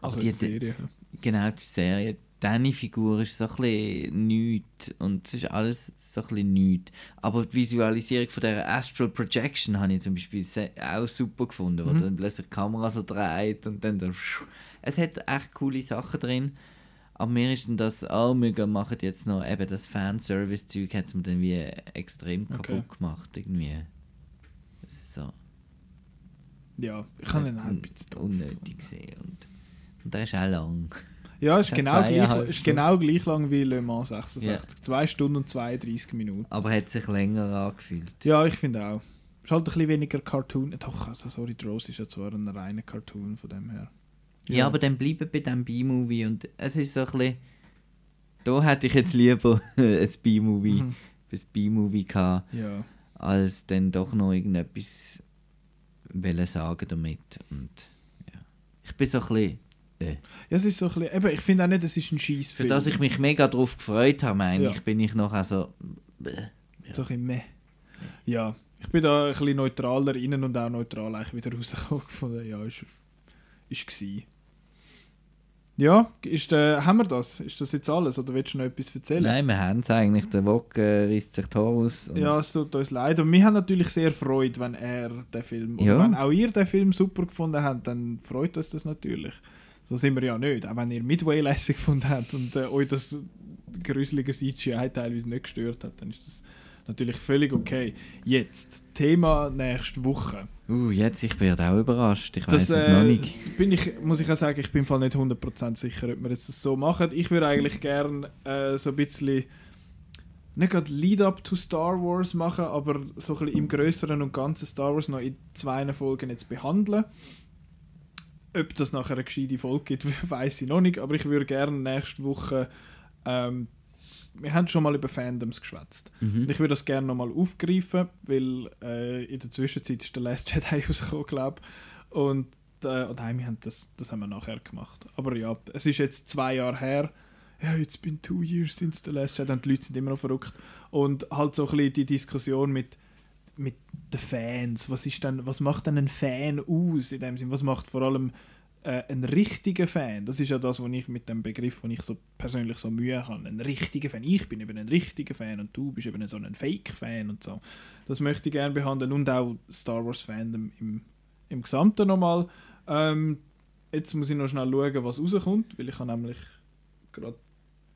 S1: Also
S2: die,
S1: die Serie.
S2: Genau, die Serie. Deine Figur ist so ein bisschen nichts und es ist alles so ein bisschen nichts. Aber die Visualisierung von der Astral Projection habe ich zum Beispiel auch super gefunden, wo
S1: Mhm.
S2: dann plötzlich die Kamera so dreht und dann so... Es hat echt coole Sachen drin. Aber mir ist dann das, oh, wir machen jetzt noch eben das Fanservice-Zeug, hat es mir dann wie extrem kaputt
S1: Okay.
S2: gemacht irgendwie. Das ist so...
S1: Ja, ich kann ihn auch ein bisschen
S2: unnötig gesehen und, und der ist auch lang.
S1: Ja, ist genau, gleich, ist genau gleich lang wie Le Mans 66. 2 Stunden und 32 Minuten.
S2: Aber hat sich länger angefühlt.
S1: Ja, ich finde auch. Ist halt ein bisschen weniger Cartoon. Doch, also sorry, die Rose ist ja zwar ein reiner Cartoon von dem her.
S2: Ja, aber dann bleiben bei diesem B-Movie und es ist so ein bisschen... Da hätte ich jetzt lieber ein B-Movie,
S1: Mhm.
S2: ein B-Movie gehabt,
S1: Ja.
S2: als dann doch noch irgendetwas sagen damit. Und ja. Ich bin so ein bisschen... Äh.
S1: Ja, es ist so ein bisschen, eben, ich finde auch nicht, es ist ein scheiß
S2: Für das ich mich mega drauf gefreut habe, meine
S1: Ja.
S2: ich, bin ich noch so... Bäh.
S1: So ein meh. Ja, ich bin da ein bisschen neutraler innen und auch neutral eigentlich wieder rausgekommen. Ja, ist, ist gsi. Ja, ist, äh, haben wir das? Ist das jetzt alles? Oder willst du noch etwas erzählen?
S2: Nein, wir haben es eigentlich. Der Wok äh, reißt sich die aus.
S1: Ja, es tut uns leid. Und wir haben natürlich sehr Freude, wenn er den Film, oder
S2: Ja.
S1: wenn auch ihr den Film super gefunden habt, dann freut uns das natürlich. So sind wir ja nicht. Auch wenn ihr Midway lässig gefunden habt und äh, euch das gruselige CGI teilweise nicht gestört hat, dann ist das natürlich völlig okay. Jetzt, Thema nächste Woche.
S2: Uh, jetzt, ich bin auch überrascht. Ich weiß es noch
S1: äh,
S2: nicht.
S1: Bin ich, muss ich auch sagen, ich bin im Fall nicht 100% sicher, ob wir jetzt das so machen. Ich würde eigentlich gerne äh, so ein bisschen nicht gerade Lead-up to Star Wars machen, aber so ein bisschen im Größeren und Ganzen Star Wars noch in zwei Folgen jetzt behandeln. Ob das nachher eine gescheite Folge gibt, weiß ich noch nicht, aber ich würde gerne nächste Woche. Ähm, wir haben schon mal über Fandoms geschwätzt.
S2: Mhm.
S1: Ich würde das gerne nochmal aufgreifen, weil äh, in der Zwischenzeit ist der Last Jedi rausgekommen, glaube ich. Und äh, und nein, wir haben das, das haben wir nachher gemacht. Aber ja, es ist jetzt zwei Jahre her. Ja, it's been two years since the Last Jedi und die Leute sind immer noch verrückt. Und halt so ein bisschen die Diskussion mit, mit den Fans. Was, ist denn, was macht denn ein Fan aus in dem Sinn? Was macht vor allem äh, ein richtiger Fan? Das ist ja das, was ich mit dem Begriff, wo ich so persönlich so Mühe habe. Ein richtiger Fan. Ich bin eben ein richtiger Fan und du bist eben so ein Fake-Fan und so. Das möchte ich gerne behandeln und auch Star Wars-Fandom im, im Gesamten nochmal. Ähm, jetzt muss ich noch schnell schauen, was rauskommt, weil ich habe nämlich gerade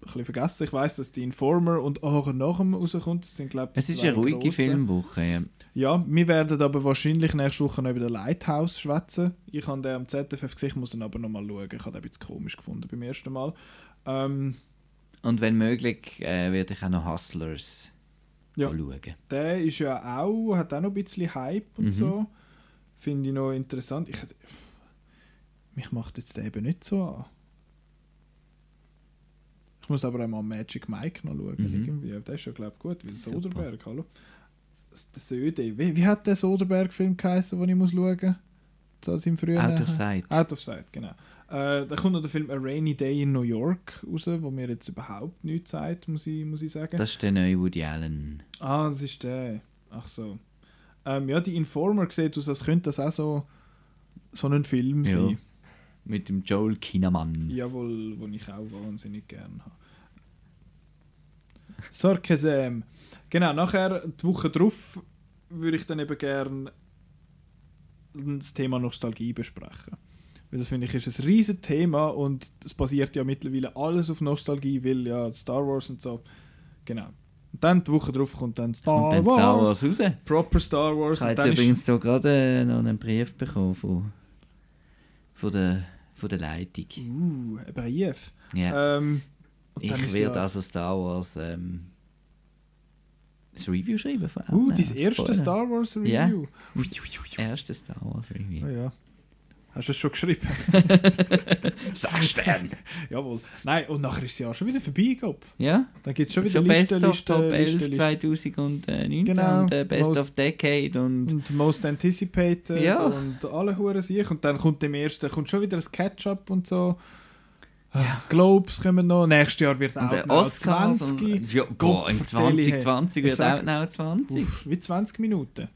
S1: bisschen vergessen. Ich weiß, dass die Informer und auch nach dem rauskommt. Das sind, glaub,
S2: Es ist eine ruhige
S1: grossen.
S2: Filmwoche. Ja.
S1: Ja, wir werden aber wahrscheinlich nächste Woche noch über den Lighthouse schwätzen. Ich habe den am ZFF gesehen, ich muss ihn aber noch mal schauen. Ich habe den ein bisschen komisch gefunden beim ersten Mal. Ähm,
S2: Und wenn möglich, äh, werde ich auch noch Hustlers
S1: Ja.
S2: schauen.
S1: Der ist ja auch, hat auch noch ein bisschen Hype und
S2: Mhm.
S1: so. Finde ich noch interessant. Ich, mich macht jetzt der eben nicht so an. Ich muss aber auch mal Magic Mike noch schauen.
S2: Mhm.
S1: Irgendwie. Der ist ja, glaube ich, gut, weil
S2: Super.
S1: Soderbergh, hallo. Das, Söde. Wie, wie hat der Soderbergh-Film geheißen, den ich muss schauen muss? So frühen
S2: Out of Sight.
S1: Out of Sight, genau. Äh, da kommt noch der Film A Rainy Day in New York raus, wo mir jetzt überhaupt nichts sagt, muss ich, muss ich sagen.
S2: Das ist der neue Woody Allen.
S1: Ah, das ist der. Ach so. Ähm, ja, die Informer sieht aus, als könnte das auch so, so ein Film
S2: Ja.
S1: sein.
S2: Mit dem Joel Kinnaman.
S1: Jawohl, den ich auch wahnsinnig gern habe. Sarkasm. Genau, nachher, die Woche drauf, würde ich dann eben gern das Thema Nostalgie besprechen. Weil das finde ich ist ein riesen Thema und es basiert ja mittlerweile alles auf Nostalgie, weil ja Star Wars und so. Genau. Und dann die Woche drauf kommt dann Star,
S2: Und dann
S1: Wars.
S2: Star Wars raus.
S1: Proper Star Wars.
S2: Ich habe jetzt übrigens so gerade äh, noch einen Brief bekommen von, von, der, von der Leitung.
S1: Uh, ein Brief.
S2: Ja.
S1: Ähm,
S2: ich werde
S1: ja,
S2: also Star Wars ähm, ein Review schreiben von
S1: Uh, dein erste. Star Wars
S2: Ja.
S1: Review.
S2: Erste Star Wars Review.
S1: Oh ja. Hast du es schon geschrieben?
S2: Du denn?
S1: Jawohl. Nein, und nachher ist es ja auch schon wieder vorbei, Kopf.
S2: Ja?
S1: Dann gibt es schon wieder
S2: so Best
S1: Listen,
S2: of Top 11
S1: Listen, Listen.
S2: 2019
S1: Genau.
S2: und äh, Best
S1: Most-
S2: of Decade und
S1: Und Most Anticipated
S2: Ja.
S1: und alle Huren sich. Und dann kommt dem ersten kommt schon wieder das Catch-up und so. Ja. Globes kommen noch. Nächstes Jahr wird auch noch
S2: Oscars
S1: 20.
S2: und- ja, boah,
S1: ich,
S2: 2020
S1: ich
S2: wird
S1: sag-
S2: Outnow 20.
S1: Uff, wie 20 Minuten?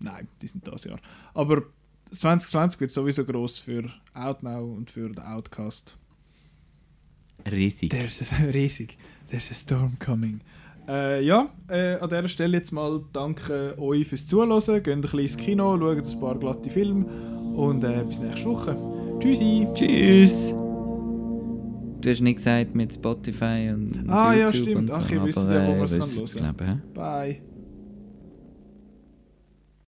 S1: Nein, die sind das Jahr. Aber 2020 wird sowieso gross für Outnow und für den Outcast.
S2: Riesig.
S1: There's a, riesig. There's a storm coming. Äh, ja, äh, an dieser Stelle jetzt mal danke euch fürs Zuhören. Geht ein bisschen ins Kino, schaut ein paar glatte Filme und äh, bis nächste Woche. Tschüssi!
S2: Tschüss! Du hast nicht gesagt mit Spotify und
S1: Ah, ja,
S2: YouTube
S1: stimmt.
S2: und so,
S1: Ach, wisst
S2: aber,
S1: ja, wo
S2: äh,
S1: man es kann hören.
S2: ich?
S1: Bye!